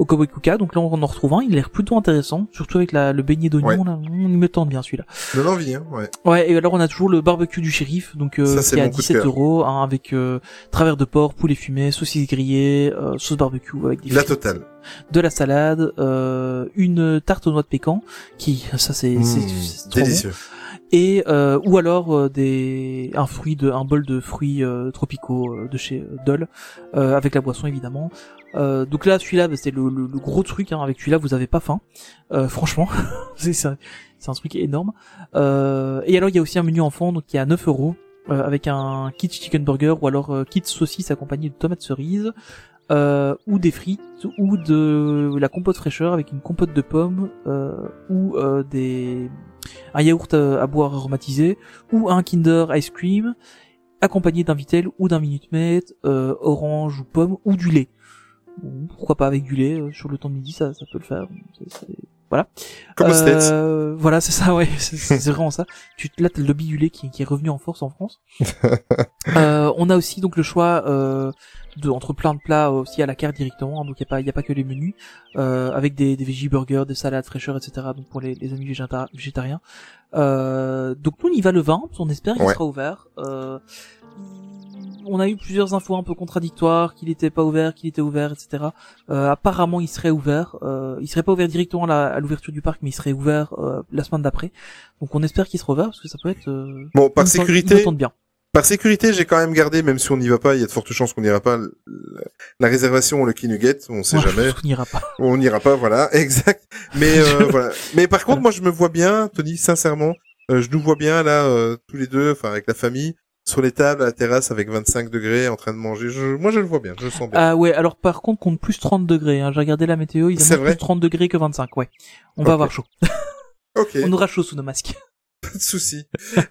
au Cowboy Cookout. Donc là on en retrouve un. Il a l'air plutôt intéressant, surtout avec la, le beignet d'oignon.
Ouais.
Là, on me tente bien celui-là.
De l'envie, hein, ouais.
Ouais, et alors on a toujours le barbecue du shérif, donc euh,
Ça, c'est
qui est à
mon coup de
17
cœur.
euros, hein, avec euh, travers de porc, poulet fumé, saucisse grillée, euh, sauce barbecue avec des
La totale.
de la salade, euh, une tarte aux noix de pécan, qui ça c'est
Mmh,
trop bon.
délicieux.
et euh, ou alors euh, des un fruit de un bol de fruits tropicaux de chez Dole, euh, avec la boisson évidemment. Euh, donc là celui-là bah, c'est le, gros truc, hein, avec celui-là vous avez pas faim, euh, franchement, c'est un, un truc énorme. Euh, et alors il y a aussi un menu enfant donc qui est à 9 euros euh, avec un kit chicken burger ou alors kit saucisse accompagné de tomates cerises ou des frites ou de la compote fraîcheur avec une compote de pommes ou des un yaourt à, boire aromatisé ou un Kinder ice cream accompagné d'un Vitel ou d'un Minute Maid, orange ou pomme ou du lait. Bon, pourquoi pas avec du lait euh, sur le temps de midi ça ça peut le faire. Voilà.
Comme.
Euh, voilà, c'est ça, ouais, c'est vraiment ça. Tu, là, t'as le lobby du lait qui, qui est revenu en force en France. euh, on a aussi donc le choix euh, de entre plein de plats aussi à la carte directement, hein, donc il y a pas il y a pas que les menus euh, avec des des veggie burgers, des salades fraîcheurs, etc. Donc pour les, les amis végéta- végétariens. Euh, donc nous on y va le 20, on espère qu'il
Ouais.
sera ouvert. On a eu plusieurs infos un peu contradictoires, qu'il était pas ouvert, qu'il était ouvert, etc. Euh, apparemment, il serait ouvert. Euh, il serait pas ouvert directement à la- à l'ouverture du parc, mais il serait ouvert euh, la semaine d'après. Donc, on espère qu'il sera ouvert parce que ça peut être. euh,
Bon, par sécurité,
bien.
par sécurité, j'ai quand même gardé, même si on n'y va pas, il y a de fortes chances qu'on n'ira pas, la réservation au Lucky Nugget, on sait
Ouais,
jamais.
On n'ira pas.
On n'ira pas, voilà, exact. Mais euh, voilà. Mais par contre, moi, je me vois bien, Tony, sincèrement, euh, je nous vois bien là, euh, tous les deux, enfin avec la famille, sur les tables à la terrasse avec 25 degrés, en train de manger. Je, moi, je le vois bien, je le sens bien.
Ah ouais, alors par contre, compte plus 30 degrés. Hein. J'ai regardé la météo,
C'est
ont
vrai
plus 30 degrés que 25. Ouais, on va avoir chaud.
ok,
On aura chaud sous nos masques.
pas de souci.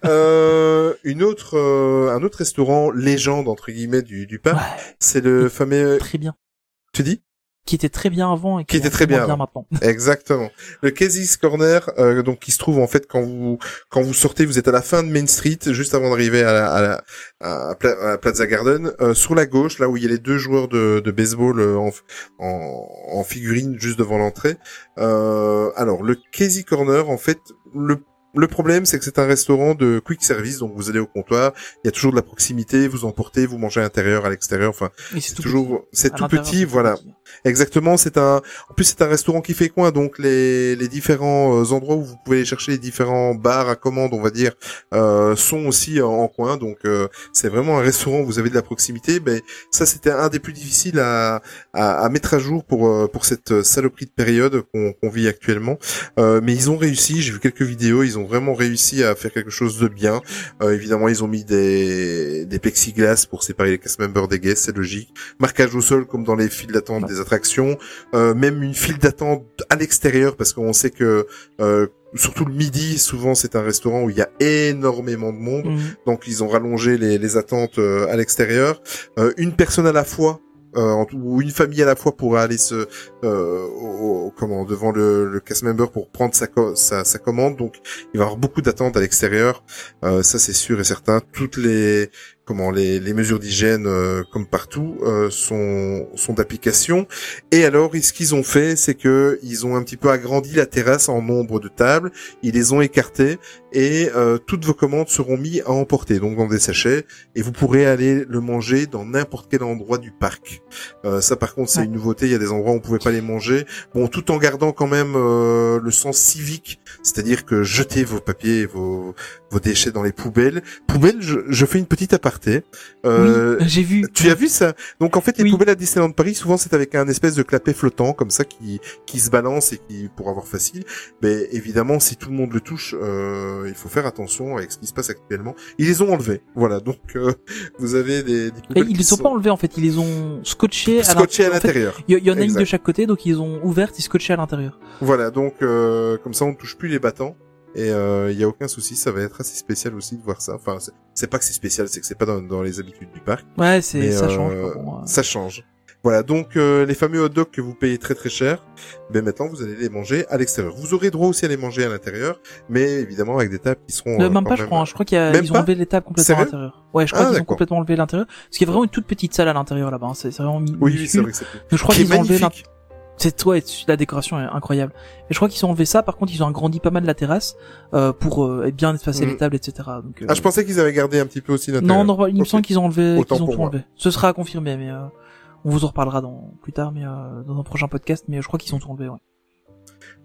euh, une autre, euh, un autre restaurant légende entre guillemets du, du parc,
Ouais,
c'est le fameux.
très bien.
Tu dis?
Qui était très bien avant et qui,
Qui était
est
très bien
maintenant.
Exactement. Le Casey's Corner, euh, donc qui se trouve en fait quand vous quand vous sortez, vous êtes à la fin de Main Street, juste avant d'arriver à, la, à, la, à, Pla- à Plaza Garden, euh, sur la gauche, là où il y a les deux joueurs de, de baseball euh, en, en, en figurine juste devant l'entrée. Euh, alors le Casey Corner, en fait, le le problème, c'est que c'est un restaurant de quick service, donc vous allez au comptoir, il y a toujours de la proximité, vous emportez, vous mangez à l'intérieur, à l'extérieur, enfin, c'est toujours, c'est tout petit,
tout
voilà.
petit.
Exactement, c'est un. En plus, c'est un restaurant qui fait coin, donc les, les différents euh, endroits où vous pouvez aller chercher les différents bars à commande, on va dire, euh, sont aussi en, en coin. Donc, euh, c'est vraiment un restaurant où vous avez de la proximité. Mais ça, c'était un des plus difficiles à, à, à mettre à jour pour euh, pour cette saloperie de période qu'on qu'on vit actuellement. Euh, mais ils ont réussi. J'ai vu quelques vidéos. Ils ont vraiment réussi à faire quelque chose de bien. Euh, évidemment, ils ont mis des, des plexiglas pour séparer les cast members des guests, c'est logique. Marquage au sol comme dans les files d'attente des attractions. Euh, même une file d'attente à l'extérieur parce qu'on sait que euh, surtout le midi, souvent c'est un restaurant où il y a énormément de monde.
Mhm.
Donc ils ont rallongé les, les attentes euh, à l'extérieur. Euh, une personne à la fois. Euh, une famille à la fois pourra aller se euh, comment devant le, le cast member pour prendre sa, sa sa commande. Donc il va y avoir beaucoup d'attentes à l'extérieur. Euh, ça c'est sûr et certain. Toutes les comment les, les mesures d'hygiène euh, comme partout euh, sont sont d'application. Et alors ce qu'ils ont fait c'est que ils ont un petit peu agrandi la terrasse en nombre de tables. Ils les ont écartées et euh, toutes vos commandes seront mises à emporter. Donc dans des sachets. Et vous pourrez aller le manger dans n'importe quel endroit du parc. Ça par contre c'est une nouveauté. Il y a des endroits où on pouvait pas les manger. Bon tout en gardant quand même euh, le sens civique. C'est-à-dire que jetez vos papiers et vos vos déchets dans les poubelles. Poubelles je, je fais une petite aparté euh,
oui, j'ai vu.
tu as vu ça? Donc en fait, les
Oui.
poubelles à Disneyland Paris, souvent c'est avec un espèce de clapet flottant comme ça qui qui se balance et qui pour avoir facile. Mais évidemment, si tout le monde le touche, euh, il faut faire attention avec ce qui se passe actuellement. Ils les ont enlevés, voilà. Donc euh, vous avez des, des poubelles
ils les ont
sont
pas enlevés en fait, ils les ont scotchés
scotchées à
l'intérieur. Il y, en a une de chaque côté, donc ils ont ouvert et scotché à l'intérieur.
Voilà, donc euh, comme ça on ne touche plus les battants. Et euh, il y a aucun souci, ça va être assez spécial aussi de voir ça. Enfin, c'est- pas que c'est spécial, c'est que c'est pas dans, dans les habitudes du parc.
Ouais, c'est ça
euh,
change. bon, euh.
Ça change. Voilà, donc euh, les fameux hot dogs que vous payez très très cher, ben maintenant vous allez les manger à l'extérieur. Vous aurez droit aussi à les manger à l'intérieur, mais évidemment avec des tables qui seront
Euh,
euh,
même pas, je crois. hein. Je crois qu'ils ont enlevé les tables complètement à l'intérieur. Ouais, je crois
Ah,
qu'ils ont complètement enlevé l'intérieur. Parce qu'il y a vraiment une toute petite salle à l'intérieur là-bas. hein. C'est vraiment
Oui, oui, c'est vrai que c'est
je crois qu'ils ont enlevé. C'est ouais, la décoration est incroyable. Et je crois qu'ils ont enlevé ça. Par contre, ils ont agrandi pas mal la terrasse euh, pour euh, bien espacer
Mm.
les tables, etc. Donc, euh,
Ah, je pensais qu'ils avaient gardé un petit peu aussi l'intérieur.
non, non, il me semble qu'ils ont enlevé, qu'ils ont tout
moi.
enlevé. Ce sera à confirmer, mais euh, on vous en reparlera dans plus tard, mais euh, dans un prochain podcast. Mais je crois qu'ils ont tout enlevé. Ouais.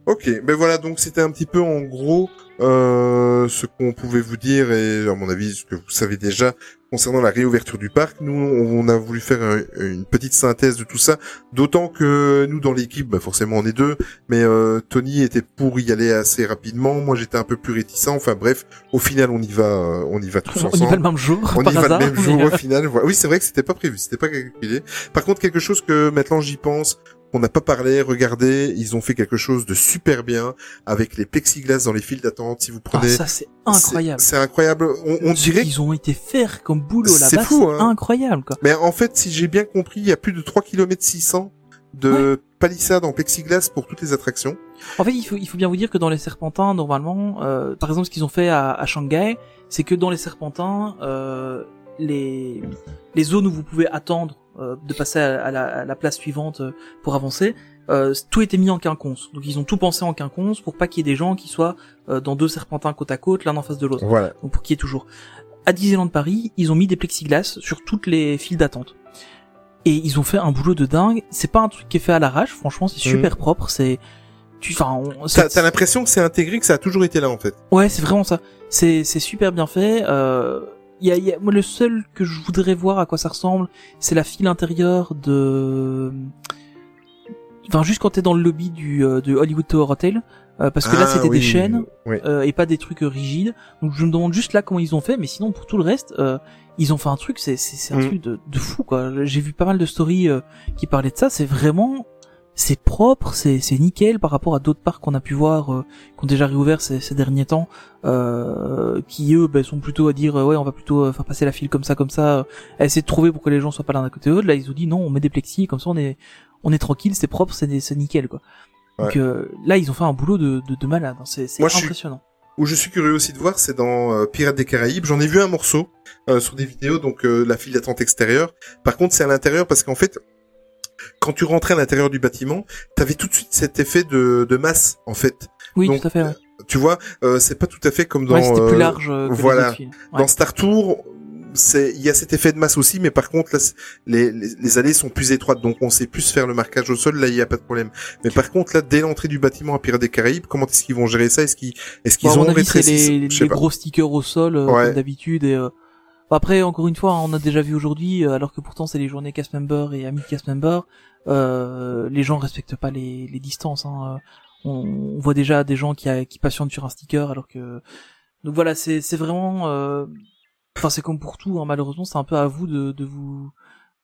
Ok, ben voilà, donc c'était un petit peu en gros euh, ce qu'on pouvait vous dire et à mon avis ce que vous savez déjà concernant la réouverture du parc. Nous, on a voulu faire un- une petite synthèse de tout ça, d'autant que nous dans l'équipe, bah, forcément on est deux, mais euh, Tony était pour y aller assez rapidement, moi j'étais un peu plus réticent. Enfin bref, au final on y va, euh, on y va tous
On
ensemble.
y va le même jour,
On
par
y va le même jour
mais, euh,
au final. Voilà. Oui, c'est vrai que c'était pas prévu, c'était pas calculé. Par contre, quelque chose que maintenant j'y pense, qu'on n'a pas parlé, regardez, ils ont fait quelque chose de super bien avec les plexiglas dans les files d'attente. Si vous
ah,
prenez,
ça c'est incroyable.
C'est incroyable. On, dirait.
qu'ils ont été faire comme boulot
C'est
là-bas,
fou,
c'est
hein.
incroyable quoi.
Mais en fait, si j'ai bien compris, il y a plus de 3 km 600 de palissades en plexiglas pour toutes les attractions.
En fait, il faut, il faut bien vous dire que dans les serpentins, normalement, euh, par exemple, ce qu'ils ont fait à, à Shanghai, c'est que dans les serpentins, euh, les, les zones où vous pouvez attendre euh, de passer à, à la, à la place suivante euh, pour avancer, euh, tout était mis en quinconce. Donc ils ont tout pensé en quinconce pour pas qu'il y ait des gens qui soient euh, dans deux serpentins côte à côte, l'un en face de l'autre.
Voilà.
Donc pour qu'il y ait toujours. À Disneyland Paris, ils ont mis des plexiglas sur toutes les files d'attente. Et ils ont fait un boulot de dingue. C'est pas un truc qui est fait à l'arrache, franchement, c'est super propre. C'est, tu, enfin, on-
t'as l'impression que c'est intégré, que ça a toujours été là en fait.
Ouais, c'est vraiment ça. C'est c'est super bien fait. Euh, y a, y a, moi, le seul que je voudrais voir à quoi ça ressemble, c'est la file intérieure de. Enfin, juste quand t'es dans le lobby du euh, de Hollywood Tower Hotel, euh, parce que là
Ah,
c'était
oui,
des chaînes
oui.
euh, et pas des trucs rigides. Donc je me demande juste là comment ils ont fait, mais sinon pour tout le reste, euh, ils ont fait un truc, c'est c'est c'est un
Mm.
truc de, de fou quoi. J'ai vu pas mal de stories euh, qui parlaient de ça. C'est vraiment c'est propre, c'est c'est nickel par rapport à d'autres parcs qu'on a pu voir, euh, qui ont déjà réouvert ces, ces derniers temps, euh, qui eux ben, sont plutôt à dire euh, ouais on va plutôt euh, faire passer la file comme ça comme ça, euh, essayer de trouver pour que les gens soient pas l'un à côté de l'autre. Là ils ont dit non on met des plexis comme ça on est on est tranquille, c'est propre, c'est c'est nickel quoi. Donc euh, là ils ont fait un boulot de de, de malade, hein. c'est c'est
Moi, je suis-
impressionnant.
Où je suis curieux aussi de voir, c'est dans euh, Pirates des Caraïbes. J'en ai vu un morceau euh, sur des vidéos, donc euh, la file d'attente extérieure. Par contre, c'est à l'intérieur parce qu'en fait, quand tu rentrais à l'intérieur du bâtiment, t'avais tout de suite cet effet de, de masse, en fait.
Oui
Donc,
tout à fait. Ouais.
Tu vois, euh, c'est pas tout à fait comme dans
ouais c'était
euh,
plus large euh, que
voilà.
Ouais.
dans Star Tour. C'est, il y a cet effet de masse aussi, mais par contre là, les, les, les allées sont plus étroites, donc on sait plus faire le marquage au sol. Là, il y a pas de problème. Mais par contre là, dès l'entrée du bâtiment à Pirates des Caraïbes, comment est-ce qu'ils vont gérer ça? Est-ce qu'ils, est-ce qu'ils
Bon, à
ont
avis, les, les gros stickers au sol, euh,
Ouais.
comme d'habitude. Et euh, après, encore une fois, on a déjà vu aujourd'hui, euh, alors que pourtant c'est les journées cast member et amis cast member, euh, les gens respectent pas les, les distances. Hein. euh. on, voit déjà des gens qui, a- qui patientent sur un sticker alors que donc voilà c'est c'est vraiment euh, enfin c'est comme pour tout hein, malheureusement c'est un peu à vous de, de vous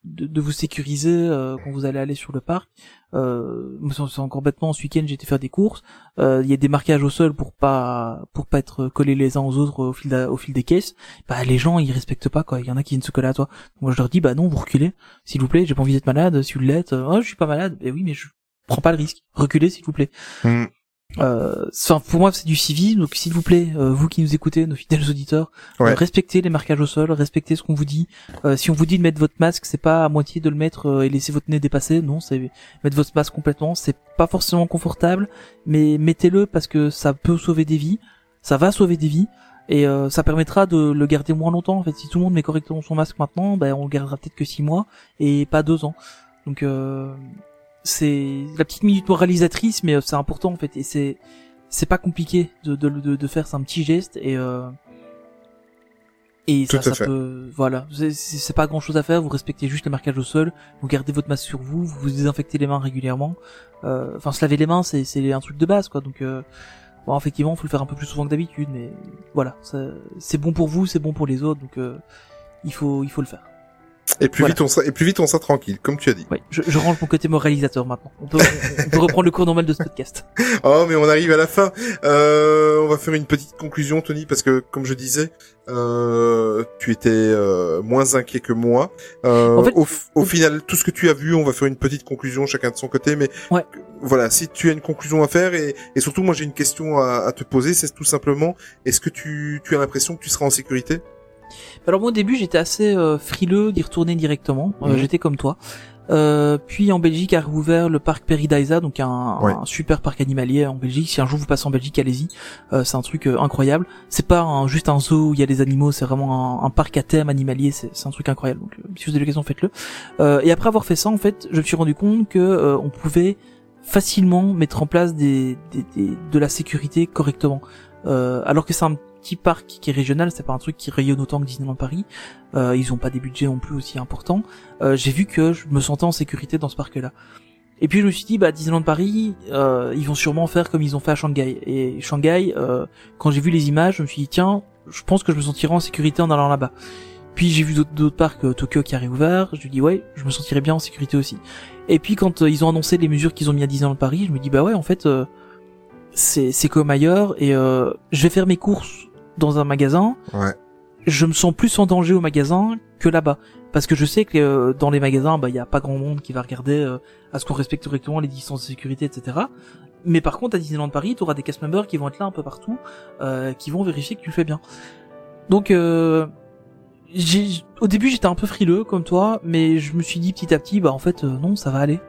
de, de vous sécuriser euh, quand vous allez aller sur le parc. Euh, c'est encore bêtement ce week-end été faire des courses. Euh, il y a des marquages au sol pour pas pour pas être collés les uns aux autres au fil au fil des caisses. Bah les gens ils respectent pas quoi. Il y en a qui viennent se coller à toi. Moi je leur dis bah non vous reculez s'il vous plaît. J'ai pas envie d'être malade. Si vous l'êtes euh, oh, je suis pas malade. Et oui mais je prends pas le risque. Reculez s'il vous plaît.
Hmm.
Euh, enfin, pour moi c'est du civisme donc s'il vous plaît euh, vous qui nous écoutez nos fidèles auditeurs
Ouais.
euh, respectez les marquages au sol respectez ce qu'on vous dit. Euh, si on vous dit de mettre votre masque c'est pas à moitié de le mettre euh, et laisser votre nez dépasser. Non c'est mettre votre masque complètement c'est pas forcément confortable mais mettez-le parce que ça peut sauver des vies. Ça va sauver des vies et euh, ça permettra de le garder moins longtemps en fait. Si tout le monde met correctement son masque maintenant ben on le gardera peut-être que six mois et pas deux ans. Donc euh, c'est la petite minute moralisatrice mais euh, c'est important en fait et c'est c'est pas compliqué de, de, de, de faire c'est un petit geste et euh, et ça,
Tout
ça peut voilà. C'est- pas grand chose à faire vous respectez juste les marquages au sol vous gardez votre masque sur vous vous vous désinfectez les mains régulièrement Euh, enfin se laver les mains c'est c'est un truc de base quoi donc euh, bon effectivement faut le faire un peu plus souvent que d'habitude mais voilà c'est bon pour vous c'est bon pour les autres donc euh, il faut il faut le faire
Et plus
Voilà.
vite on sera, et plus vite on sera tranquille, comme tu as dit.
ouais je, je range mon côté moralisateur maintenant on peut on peut reprendre le cours normal de ce podcast
Oh, mais on arrive à la fin. Euh, on va faire une petite conclusion, Tony, parce que comme je disais, euh, tu étais euh, moins inquiet que moi. Euh,
En fait-
au, au final, tout ce que tu as vu, on va faire une petite conclusion chacun de son côté. Mais
Ouais.
voilà, si tu as une conclusion à faire, et, et surtout, moi j'ai une question à, à te poser, c'est tout simplement, est-ce que tu, tu as l'impression que tu seras en sécurité?
Alors moi au début j'étais assez euh, frileux d'y retourner directement, Euh,
Mhm.
j'étais comme toi. Euh, puis en Belgique a rouvert le parc Peridaisa, donc un,
Ouais.
un super parc animalier en Belgique. Si un jour vous passez en Belgique, allez-y. Euh, c'est un truc euh, incroyable. C'est pas un- juste un zoo où il y a des animaux, c'est vraiment un, un parc à thème animalier. C'est c'est un truc incroyable. Donc euh, si vous avez l'occasion, faites-le. Euh, et après avoir fait ça, en fait, je me suis rendu compte que euh, on pouvait facilement mettre en place des, des- des- de la sécurité correctement. Euh, alors que c'est un petit parc qui est régional, c'est pas un truc qui rayonne autant que Disneyland Paris. Euh, ils ont pas des budgets non plus aussi importants. Euh, j'ai vu que je me sentais en sécurité dans ce parc-là. Et puis je me suis dit, bah Disneyland Paris, euh, ils vont sûrement faire comme ils ont fait à Shanghai. Et Shanghai, euh, quand j'ai vu les images, je me suis dit, tiens, je pense que je me sentirai en sécurité en allant là-bas. Puis j'ai vu d'autres parcs, euh, Tokyo qui a réouvert, je me dis ouais, je me sentirais bien en sécurité aussi. Et puis quand euh, ils ont annoncé les mesures qu'ils ont mis à Disneyland Paris, je me dis bah ouais, en fait, c'est c'est comme ailleurs et euh, je vais faire mes courses dans un magasin.
Ouais.
Je me sens plus en danger au magasin que là-bas parce que je sais que euh, dans les magasins, bah il y a pas grand monde qui va regarder euh, à ce qu'on respecte correctement les distances de sécurité, etc. Mais par contre, à Disneyland Paris, tu auras des cast members qui vont être là un peu partout, euh, qui vont vérifier que tu le fais bien. Donc, euh, j'ai- au début, j'étais un peu frileux comme toi, mais je me suis dit petit à petit, bah en fait, euh, non, ça va aller.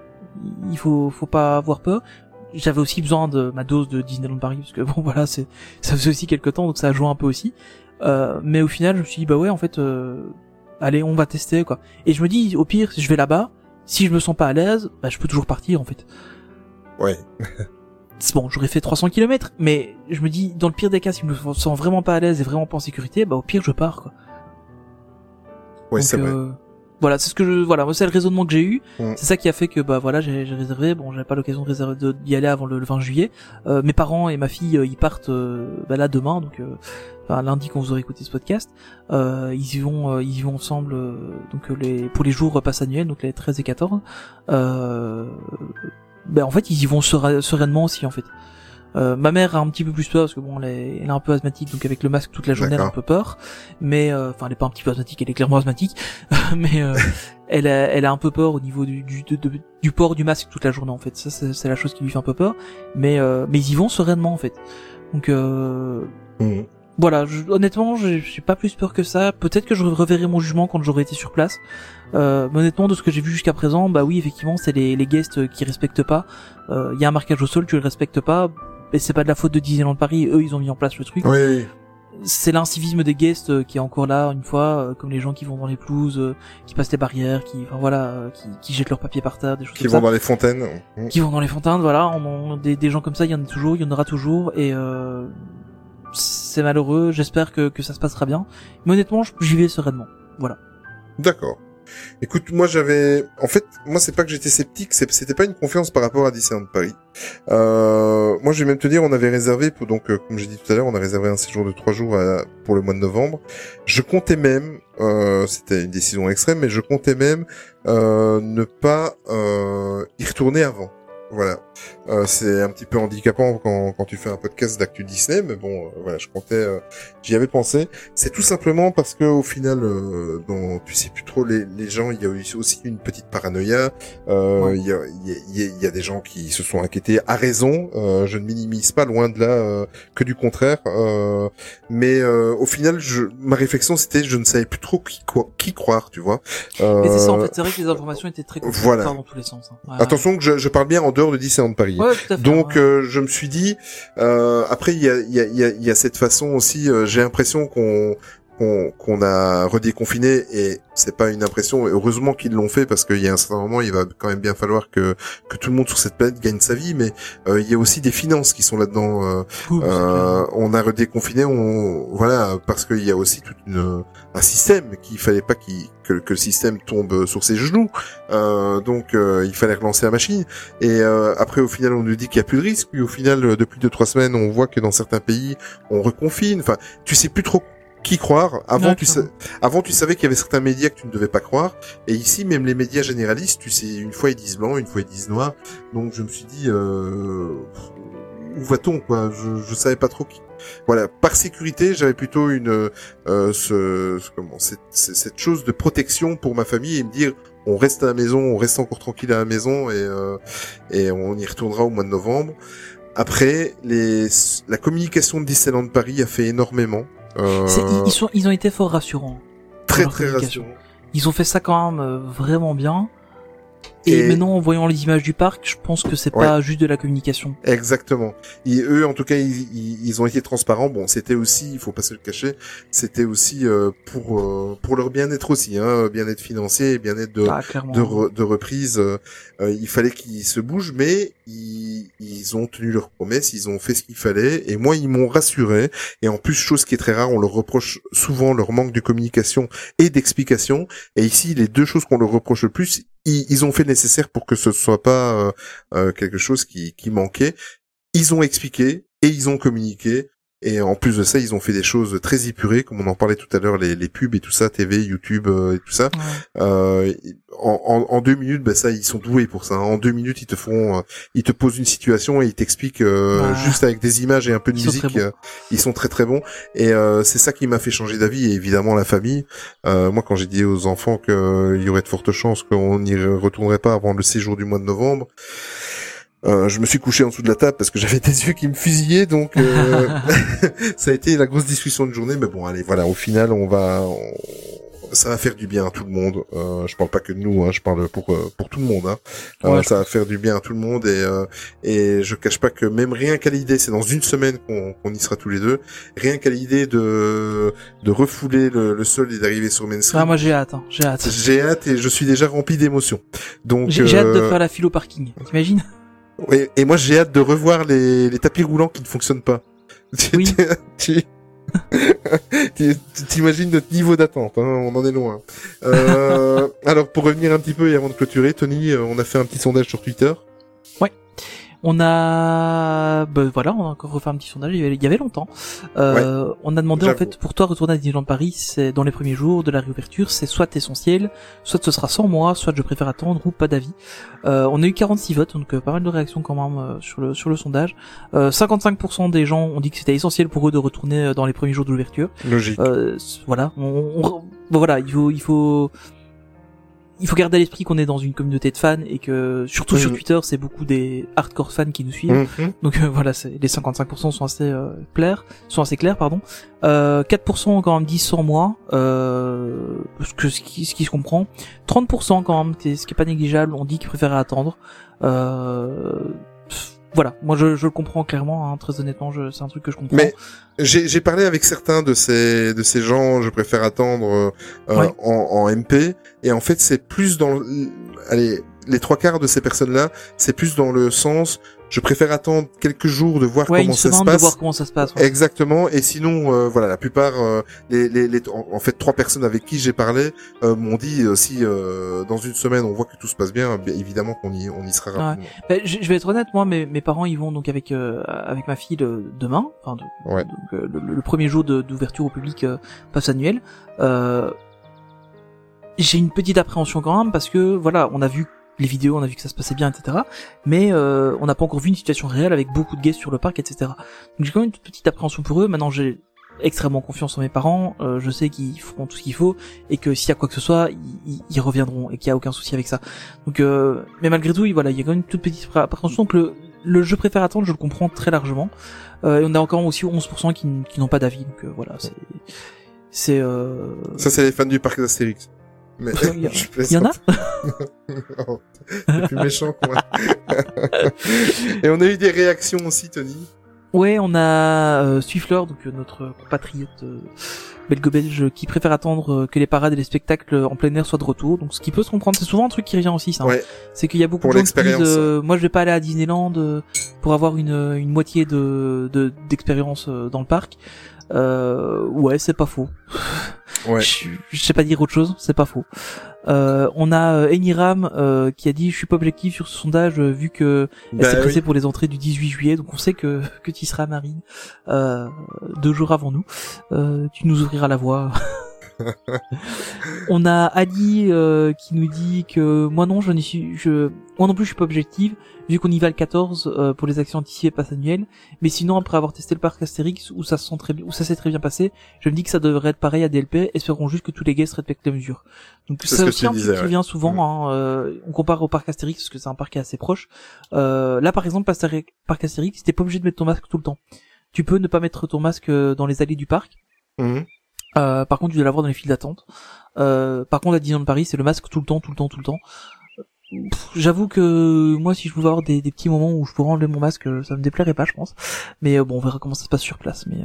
Il faut, faut pas avoir peur. J'avais aussi besoin de ma dose de Disneyland Paris parce que bon, voilà, c'est, ça faisait aussi quelques temps, donc ça a joué un peu aussi. Euh, mais au final, je me suis dit, bah ouais, en fait, euh, allez, on va tester quoi. Et je me dis, au pire, si je vais là-bas, si je me sens pas à l'aise, bah je peux toujours partir en fait.
Ouais.
C'est bon, j'aurais fait 300 km, mais je me dis, dans le pire des cas, si je me sens vraiment pas à l'aise et vraiment pas en sécurité, bah au pire, je pars quoi.
Ouais, c'est vrai.
Voilà, c'est ce que je, voilà, c'est le raisonnement que j'ai eu.
Mm.
C'est ça qui a fait que bah voilà, j'ai réservé. Bon, j'avais pas l'occasion de réserver d'y aller avant le, le 20 juillet. Euh, mes parents et ma fille, euh, ils partent euh, bah, là demain, donc euh, enfin, lundi quand vous aurez écouté ce podcast. Euh, ils y vont, ils y vont ensemble. donc les pour les jours repas annuels, donc les 13 et 14. Euh, ben en fait, ils y vont sereinement aussi en fait. Euh, ma mère a un petit peu plus peur parce que bon, elle est, elle est un peu asthmatique, donc avec le masque toute la journée, elle a un peu peur. Mais euh, enfin, elle est pas un petit peu asthmatique, elle est clairement asthmatique. mais euh, elle, a, elle a un peu peur au niveau du, du, de- de- du port du masque toute la journée en fait. Ça, c'est c'est la chose qui lui fait un peu peur. Mais euh, mais ils y vont sereinement en fait. Donc euh,
Mhm.
voilà, je- honnêtement, j'ai j'ai pas plus peur que ça. Peut-être que je reverrai mon jugement quand j'aurai été sur place. Euh, mais honnêtement, de ce que j'ai vu jusqu'à présent, bah oui, effectivement, c'est les, les guests qui respectent pas. Il y a un marquage au sol, tu le respectes pas. Et c'est pas de la faute de Disneyland Paris. Eux, ils ont mis en place le truc.
Oui, oui.
C'est l'incivisme des guests euh, qui est encore là une fois, euh, comme les gens qui vont dans les pelouses, euh, qui passent les barrières, qui, enfin voilà, qui, qui jettent leurs papiers par terre, des choses
Qui
comme
vont
ça
dans les fontaines. Mhm.
qui vont dans les fontaines, voilà, on, on- des, des gens comme ça, il y en a toujours, il y en aura toujours, et euh, c'est malheureux. J'espère que, que ça se passera bien, mais honnêtement, j'y vais sereinement. Voilà.
D'accord. Écoute, moi j'avais, en fait, moi c'est pas que j'étais sceptique, c'était pas une confiance par rapport à Disneyland Paris. Euh, moi je vais même te dire, on avait réservé, pour, donc euh, comme j'ai dit tout à l'heure, on a réservé un séjour de trois jours pour le mois de novembre. Je comptais même, euh, c'était une décision extrême, mais je comptais même euh, ne pas y retourner avant. Voilà, Euh, c'est un petit peu handicapant quand, quand tu fais un podcast d'actu Disney, mais bon, euh, voilà, je comptais, euh, j'y avais pensé. C'est tout simplement parce que au final, euh, dans, tu sais plus trop les, les gens, il y a eu aussi une petite paranoïa. Euh,
Ouais.
Il y, a, il y, a, y a- des gens qui se sont inquiétés à raison. Euh, je ne minimise pas loin de là euh, que du contraire. Euh, mais euh, au final, je, ma réflexion c'était, je ne savais plus trop qui, quoi- qui croire, tu vois.
Mais c'est ça, en
Euh,
fait, c'est vrai que les informations étaient très
voilà.
dans tous les sens. hein. Ouais,
Attention que je, je parle bien en dehors de Disneyland Paris.
Ouais, fait.
Donc
ouais.
euh, je me suis dit, euh, après il y a, il y, a, il y, a, il y a cette façon aussi, euh, j'ai l'impression qu'on qu'on a redéconfiné et c'est pas une impression. et Heureusement qu'ils l'ont fait parce qu'il y a un certain moment, il va quand même bien falloir que que tout le monde sur cette planète gagne sa vie, mais euh, il y a aussi des finances qui sont là-dedans. euh, euh, on a redéconfiné, on voilà parce qu'il y a aussi toute une un système qu'il fallait pas que, que le système tombe sur ses genoux. Euh, donc euh, il fallait relancer la machine. Et euh, après au final on nous dit qu'il y a plus de risque. Puis au final depuis deux trois semaines on voit que dans certains pays on reconfine. Enfin tu sais plus trop qui croire. Avant
Ouais,
tu sais, avant tu savais qu'il y avait certains médias que tu ne devais pas croire. Et ici même les médias généralistes, tu sais une fois ils disent blanc, une fois ils disent noir. Donc je me suis dit euh, où va-t-on quoi? Je, je savais pas trop qui. Voilà, par sécurité, j'avais plutôt une euh, ce, ce- comment cette, cette cette chose de protection pour ma famille et me dire on reste à la maison, on reste encore tranquille à la maison et euh, et on y retournera au mois de novembre. Après, les la communication de Disneyland Paris a fait énormément. Euh,
ils, sont, ils ont été fort rassurants.
très très
communication.
rassurant.
Ils ont fait ça quand même euh, vraiment bien. Et,
Et-
maintenant, en voyant les images du parc, je pense que c'est
Ouais.
pas juste de la communication.
Exactement. Et eux, en tout cas, ils, ils, ils ont été transparents. Bon, c'était aussi, il faut pas se le cacher, c'était aussi euh, pour euh, pour leur bien-être aussi, hein, bien-être financier, bien-être de
Ah,
de, re- de reprise. euh, il fallait qu'ils se bougent, mais ils, ils ont tenu leurs promesses, ils ont fait ce qu'il fallait, et moi ils m'ont rassuré. Et en plus, chose qui est très rare, on leur reproche souvent leur manque de communication et d'explication. Et ici, les deux choses qu'on leur reproche le plus, ils, ils ont fait le nécessaire pour que ce soit pas euh, euh, quelque chose qui, qui manquait. Ils ont expliqué et ils ont communiqué. Et en plus de ça, ils ont fait des choses très épurées, comme on en parlait tout à l'heure, les, les pubs et tout ça, TV, YouTube euh, et tout ça.
Ouais.
Euh, en, en, en deux minutes, bah ça, ils sont doués pour ça. hein. En deux minutes, ils te font, euh, ils te posent une situation et ils t'expliquent euh,
Ouais.
juste avec des images et un peu de
Ils
musique. ils sont très très bons. Et c'est ça qui m'a fait changer d'avis. Et évidemment, la famille. Moi, quand j'ai dit aux enfants qu'il y aurait de fortes chances qu'on n'y retournerait pas avant le séjour du mois de novembre. Euh, je me suis couché en dessous de la table parce que j'avais des yeux qui me fusillaient, donc euh, ça a été la grosse discussion de journée. Mais bon, allez, voilà, au final, on va, on- ça va faire du bien à tout le monde. Euh, je parle pas que de nous, hein, je parle pour euh, pour tout le monde. Hein. Euh,
Ouais,
ça va faire du bien à tout le monde et euh, et je cache pas que même rien qu'à l'idée, c'est dans une semaine qu'on qu'on y sera tous les deux. Rien qu'à l'idée de de refouler le, le sol et d'arriver sur Main Street.
Ah, moi j'ai hâte, hein, j'ai hâte.
J'ai hâte et je suis déjà rempli d'émotions. Donc
J'ai hâte de faire la file au parking. T'imagines?
Oui, et moi j'ai hâte de revoir les, les tapis roulants qui ne fonctionnent pas.
Oui.
t'imagines notre niveau d'attente, hein, on en est loin. Euh, alors pour revenir un petit peu et avant de clôturer, Tony, euh, on a fait un petit sondage sur Twitter.
On a, bah, voilà, on a encore refait un petit sondage. Il y avait, longtemps. Euh, On a demandé en fait pour toi retourner à Disneyland Paris, c'est dans les premiers jours de la réouverture, c'est soit essentiel, soit ce sera sans moi, soit je préfère attendre ou pas d'avis. Euh, on a eu 46 votes, donc euh, pas mal de réactions quand même sur le sur le sondage. Euh, 55% des gens ont dit que c'était essentiel pour eux de retourner dans les premiers jours de l'ouverture.
Logique.
Euh, voilà, on, voilà, il faut, il faut, il faut garder à l'esprit qu'on est dans une communauté de fans et que surtout sur. Twitter, c'est beaucoup des hardcore fans qui nous suivent.
Mhm.
Donc euh, voilà, c'est, les 55% sont assez euh, clairs, sont assez clairs, pardon. Euh, 4% ont quand même dit sans moi, euh, ce, que, ce, qui, ce qui se comprend. 30% quand même, ce qui est pas négligeable, ont dit qu'ils préféraient attendre. Euh, voilà, moi je, je le comprends clairement, hein, très honnêtement, je, c'est un truc que je comprends.
Mais J'ai j'ai parlé avec certains de ces de ces gens, je préfère attendre euh,
Ouais.
en, en MP, et en fait c'est plus dans, le- allez, les trois quarts de ces personnes-là, c'est plus dans le sens, Je préfère attendre quelques jours de voir
Ouais,
comment ça se
semaine de
passe.
voir comment ça se passe. ouais.
Exactement. Et sinon, euh, voilà, la plupart, euh, les, les, les- en, fait, trois personnes avec qui j'ai parlé euh, m'ont dit euh, si euh, dans une semaine on voit que tout se passe bien, bien évidemment qu'on y, on y sera rapidement.
Bah, je, je vais être honnête, moi, mes, mes parents, ils vont donc avec euh, avec ma fille le- demain, enfin, de-
Ouais.
donc, euh, le, le premier jour d'ouverture au public euh, passe annuel. Euh, J'ai une petite appréhension quand même parce que voilà, on a vu les vidéos, on a vu que ça se passait bien, etc. Mais euh, on n'a pas encore vu une situation réelle avec beaucoup de guests sur le parc, etc. Donc j'ai quand même une toute petite appréhension pour eux. Maintenant, j'ai extrêmement confiance en mes parents. Euh, je sais qu'ils feront tout ce qu'il faut et que s'il y a quoi que ce soit, ils, ils- reviendront et qu'il y a aucun souci avec ça. Donc, euh, mais malgré tout, voilà, il y a quand même une toute petite appréhension. Donc le, le jeu préfère attendre, je le comprends très largement. Euh, et on a encore aussi 11% qui, qui n'ont pas d'avis. Donc euh, voilà, c'est c'est euh...
Ça, c'est les fans du parc d'Astérix. Mais
Il y en a
C'est plus méchant que moi. Et on a eu des réactions aussi, Tony.
Ouais, on a euh, Swiffler, donc euh, notre compatriote euh, belgo-belge, qui préfère attendre euh, que les parades et les spectacles en plein air soient de retour. Donc ce qui peut se comprendre, c'est souvent un truc qui revient aussi, ça. hein.
Ouais.
C'est qu'il y a beaucoup
Pour
de gens qui disent, euh, moi je vais pas aller à Disneyland euh, pour avoir une, une moitié de de- d'expérience euh, dans le parc. Euh, ouais, c'est pas faux.
Ouais.
Je, je sais pas dire autre chose, c'est pas faux. Euh, on a euh, Eniram euh, qui a dit je suis pas objectif sur ce sondage euh, vu que elle
Bah
s'est
oui.
pressée pour les entrées du 18 juillet, donc on sait que que tu seras Marine euh, deux jours avant nous. Euh, tu nous ouvriras la voie. on a Ali euh, qui nous dit que moi non, je n'y suis, je, moi non plus je suis pas objective vu qu'on y va le 14 euh, pour les actions anticipées passe annuelles. Mais sinon après avoir testé le parc Astérix où ça se sent très bien, où ça s'est très bien passé, je me dis que ça devrait être pareil à DLP. Espérons juste que tous les guests respectent les mesures. Donc
que
aussi un
disais,
qui
ouais.
vient souvent.
Mm.
hein, euh, on compare au parc Astérix parce que c'est un parc qui est assez proche. Euh, là par exemple, parc Astérix, t'es pas obligé de mettre ton masque tout le temps. Tu peux ne pas mettre ton masque euh, dans les allées du parc.
Mhm.
Euh, par contre, tu dois l'avoir dans les files d'attente. Euh, par contre, à Disneyland Paris, c'est le masque tout le temps, tout le temps, tout le temps. J'avoue que moi, si je pouvais avoir des, petits moments où je pourrais enlever mon masque, euh, ça me déplairait pas, je pense. Mais euh, bon, on verra comment ça se passe sur place. Mais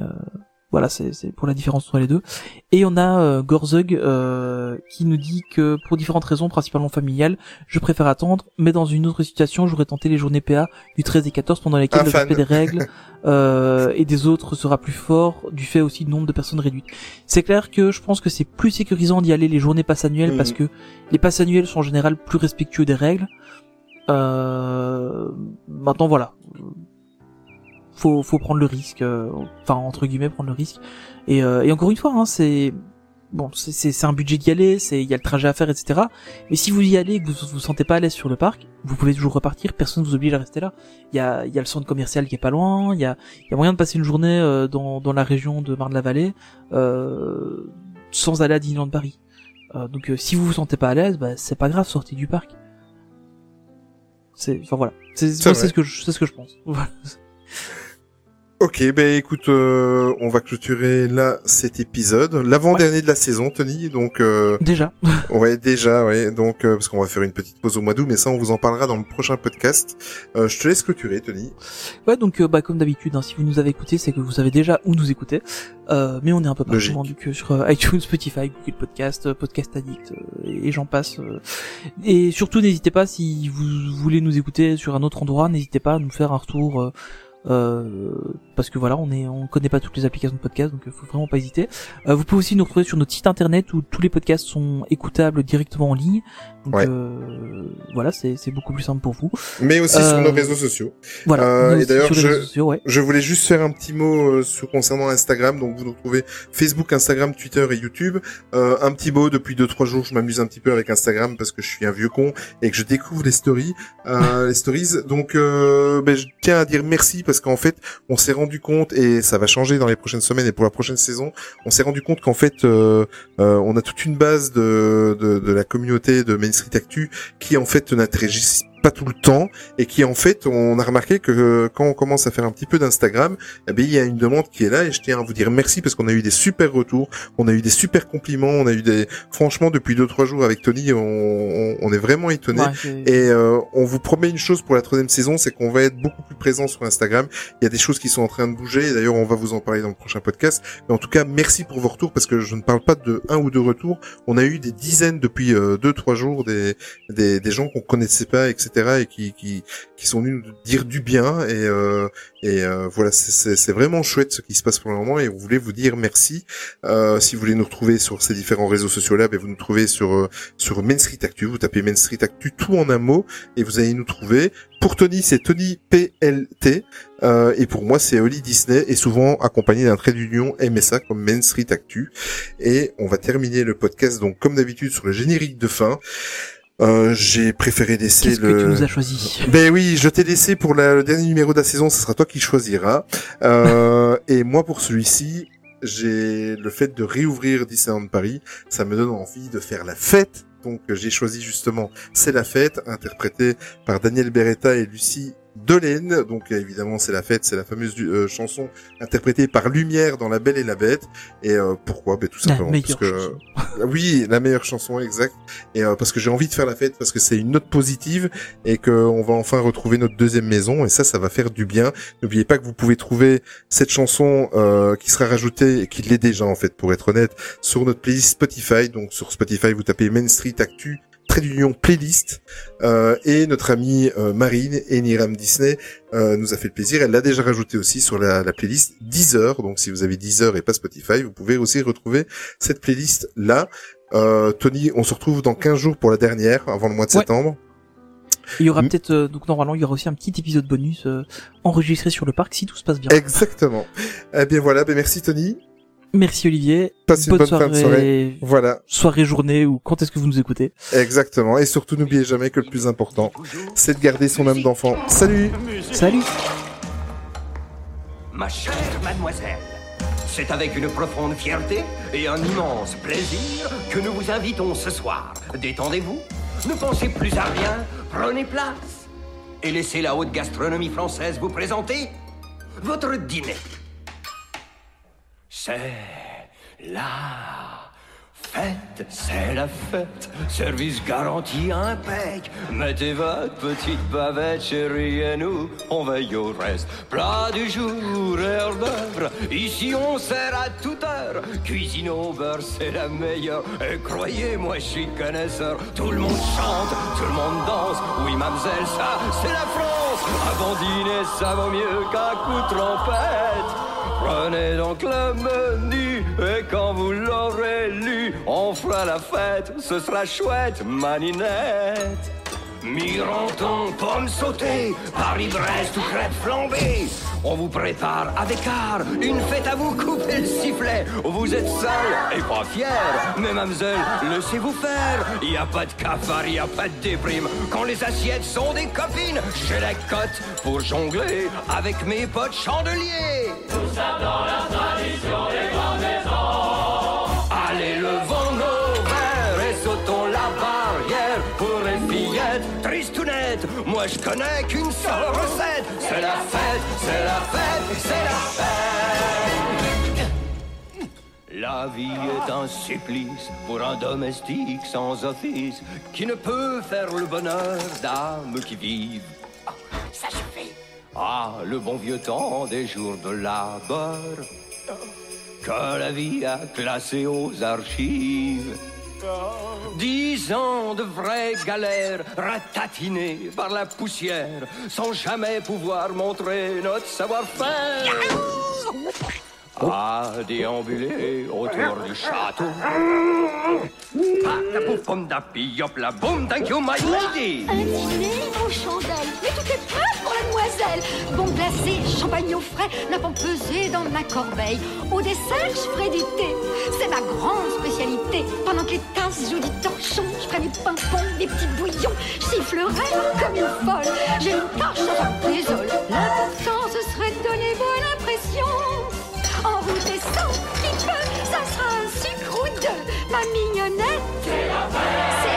voilà, c'est pour la différence entre les deux. Et on a euh, Gorzug euh, qui nous dit que pour différentes raisons, principalement familiales, je préfère attendre. Mais dans une autre situation, j'aurais tenté les journées PA du 13 et 14 pendant lesquelles le respect des règles euh, et des autres sera plus fort du fait aussi du nombre de personnes réduites. C'est clair que je pense que c'est plus sécurisant d'y aller les journées passes annuelles
Mhm.
parce que les passes annuelles sont en général plus respectueux des règles. Euh, maintenant voilà, faut faut prendre le risque, euh, enfin entre guillemets prendre le risque. Et, euh, et encore une fois, hein, c'est bon, c'est un budget d'y aller, c'est il y a le trajet à faire, etc. Mais si vous y allez et que vous vous sentez pas à l'aise sur le parc, vous pouvez toujours repartir. Personne vous oblige à rester là. Il y a y a le centre commercial qui est pas loin. Il y a y a moyen de passer une journée euh, dans dans la région de Marne-la-Vallée euh, sans aller à Disneyland Paris. Euh, donc euh, si vous vous sentez pas à l'aise, bah, c'est pas grave, sortez du parc. C'est enfin voilà, c'est ce que je c'est ce que je pense. Voilà.
Ok, ben écoute, euh, on va clôturer là cet épisode, l'avant-dernier de la saison, Tony. Donc, euh,
Déjà.
ouais, déjà, ouais. Donc, euh, parce qu'on va faire une petite pause au mois d'août, mais ça, on vous en parlera dans le prochain podcast. Euh, je te laisse clôturer, Tony.
Ouais, donc euh, bah comme d'habitude, hein, si vous nous avez écouté, c'est que vous savez déjà où nous écouter. Euh, mais on est un peu partout, vendu que sur euh, iTunes, Spotify, Google Podcast, Podcast Addict, euh, et, j'en passe. Et surtout, n'hésitez pas si vous voulez nous écouter sur un autre endroit, n'hésitez pas à nous faire un retour. Euh, parce que voilà, on est, on connaît pas toutes les applications de podcast, donc euh, faut vraiment pas hésiter. Euh, vous pouvez aussi nous retrouver sur notre site internet où tous les podcasts sont écoutables directement en ligne. Donc
Ouais.
euh, voilà, c'est c'est beaucoup plus simple pour vous.
Mais aussi sur
Euh,
nos réseaux sociaux.
Voilà.
Euh, et d'ailleurs, je-
réseaux sociaux, ouais.
Je voulais juste faire un petit mot euh, sur concernant Instagram. Donc vous nous retrouvez Facebook, Instagram, Twitter et YouTube. Euh, un petit mot depuis deux trois jours, je m'amuse un petit peu avec Instagram parce que je suis un vieux con et que je découvre les stories, euh, les stories. Donc euh, ben, je tiens à dire merci parce qu'en fait on s'est rendu compte et ça va changer dans les prochaines semaines et pour la prochaine saison, on s'est rendu compte qu'en fait euh, euh, on a toute une base de, de, de la communauté de Main Qui en fait n'interagissent pas tout le temps et qui en fait on a remarqué que euh, quand on commence à faire un petit peu d'Instagram eh bien il y a une demande qui est là et je tiens à vous dire merci parce qu'on a eu des super retours on a eu des super compliments on a eu des franchement depuis deux trois jours avec Tony on, on, on est vraiment étonné
Ouais,
et euh, on vous promet une chose pour la troisième saison, c'est qu'on va être beaucoup plus présent sur Instagram. Il y a des choses qui sont en train de bouger. et D'ailleurs, on va vous en parler dans le prochain podcast. Mais en tout cas, merci pour vos retours parce que je ne parle pas de un ou deux retours. On a eu des dizaines depuis euh, deux trois jours des des, des gens qu'on connaissait pas, etc. et qui qui qui sont venus nous dire du bien et euh, et euh, voilà c'est- vraiment chouette ce qui se passe pour le moment et on voulait vous dire merci. Euh, si vous voulez nous retrouver sur ces différents réseaux sociaux là, ben vous nous trouvez sur sur Main Street Actu. Vous tapez Main Street Actu tout en un mot et vous allez nous trouver. Pour Tony, c'est Tony PLT. Et pour moi, c'est Oli Disney, et souvent accompagné d'un trait d'union MSA comme Main Street Actu. Et on va terminer le podcast, donc comme d'habitude, sur le générique de fin. Euh, J'ai préféré laisser
Qu'est-ce
le...
que tu nous as choisi?
Ben oui, je t'ai laissé pour la- le dernier numéro de la saison, ce sera toi qui choisiras. Euh, et moi, pour celui-ci, j'ai le fait de réouvrir Disneyland Paris, ça me donne envie de faire la fête. Donc j'ai choisi justement C'est la fête, interprété par Daniel Beretta et Lucie Delaine. Donc évidemment c'est la fête, c'est la fameuse euh, chanson interprétée par Lumière dans La Belle et la Bête. Et euh, pourquoi? Ben, Tout simplement parce que
chanson.
oui, la meilleure chanson, exact. Et euh, parce que j'ai envie de faire la fête, parce que c'est une note positive et qu'on va enfin retrouver notre deuxième maison. Et ça, ça va faire du bien. N'oubliez pas que vous pouvez trouver cette chanson euh, qui sera rajoutée et qui l'est déjà en fait, pour être honnête, sur notre playlist Spotify. Donc sur Spotify, vous tapez Main Street Actu trait d'union playlist euh, et notre amie euh, Marine et Niram Disney euh, nous a fait le plaisir. Elle l'a déjà rajouté aussi sur la, la playlist Deezer. Donc si vous avez Deezer et pas Spotify, vous pouvez aussi retrouver cette playlist là. Euh, Tony, on se retrouve dans 15 jours pour la dernière, avant le mois de
Ouais.
septembre.
Il y aura
Mm.
peut-être, euh, donc normalement, il y aura aussi un petit épisode bonus euh, enregistré sur le parc si tout se passe bien.
Exactement. Eh bien voilà, ben merci Tony.
Merci Olivier.
Passe une bonne fin de soirée. Voilà,
soirée, journée ou quand est-ce que vous nous écoutez.
exactement. Et surtout, n'oubliez jamais que le plus important, c'est de garder son âme d'enfant. Salut
Salut
Ma chère mademoiselle, c'est avec une profonde fierté et un immense plaisir que nous vous invitons ce soir. Détendez-vous, ne pensez plus à rien, prenez place et laissez la haute gastronomie française vous présenter votre dîner. C'est la fête, c'est la fête, service garanti impec. Mettez votre petite bavette, chérie, et nous, on veille au reste. Plat du jour, heure ici on sert à toute heure. Cuisine au beurre, c'est la meilleure. Et croyez-moi, je suis connaisseur. Tout le monde chante, tout le monde danse. Oui, mademoiselle, ça, c'est la France. Avant dîner, ça vaut mieux qu'un coup de trompette. Prenez donc le menu et quand vous l'aurez lu, on fera la fête, ce sera chouette, maninette. Miranton, pommes sautées, Paris-Brest ou crêpes flambées. On vous prépare avec art une fête à vous couper le sifflet. Vous êtes seul et pas fier, mais mademoiselle, laissez-vous faire. Y a pas de cafard, y a pas de déprime. Quand les assiettes sont des copines, j'ai la cote pour jongler avec mes potes chandeliers. Allez, Moi, je connais qu'une seule recette. C'est la fête, c'est la fête, c'est la fête. La vie est un supplice pour un domestique sans office qui ne peut faire le bonheur d'âmes qui vivent. Ah, ça suffit. Ah, le bon vieux temps des jours de labeur que la vie a classé aux archives. Dix ans de vraies galères ratatinées par la poussière sans jamais pouvoir montrer notre savoir-faire. À déambuler autour du château. Ah, la pouf, pomme d'api, hop, la boum, thank you, my lady.
Un dîner aux chandelles, mais tout est prêt pour la demoiselle. Bon glacé, champagne au frais, n'a pas pesé dans ma corbeille. Au dessert, je ferai du thé, c'est ma grande spécialité. Pendant que les tasses jouent du torchon, je ferai des pimpons, des petits bouillons. Je sifflerai comme une folle, j'ai une tâche à faire désole. L'important, ce serait de donner bonne impression. En route et sans petit peu, ça sera un sucre ou deux. Ma mignonnette, la.